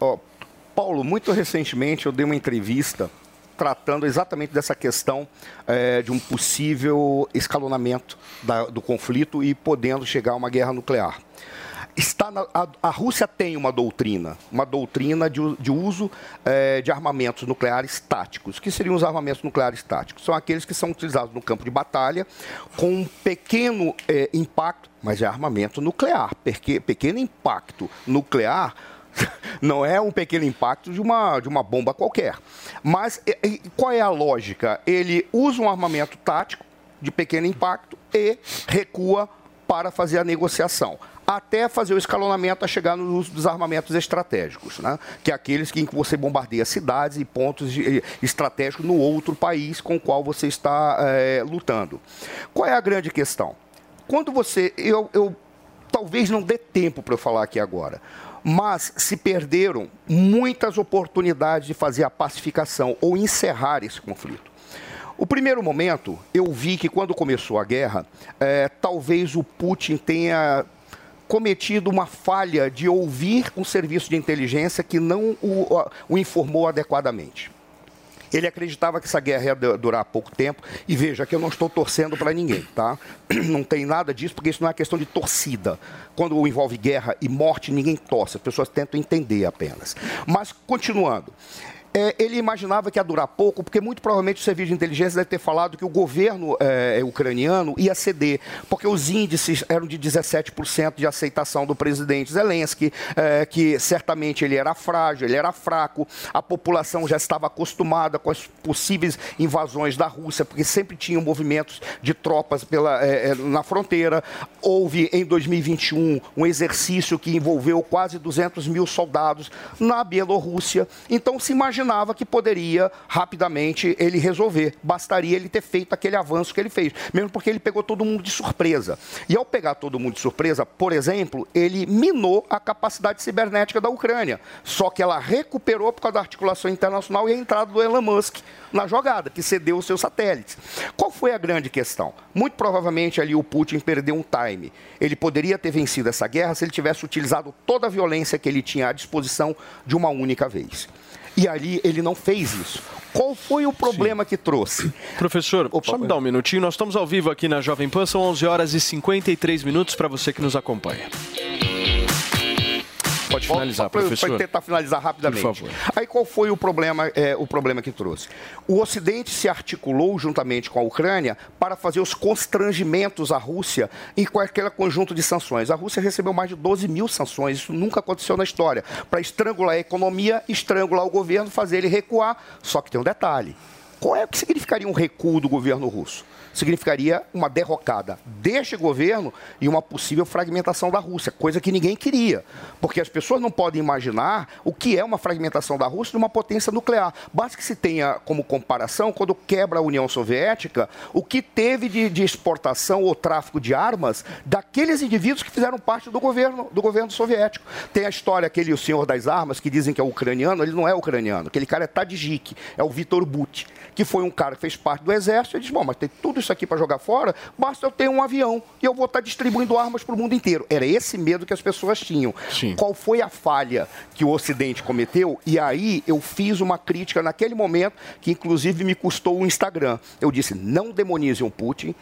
Oh, Paulo, muito recentemente eu dei uma entrevista tratando exatamente dessa questão é, de um possível escalonamento da, do conflito e podendo chegar a uma guerra nuclear. Está na, a, a, Rússia tem uma doutrina, uma doutrina de, de uso é, de armamentos nucleares táticos. O que seriam os armamentos nucleares táticos? São aqueles que são utilizados no campo de batalha com um pequeno é, impacto, mas é armamento nuclear. Porque, pequeno impacto nuclear não é um pequeno impacto de uma, de uma bomba qualquer. Mas qual é a lógica? Ele usa um armamento tático de pequeno impacto e recua para fazer a negociação até fazer o escalonamento a chegar no uso dos armamentos estratégicos, né? que é aqueles em que você bombardeia cidades e pontos estratégicos no outro país com o qual você está é, lutando. Qual é a grande questão? Quando você. Eu, eu talvez não dê tempo para eu falar aqui agora, mas se perderam muitas oportunidades de fazer a pacificação ou encerrar esse conflito. O primeiro momento, eu vi que quando começou a guerra, é, talvez o Putin tenha cometido uma falha de ouvir um serviço de inteligência que não o, o informou adequadamente. Ele acreditava que essa guerra ia durar pouco tempo. E veja que eu não estou torcendo para ninguém, tá? Não tem nada disso, porque isso não é questão de torcida. Quando envolve guerra e morte, ninguém torce. As pessoas tentam entender apenas. Mas, continuando é, ele imaginava que ia durar pouco, porque muito provavelmente o serviço de inteligência deve ter falado que o governo é, ucraniano ia ceder, porque os índices eram de 17% de aceitação do presidente Zelensky, é, que certamente ele era frágil, ele era fraco, a população já estava acostumada com as possíveis invasões da Rússia, porque sempre tinham movimentos de tropas pela, é, é na fronteira. Houve em 2021 um exercício que envolveu quase 200 mil soldados na Bielorrússia. Então se imagina imaginava que poderia rapidamente ele resolver. Bastaria ele ter feito aquele avanço que ele fez, mesmo porque ele pegou todo mundo de surpresa. E ao pegar todo mundo de surpresa, por exemplo, ele minou a capacidade cibernética da Ucrânia. Só que ela recuperou por causa da articulação internacional e a entrada do Elon Musk na jogada, que cedeu os seus satélites. Qual foi a grande questão? Muito provavelmente ali o Putin perdeu um time. Ele poderia ter vencido essa guerra se ele tivesse utilizado toda a violência que ele tinha à disposição de uma única vez. E ali ele não fez isso. Qual foi o problema Sim. que trouxe? Professor, Opa, só me dá um minutinho. Nós estamos ao vivo aqui na Jovem Pan, são 11 horas e 53 minutos para você que nos acompanha. Pode finalizar, professor. Pode tentar finalizar rapidamente. Por favor. Aí qual foi o problema, é, o problema que trouxe? O Ocidente se articulou juntamente com a Ucrânia para fazer os constrangimentos à Rússia em qualquer conjunto de sanções. A Rússia recebeu mais de 12 mil sanções, isso nunca aconteceu na história, para estrangular a economia, estrangular o governo, fazer ele recuar. Só que tem um detalhe. Qual é o que significaria um recuo do governo russo? significaria uma derrocada deste governo e uma possível fragmentação da Rússia, coisa que ninguém queria. Porque as pessoas não podem imaginar o que é uma fragmentação da Rússia de uma potência nuclear. Basta que se tenha como comparação, quando quebra a União Soviética, o que teve de, de exportação ou tráfico de armas daqueles indivíduos que fizeram parte do governo, do governo soviético. Tem a história, aquele o senhor das armas, que dizem que é ucraniano, ele não é ucraniano. Aquele cara é Tadjik, é o Vitor Butt que foi um cara que fez parte do exército, ele disse, bom, mas tem tudo isso aqui para jogar fora, basta eu ter um avião e eu vou estar distribuindo armas para o mundo inteiro. Era esse medo que as pessoas tinham. Qual foi a falha que o Ocidente cometeu? E aí eu fiz uma crítica naquele momento, que inclusive me custou o Instagram. Eu disse, não demonizem o Putin,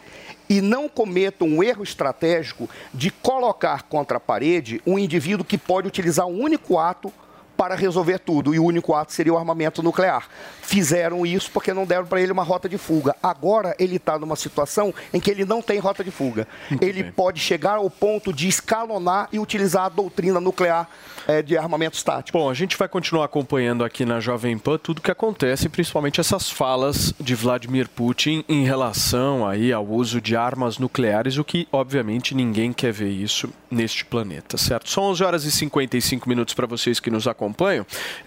e não cometam um erro estratégico de colocar contra a parede um indivíduo que pode utilizar um único ato para resolver tudo, e o único ato seria o armamento nuclear. Fizeram isso porque não deram para ele uma rota de fuga. Agora ele está numa situação em que ele não tem rota de fuga. ele pode chegar ao ponto de escalonar e utilizar a doutrina nuclear eh, de armamento estático. Bom, a gente vai continuar acompanhando aqui na Jovem Pan tudo que acontece, principalmente essas falas de Vladimir Putin em relação aí ao uso de armas nucleares, o que obviamente ninguém quer ver isso neste planeta, certo? São 11 horas e 55 minutos para vocês que nos acompanham.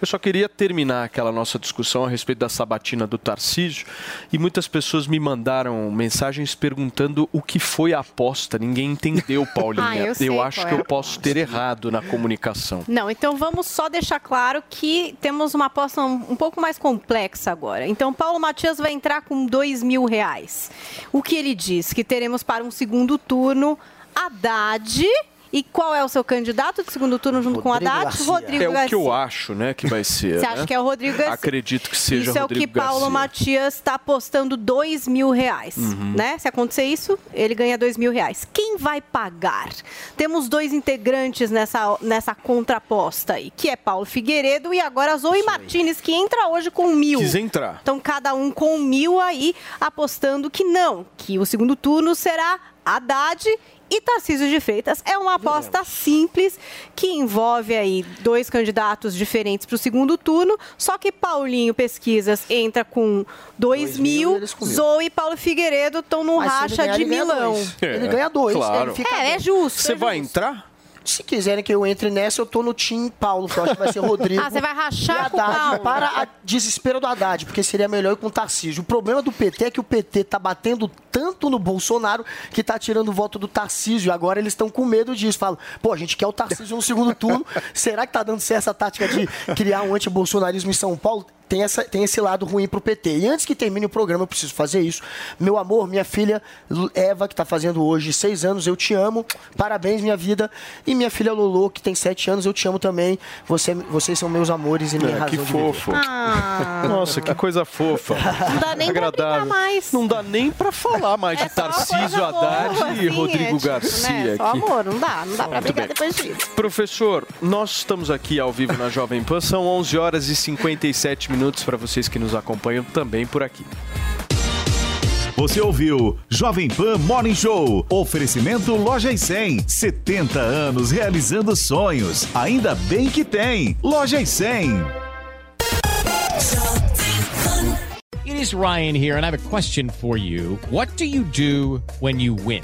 Eu só queria terminar aquela nossa discussão a respeito da sabatina do Tarcísio e muitas pessoas me mandaram mensagens perguntando o que foi a aposta. Ninguém entendeu, Paulinha. Ah, eu sei acho que é a eu posso ter errado na comunicação. Não, então vamos só deixar claro que temos uma aposta um, um pouco mais complexa agora. Então, Paulo Matias vai entrar com dois mil reais. O que ele diz? Que teremos para um segundo turno Haddad. E qual é o seu candidato de segundo turno junto com Haddad? Rodrigo é o que Garcia. eu acho, né, que vai ser. Você acha né? que é o Rodrigo Garcia? Acredito que seja Isso é o Rodrigo que Paulo Garcia. Matias está apostando dois mil reais, Uhum. né? Se acontecer isso, ele ganha dois mil reais. Quem vai pagar? Temos dois integrantes nessa, nessa contraposta aí, que é Paulo Figueiredo e agora Zoe Martinez, que entra hoje com mil. Quis entrar. Então, cada um com mil aí, apostando que não, que o segundo turno será Haddad e Tarcísio de Freitas. É uma aposta simples que envolve aí dois candidatos diferentes para o segundo turno, só que Paulinho Pesquisas entra com dois, mil, Zoe e Paulo Figueiredo estão no Mas racha ganhar, de ele ganha milão. dois. Ele ganha dois, claro. ele fica É, é justo. Você é vai justo. entrar? Se quiserem que eu entre nessa, eu tô no time Paulo, que eu acho que vai ser Rodrigo. Ah, você vai rachar com o Paulo. Para a desespero do Haddad, porque seria melhor ir com o Tarcísio. O problema do PT é que o PT tá batendo tanto no Bolsonaro que tá tirando o voto do Tarcísio. Agora eles estão com medo disso. Falam, pô, a gente quer o Tarcísio no segundo turno. Será que tá dando certo essa tática de criar um antibolsonarismo em São Paulo? Tem, essa, tem esse lado ruim pro PT. E antes que termine o programa, eu preciso fazer isso. Meu amor, minha filha Eva, que tá fazendo hoje seis anos, eu te amo. Parabéns, minha vida. E minha filha Lolo, que tem sete anos, eu te amo também. Você, vocês são meus amores e minha É, razão que de fofo. viver. Ah. Nossa, que coisa fofa. Não dá nem pra Agradável. brincar mais. Não dá nem pra falar mais É de Tarcísio Haddad boa, e assim, Rodrigo é tipo, Garcia né? Só aqui. amor, não dá, não dá pra brigar depois disso. Professor, nós estamos aqui ao vivo na Jovem Pan, são 11 horas e 57 minutos para vocês que nos acompanham também por aqui. Você ouviu Jovem Pan Morning Show. Oferecimento Loja e 100. 70 anos realizando sonhos. Ainda bem que tem. Loja e 100. It is Ryan here, and I have a question for you. What do you do when you win?